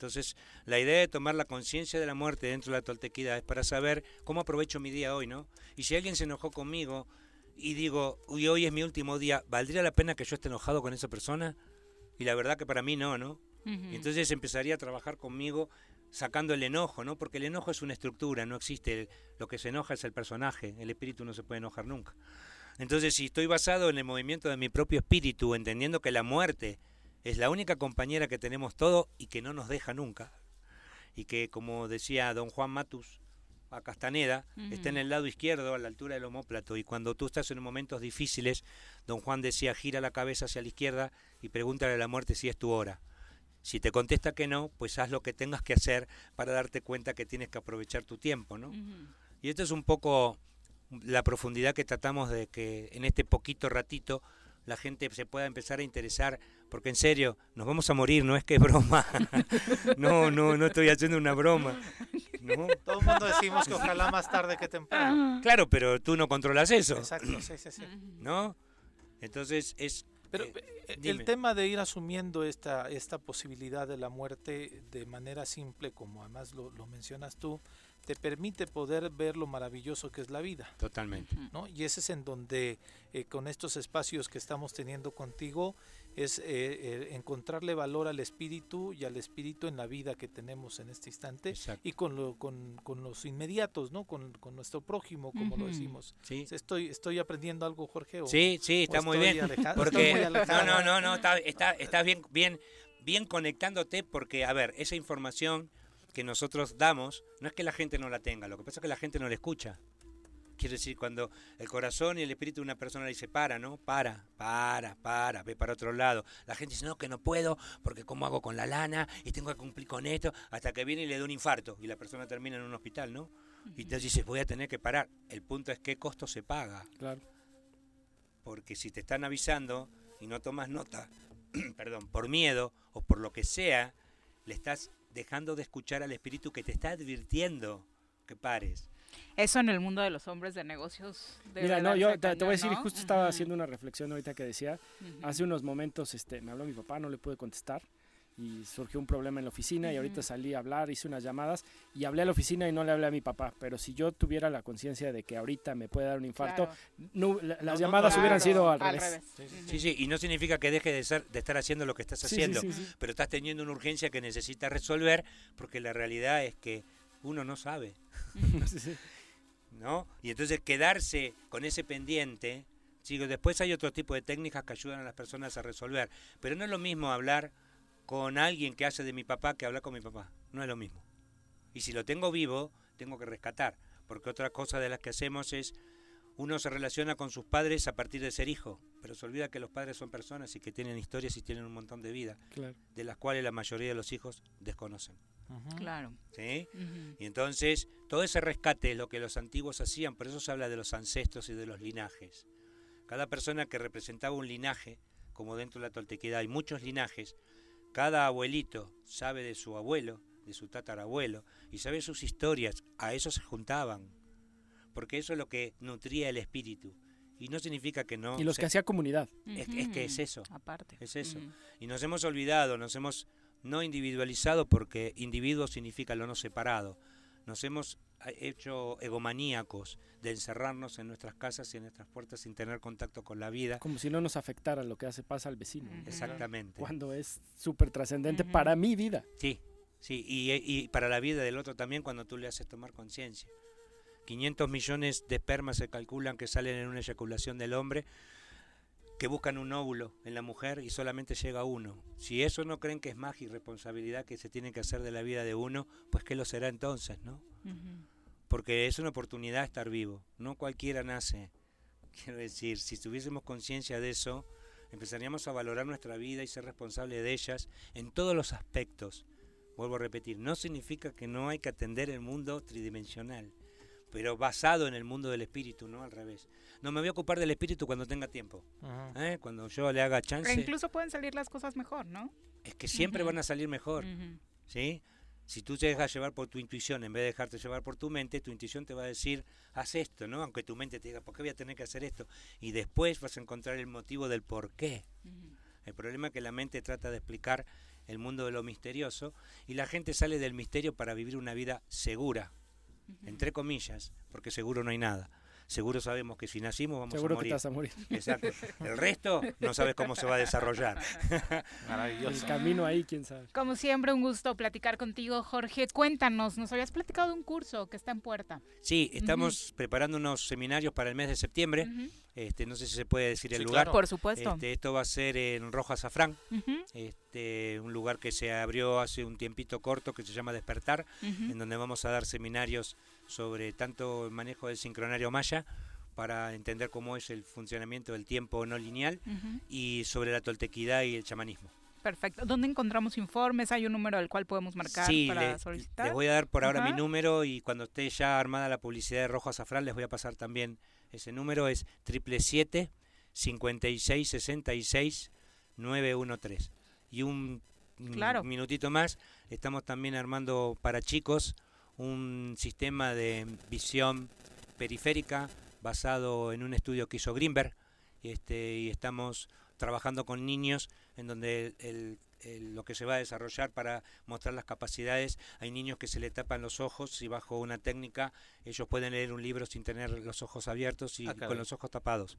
Entonces, la idea de tomar la conciencia de la muerte dentro de la toltequidad es para saber cómo aprovecho mi día hoy, ¿no? Y si alguien se enojó conmigo y digo, uy, hoy es mi último día, ¿valdría la pena que yo esté enojado con esa persona? Y la verdad que para mí no, ¿no? Entonces empezaría a trabajar conmigo sacando el enojo, ¿no? Porque el enojo es una estructura, no existe. lo que se enoja es el personaje, el espíritu no se puede enojar nunca. Entonces, si estoy basado en el movimiento de mi propio espíritu, entendiendo que la muerte es la única compañera que tenemos todo y que no nos deja nunca, y que, como decía don Juan Matus, a Castaneda, está en el lado izquierdo, a la altura del homóplato, y cuando tú estás en momentos difíciles, don Juan decía, gira la cabeza hacia la izquierda y pregúntale a la muerte si es tu hora. Si te contesta que no, pues haz lo que tengas que hacer para darte cuenta que tienes que aprovechar tu tiempo, ¿no? Y esto es un poco la profundidad que tratamos de que en este poquito ratito la gente se pueda empezar a interesar, porque en serio, nos vamos a morir, no es que es broma. no, no, no estoy haciendo una broma. ¿no? Todo el mundo decimos que ojalá más tarde que temprano. Claro, pero tú no controlas eso. Exacto, sí, sí, sí. ¿No? Entonces es... Pero eh, eh, el tema de ir asumiendo esta, esta posibilidad de la muerte de manera simple, como además lo, lo mencionas tú, te permite poder ver lo maravilloso que es la vida. Totalmente. ¿no? Y ese es en donde eh, con estos espacios que estamos teniendo contigo es eh, eh, encontrarle valor al espíritu y al espíritu en la vida que tenemos en este instante y con, lo, con, con, los inmediatos, ¿no? Con, con nuestro prójimo, como lo decimos. Sí. Estoy, estoy aprendiendo algo, Jorge. sí, sí, está muy bien. porque no, no, no, no, está, está, estás bien, bien, bien conectándote porque, a ver, esa información que nosotros damos, no es que la gente no la tenga, lo que pasa es que la gente no la escucha. Quiere decir, cuando el corazón y el espíritu de una persona le dice, para, ¿no? Para, para, para, ve para otro lado. La gente dice, no, que no puedo, porque cómo hago con la lana y tengo que cumplir con esto, hasta que viene y le da un infarto y la persona termina en un hospital, ¿no? Y entonces dice, voy a tener que parar. El punto es qué costo se paga. Claro. porque si te están avisando y no tomas nota, perdón, por miedo o por lo que sea, le estás dejando de escuchar al espíritu que te está advirtiendo que pares. Eso en el mundo de los hombres de negocios. Mira, no, yo te, voy a decir, justo estaba haciendo una reflexión ahorita que decía, hace unos momentos este, me habló mi papá, no le pude contestar y surgió un problema en la oficina y ahorita salí a hablar, hice unas llamadas y hablé a la oficina y no le hablé a mi papá, pero si yo tuviera la conciencia de que ahorita me puede dar un infarto, las llamadas hubieran sido al, revés. Sí, sí, y no significa que deje de, ser, de estar haciendo lo que estás haciendo, pero estás teniendo una urgencia que necesitas resolver porque la realidad es que uno no sabe. ¿No? Y entonces quedarse con ese pendiente, sigo, después hay otro tipo de técnicas que ayudan a las personas a resolver, pero no es lo mismo hablar con alguien que hace de mi papá que hablar con mi papá. No es lo mismo. Y si lo tengo vivo, tengo que rescatar. Porque otra cosa de las que hacemos es, uno se relaciona con sus padres a partir de ser hijo, pero se olvida que los padres son personas y que tienen historias y tienen un montón de vida, de las cuales la mayoría de los hijos desconocen. Claro. ¿Sí? Y entonces, todo ese rescate es lo que los antiguos hacían, por eso se habla de los ancestros y de los linajes. Cada persona que representaba un linaje, como dentro de la toltequidad hay muchos linajes, cada abuelito sabe de su abuelo, de su tatarabuelo, y sabe sus historias. A eso se juntaban. Porque eso es lo que nutría el espíritu. Y no significa que no. Y los que hacía comunidad. Es, que es eso. Aparte. Es eso. Y nos hemos olvidado, nos hemos no individualizado porque individuo significa lo no separado. Nos hemos hecho egomaníacos de encerrarnos en nuestras casas y en nuestras puertas sin tener contacto con la vida. Como si no nos afectara lo que hace pasa al vecino. Exactamente. Cuando es súper trascendente para mi vida. Sí, sí, y, y, para la vida del otro también cuando tú le haces tomar conciencia. 500 millones de espermas se calculan que salen en una eyaculación del hombre que buscan un óvulo en la mujer y solamente llega uno. Si eso no creen que es magia y responsabilidad que se tiene que hacer de la vida de uno, pues ¿qué lo será entonces, no? Porque es una oportunidad estar vivo, no cualquiera nace. Quiero decir, si tuviésemos conciencia de eso, empezaríamos a valorar nuestra vida y ser responsable de ellas en todos los aspectos. Vuelvo a repetir, no significa que no hay que atender el mundo tridimensional, pero basado en el mundo del espíritu, no al revés no me voy a ocupar del espíritu cuando tenga tiempo. ¿eh? Cuando yo le haga chance. Pero incluso pueden salir las cosas mejor, ¿no? Es que siempre van a salir mejor. ¿Sí? Si tú te dejas llevar por tu intuición en vez de dejarte llevar por tu mente, tu intuición te va a decir, haz esto, ¿no? Aunque tu mente te diga, ¿por qué voy a tener que hacer esto? Y después vas a encontrar el motivo del por qué. El problema es que la mente trata de explicar el mundo de lo misterioso y la gente sale del misterio para vivir una vida segura, entre comillas, porque seguro no hay nada seguro sabemos que si nacimos vamos a morir. que te vas a morir. Exacto. El resto no sabes cómo se va a desarrollar. El camino ahí, quién sabe. Como siempre, un gusto platicar contigo, Jorge. Cuéntanos, nos habías platicado de un curso que está en puerta. Sí, estamos preparando unos seminarios para el mes de septiembre. Este, no sé si se puede decir el lugar. Por supuesto. Este, esto va a ser en Rojo Azafrán, este, un lugar que se abrió hace un tiempito corto que se llama Despertar, en donde vamos a dar seminarios sobre tanto el manejo del sincronario maya para entender cómo es el funcionamiento del tiempo no lineal y sobre la toltequidad y el chamanismo. Perfecto. ¿Dónde encontramos informes? ¿Hay un número al cual podemos marcar para solicitar? Les voy a dar por ahora mi número y cuando esté ya armada la publicidad de Rojo Azafrán les voy a pasar también ese número. Es triple siete 5666 913. Y un minutito más, estamos también armando para chicos un sistema de visión periférica basado en un estudio que hizo Greenberg este, y estamos trabajando con niños en donde lo que se va a desarrollar para mostrar las capacidades. Hay niños que se le tapan los ojos y bajo una técnica ellos pueden leer un libro sin tener los ojos abiertos y ah, con los ojos tapados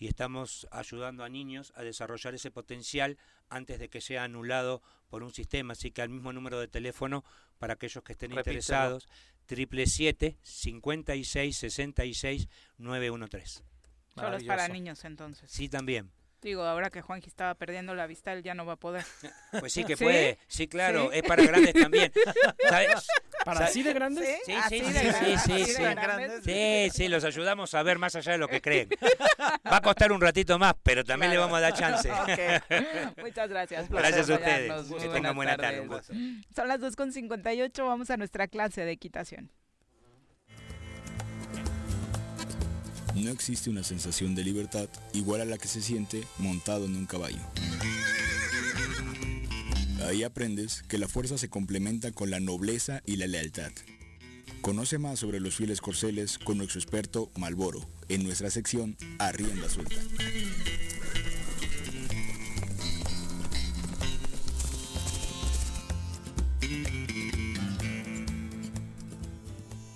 y estamos ayudando a niños a desarrollar ese potencial antes de que sea anulado por un sistema. Así que al mismo número de teléfono para aquellos que estén interesados, triple siete cincuenta y seis sesenta y seis nueve uno tres. Solo es para niños entonces. Sí, también. Digo, ahora que Juanji estaba perdiendo la vista, él ya no va a poder. Pues sí que puede, sí, claro, es para grandes también. ¿Para así de grandes? Sí, sí, sí, sí, sí, sí, sí, los ayudamos a ver más allá de lo que creen. Va a costar un ratito más, pero también le vamos a dar chance. Muchas gracias. Gracias a ustedes. Que tengan buena tarde. Son las 2.58, vamos a nuestra clase de equitación. No existe una sensación de libertad igual a la que se siente montado en un caballo. Ahí aprendes que la fuerza se complementa con la nobleza y la lealtad. Conoce más sobre los fieles corceles con nuestro experto Malboro en nuestra sección Arrienda Suelta.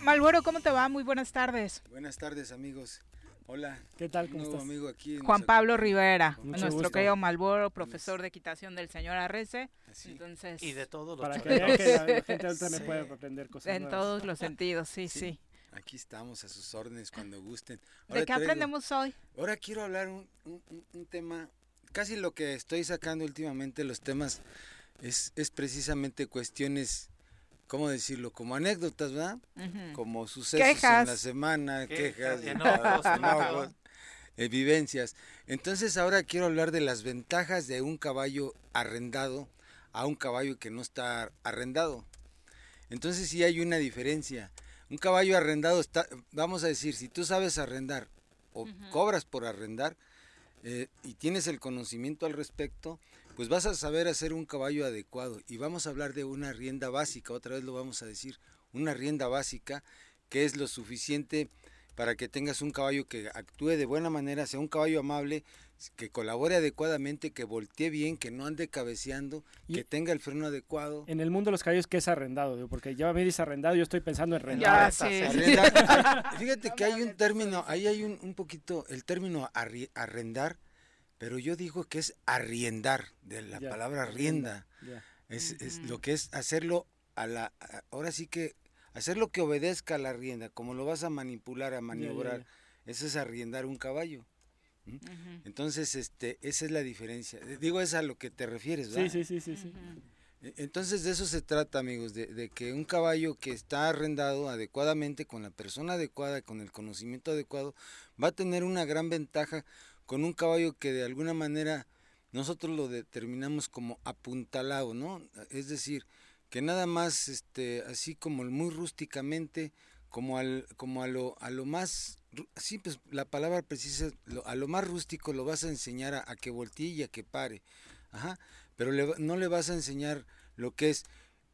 Malboro, ¿cómo te va? Muy buenas tardes. Buenas tardes, amigos. Hola. ¿Qué tal? ¿Cómo estás? amigo aquí Juan Pablo Rivera, nuestro querido Malboro, profesor de equitación del señor Arrece. Entonces, y de todos los Para que vean que la, gente también puede aprender cosas En todos los sentidos, sí, sí, Aquí estamos a sus órdenes cuando gusten. ¿De qué aprendemos hoy? Ahora quiero hablar un, un, tema, casi lo que estoy sacando últimamente, los temas, es, es precisamente cuestiones ¿cómo decirlo? Como anécdotas, ¿verdad? Como sucesos en la semana, quejas, enojos, eh, vivencias. Entonces ahora quiero hablar de las ventajas de un caballo arrendado a un caballo que no está arrendado. Entonces sí hay una diferencia. Un caballo arrendado está, vamos a decir, si tú sabes arrendar o cobras por arrendar eh, y tienes el conocimiento al respecto, pues vas a saber hacer un caballo adecuado. Y vamos a hablar de una rienda básica, otra vez lo vamos a decir, una rienda básica que es lo suficiente para que tengas un caballo que actúe de buena manera, sea un caballo amable, que colabore adecuadamente, que voltee bien, que no ande cabeceando, que tenga el freno adecuado. En el mundo de los caballos, ¿qué es arrendado? Porque ya me dice arrendado, yo estoy pensando en rentar. Fíjate que hay un término, ahí hay un, un poquito, el término arrendar pero yo digo que es arriendar, de la palabra rienda. Es, es, lo que es hacerlo a la, ahora sí que, hacer que obedezca a la rienda, como lo vas a manipular, a maniobrar, eso es arriendar un caballo. Entonces, este, esa es la diferencia. Digo, es a lo que te refieres, ¿verdad? Sí, sí, sí, sí. E, entonces de eso se trata, amigos, de, de, que un caballo que está arrendado adecuadamente, con la persona adecuada, con el conocimiento adecuado, va a tener una gran ventaja con un caballo que de alguna manera nosotros lo determinamos como apuntalado, ¿no? Es decir, que nada más este así como muy rústicamente como al como a lo a lo más sí pues la palabra precisa a lo más rústico lo vas a enseñar a, que voltee y a que pare ajá pero no le vas a enseñar lo que es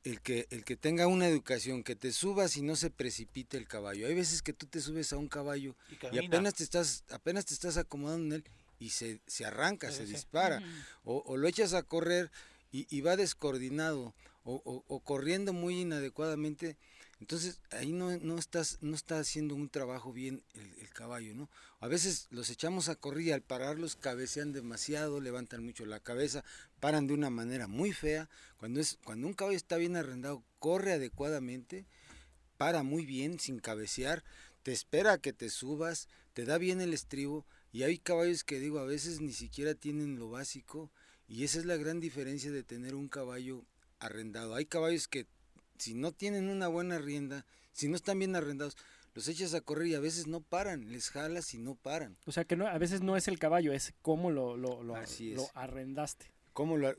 el que el que tenga una educación que te subas y no se precipite el caballo. Hay veces que tú te subes a un caballo y, apenas te estás apenas te estás acomodando en él y se, se arranca se dispara. O, lo echas a correr y, va descoordinado o, o, corriendo muy inadecuadamente entonces ahí no, no estás no está haciendo un trabajo bien el, caballo no a veces los echamos a correr y al pararlos cabecean demasiado levantan mucho la cabeza paran de una manera muy fea. Cuando es cuando un caballo está bien arrendado corre adecuadamente para muy bien sin cabecear te espera a que te subas te da bien el estribo y hay caballos que digo a veces ni siquiera tienen lo básico y esa es la gran diferencia de tener un caballo arrendado. Hay caballos que si no tienen una buena rienda, si no están bien arrendados, los echas a correr y a veces no paran, les jalas y no paran. O sea que no, a veces no es el caballo, es cómo lo, lo, lo, arrendaste. ¿Cómo lo,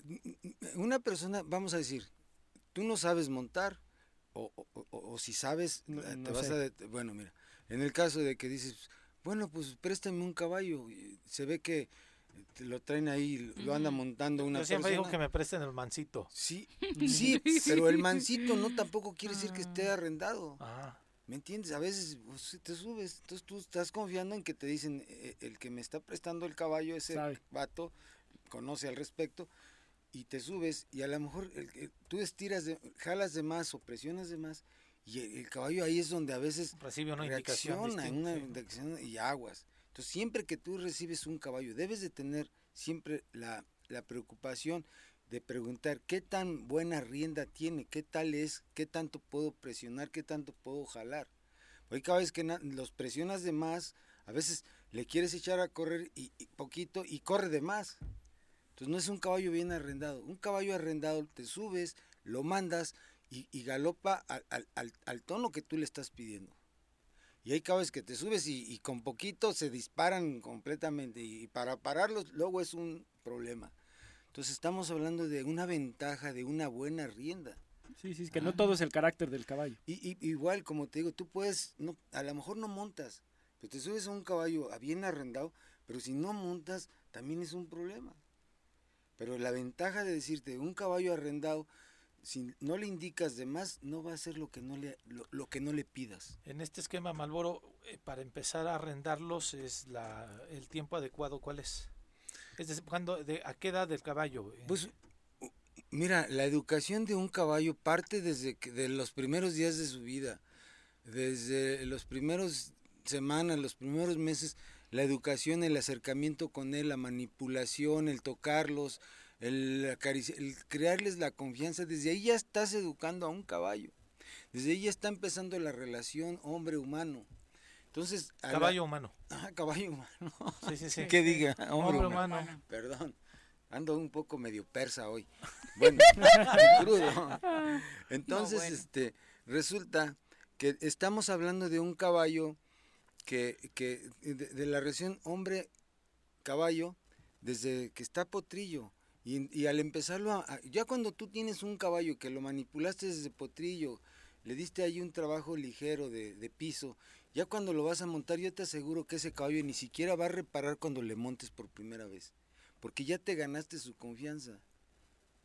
una persona, vamos a decir, tú no sabes montar, o, o, si sabes, eh, te vas a... Bueno, mira, en el caso de que dices, bueno, pues préstame un caballo, se ve que lo traen ahí, lo anda montando una Yo siempre digo que me presten el mancito. Sí, sí, pero el mancito no tampoco quiere decir que esté ah. arrendado. Ah. ¿Me entiendes? A veces pues, te subes, entonces tú estás confiando en que te dicen, eh, el que me está prestando el caballo, ese vato, conoce al respecto, y te subes, y a lo mejor el, tú estiras, de, jalas de más o presionas de más, y el, caballo ahí es donde a veces recibe una reacciona, una indicación y aguas. Entonces, siempre que tú recibes un caballo, debes de tener siempre la, preocupación de preguntar qué tan buena rienda tiene, qué tal es, qué tanto puedo presionar, qué tanto puedo jalar. Porque cada vez que los presionas de más, a veces le quieres echar a correr y, poquito y corre de más. Entonces no es un caballo bien arrendado. Un caballo arrendado te subes, lo mandas y, galopa al tono que tú le estás pidiendo. Y hay caballos que te subes y, con poquito se disparan completamente y, para pararlos luego es un problema. Entonces estamos hablando de una ventaja, de una buena rienda. Sí, sí, es que no todo es el carácter del caballo. Y, igual, como te digo, tú puedes, no, a lo mejor no montas Pues te subes a un caballo bien arrendado, pero si no montas, también es un problema. Pero la ventaja de decirte, un caballo arrendado, si no le indicas de más, no va a ser lo que no le, lo, que no le pidas. En este esquema, Malboro, eh, para empezar a arrendarlos, es la, el tiempo adecuado, ¿cuál es? Es decir, de, ¿a qué edad del caballo? Pues mira, la educación de un caballo parte desde que, de los primeros días de su vida, desde los primeros semanas, los primeros meses, la educación, el acercamiento con él, la manipulación, el tocarlos, el, el crearles la confianza, desde ahí ya estás educando a un caballo. Desde ahí ya está empezando la relación hombre-humano. Entonces, caballo humano. Ah, caballo humano. Sí, sí, sí. ¿Qué diga? Hombre, humano. Perdón. Ando un poco medio persa hoy. Bueno, crudo. Entonces, este, resulta que estamos hablando de un caballo que, que de, la región hombre-caballo, desde que está potrillo, y, al empezarlo, a, ya cuando tú tienes un caballo que lo manipulaste desde potrillo, le diste ahí un trabajo ligero de, piso, ya cuando lo vas a montar, yo te aseguro que ese caballo ni siquiera va a reparar cuando le montes por primera vez, porque ya te ganaste su confianza.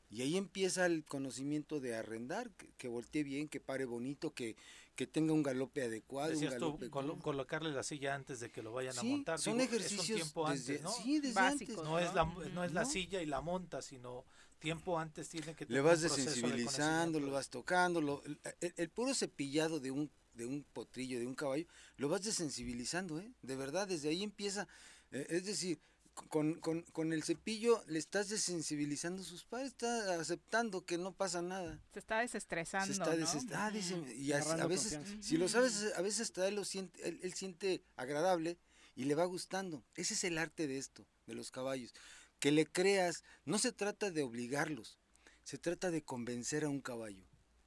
Y ahí empieza el conocimiento de arrendar, que, que voltee bien, que pare bonito, que, que tenga un galope adecuado. un galope colocarle la silla antes de que lo vayan a montar. Son ejercicios es tiempo antes, ¿no? Sí, desde antes. No, es la, no es la silla y la monta, sino tiempo antes tiene que tener Le vas desensibilizando, lo vas tocando, el, puro cepillado de un de un potrillo, de un caballo, lo vas desensibilizando, ¿eh? De verdad, desde ahí empieza, eh, es decir, con, con, con, el cepillo le estás desensibilizando sus padres, está aceptando que no pasa nada. Se está desestresando. Se está ah, y a, veces, si lo sabes, a veces hasta él lo siente, él, siente agradable y le va gustando. Ese es el arte de esto, de los caballos. Que le creas, no se trata de obligarlos, se trata de convencer a un caballo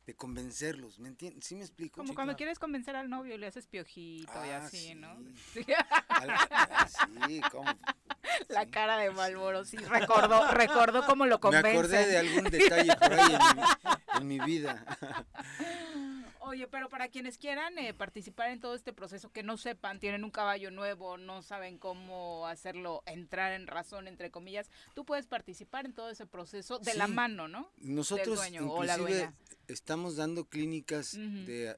de convencerlos, ¿me entiendes? ¿Sí me explico? Como cuando quieres convencer al novio y le haces piojito y ah, así, ¿no? Sí, ah, sí ¿cómo? La cara de Malboro, sí, recordó, recordó cómo lo convence. Me acordé de algún detalle por ahí en mi, vida. Oye, pero para quienes quieran eh, participar en todo este proceso, que no sepan, tienen un caballo nuevo, no saben cómo hacerlo entrar en razón, entre comillas, tú puedes participar en todo ese proceso de la mano, ¿no? Nosotros inclusive estamos dando clínicas de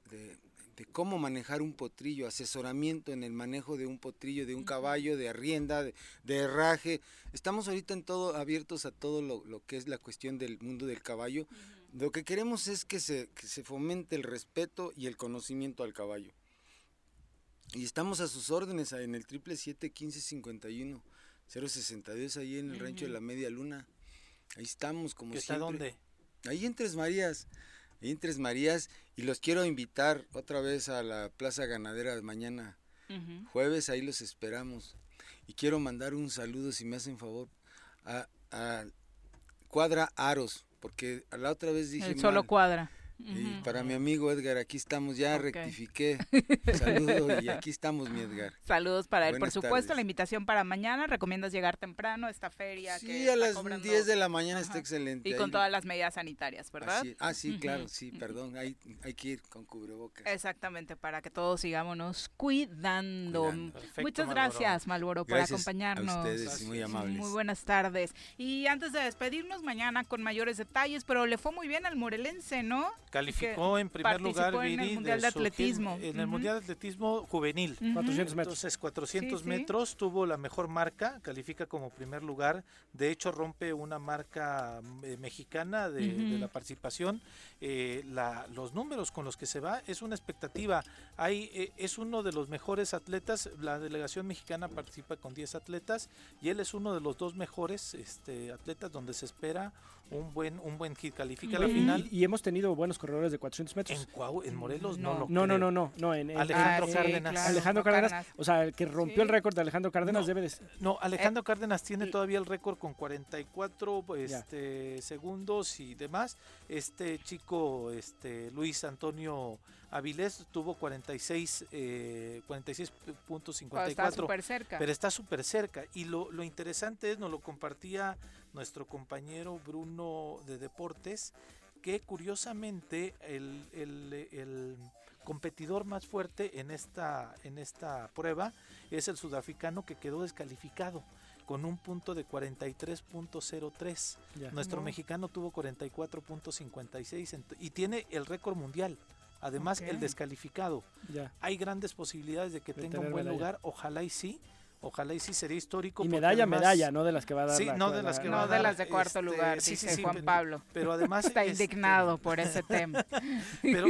de cómo manejar un potrillo, asesoramiento en el manejo de un potrillo, de un caballo, de arrienda, de, herraje. Estamos ahorita en todo abiertos a todo lo, que es la cuestión del mundo del caballo. Lo que queremos es que se, se fomente el respeto y el conocimiento al caballo. Y estamos a sus órdenes en el triple siete quince cincuenta y uno ahí en el rancho de la Media Luna. Ahí estamos como ¿Está dónde? Ahí en Tres Marías en Tres Marías y los quiero invitar otra vez a la Plaza Ganadera de mañana, jueves, ahí los esperamos. Y quiero mandar un saludo, si me hacen favor, a, a Cuadra Aros, porque a la otra vez dije... solo Cuadra. Y para mi amigo Edgar, aquí estamos, ya rectifiqué. Saludos y aquí estamos, mi Edgar. Saludos para él. Por supuesto, la invitación para mañana. ¿Recomiendas llegar temprano a esta feria? Sí, a las 10 de la mañana está excelente. Y con todas las medidas sanitarias, ¿verdad? Ah, sí, claro, sí, perdón. Hay, hay que ir con cubrebocas. Exactamente, para que todos sigámonos cuidando. Muchas gracias, Malboro, por acompañarnos. A ustedes, muy amables. Muy buenas tardes. Y antes de despedirnos, mañana con mayores detalles, pero le fue muy bien al morelense, ¿no? Calificó en primer lugar en el Mundial de Atletismo. En el Mundial de Atletismo juvenil. 400 metros. Entonces, 400 metros tuvo la mejor marca, califica como primer lugar. De hecho, rompe una marca eh, mexicana de, la participación. Eh, la, los números con los que se va es una expectativa. Hay, eh, es uno de los mejores atletas. La delegación mexicana participa con 10 atletas y él es uno de los dos mejores este, atletas donde se espera un buen un buen hit. Califica la final. Y, hemos tenido buenos corredores de 400 metros. En en Morelos no no. no, no no no, en, Alejandro ah, Cárdenas. Alejandro Cárdenas, o sea el que rompió el récord de Alejandro Cárdenas debe de no Alejandro Cárdenas tiene todavía el récord con 44 este segundos y demás. Este chico este Luis Antonio Avilés tuvo 46 eh, 46.54 cerca pero está súper cerca y lo, lo interesante es nos lo compartía nuestro compañero Bruno de Deportes, que curiosamente el, competidor más fuerte en esta, en esta prueba es el sudafricano que quedó descalificado con un punto de 43.03. Nuestro mexicano tuvo 44.56 y tiene el récord mundial. Además, el descalificado. Hay grandes posibilidades de que tenga un buen lugar. Ojalá y sí. Ojalá y sí sería histórico. Y medalla, medalla, no de las que va a dar. Sí, no de las que va a dar. de las de cuarto este, lugar, sí, dice Juan Pablo. Pero además. Está este, indignado por ese tema. Pero,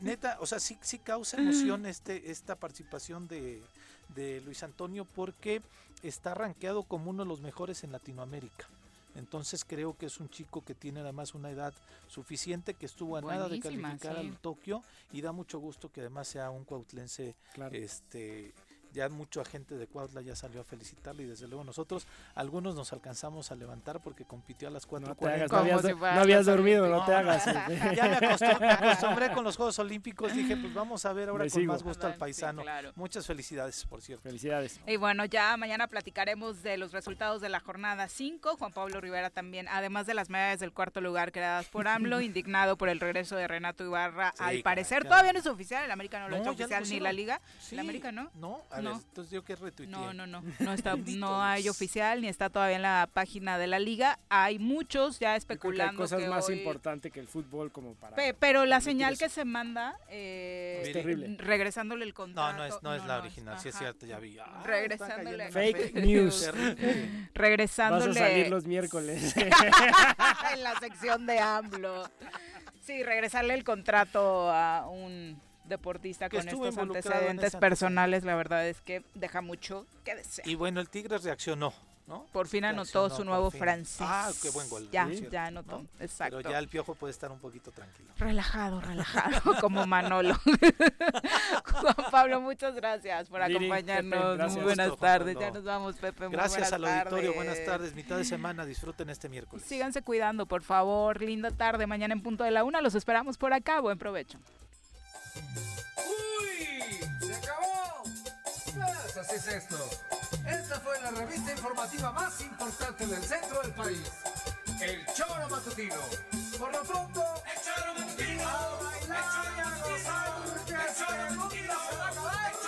neta, o sea, sí, sí causa emoción este, esta participación de, de Luis Antonio porque está rankeado como uno de los mejores en Latinoamérica. Entonces creo que es un chico que tiene además una edad suficiente, que estuvo a nada de calificar al Tokio y da mucho gusto que además sea un cuautlense este ya mucha gente de Cuautla ya salió a felicitarle y desde luego nosotros, algunos nos alcanzamos a levantar porque compitió a las 4.40. No, no, habías, dormido, no, te hagas. ya me acostumbré, con los Juegos Olímpicos, dije pues vamos a ver ahora con más gusto al paisano. Muchas felicidades, por cierto. Felicidades. Y bueno, ya mañana platicaremos de los resultados de la jornada 5. Juan Pablo Rivera también, además de las medallas del cuarto lugar creadas por AMLO, indignado por el regreso de Renato Ibarra. al parecer todavía no es oficial, el América no lo ha hecho oficial ni la Liga. El América no. No, entonces yo que retuiteé. No, no, no, no está, no hay oficial ni está todavía en la página de la liga. Hay muchos ya especulando. hay cosas más importantes que el fútbol como para. pero la señal que se manda eh, es terrible. Regresándole el contrato. No, no es, no, es la original, sí es cierto, ya vi. Ah, regresándole. Fake news. regresándole. Vas a salir los miércoles. en la sección de AMLO. Sí, regresarle el contrato a un deportista con estos antecedentes personales, la verdad es que deja mucho que desear. Y bueno, el Tigre reaccionó. ¿No? Por fin anotó su nuevo francés. Ah, qué buen gol. Ya, ya anotó, exacto. Pero ya el piojo puede estar un poquito tranquilo. Relajado, relajado, como Manolo. Juan Pablo, muchas gracias por acompañarnos. Muy buenas tardes. Ya nos vamos, Pepe. gracias al auditorio. Buenas tardes. Mitad de semana. Disfruten este miércoles. Síganse cuidando, por favor. Linda tarde. Mañana en punto de la una. Los esperamos por acá. Buen provecho. ¡Uy! ¡Se acabó! Pues así es esto. Esta fue la revista informativa más importante del centro del país. El Choro Matutino. Por lo pronto, el Choro Matutino. A bailar el Choro y el Choro Matutino se va a acabar.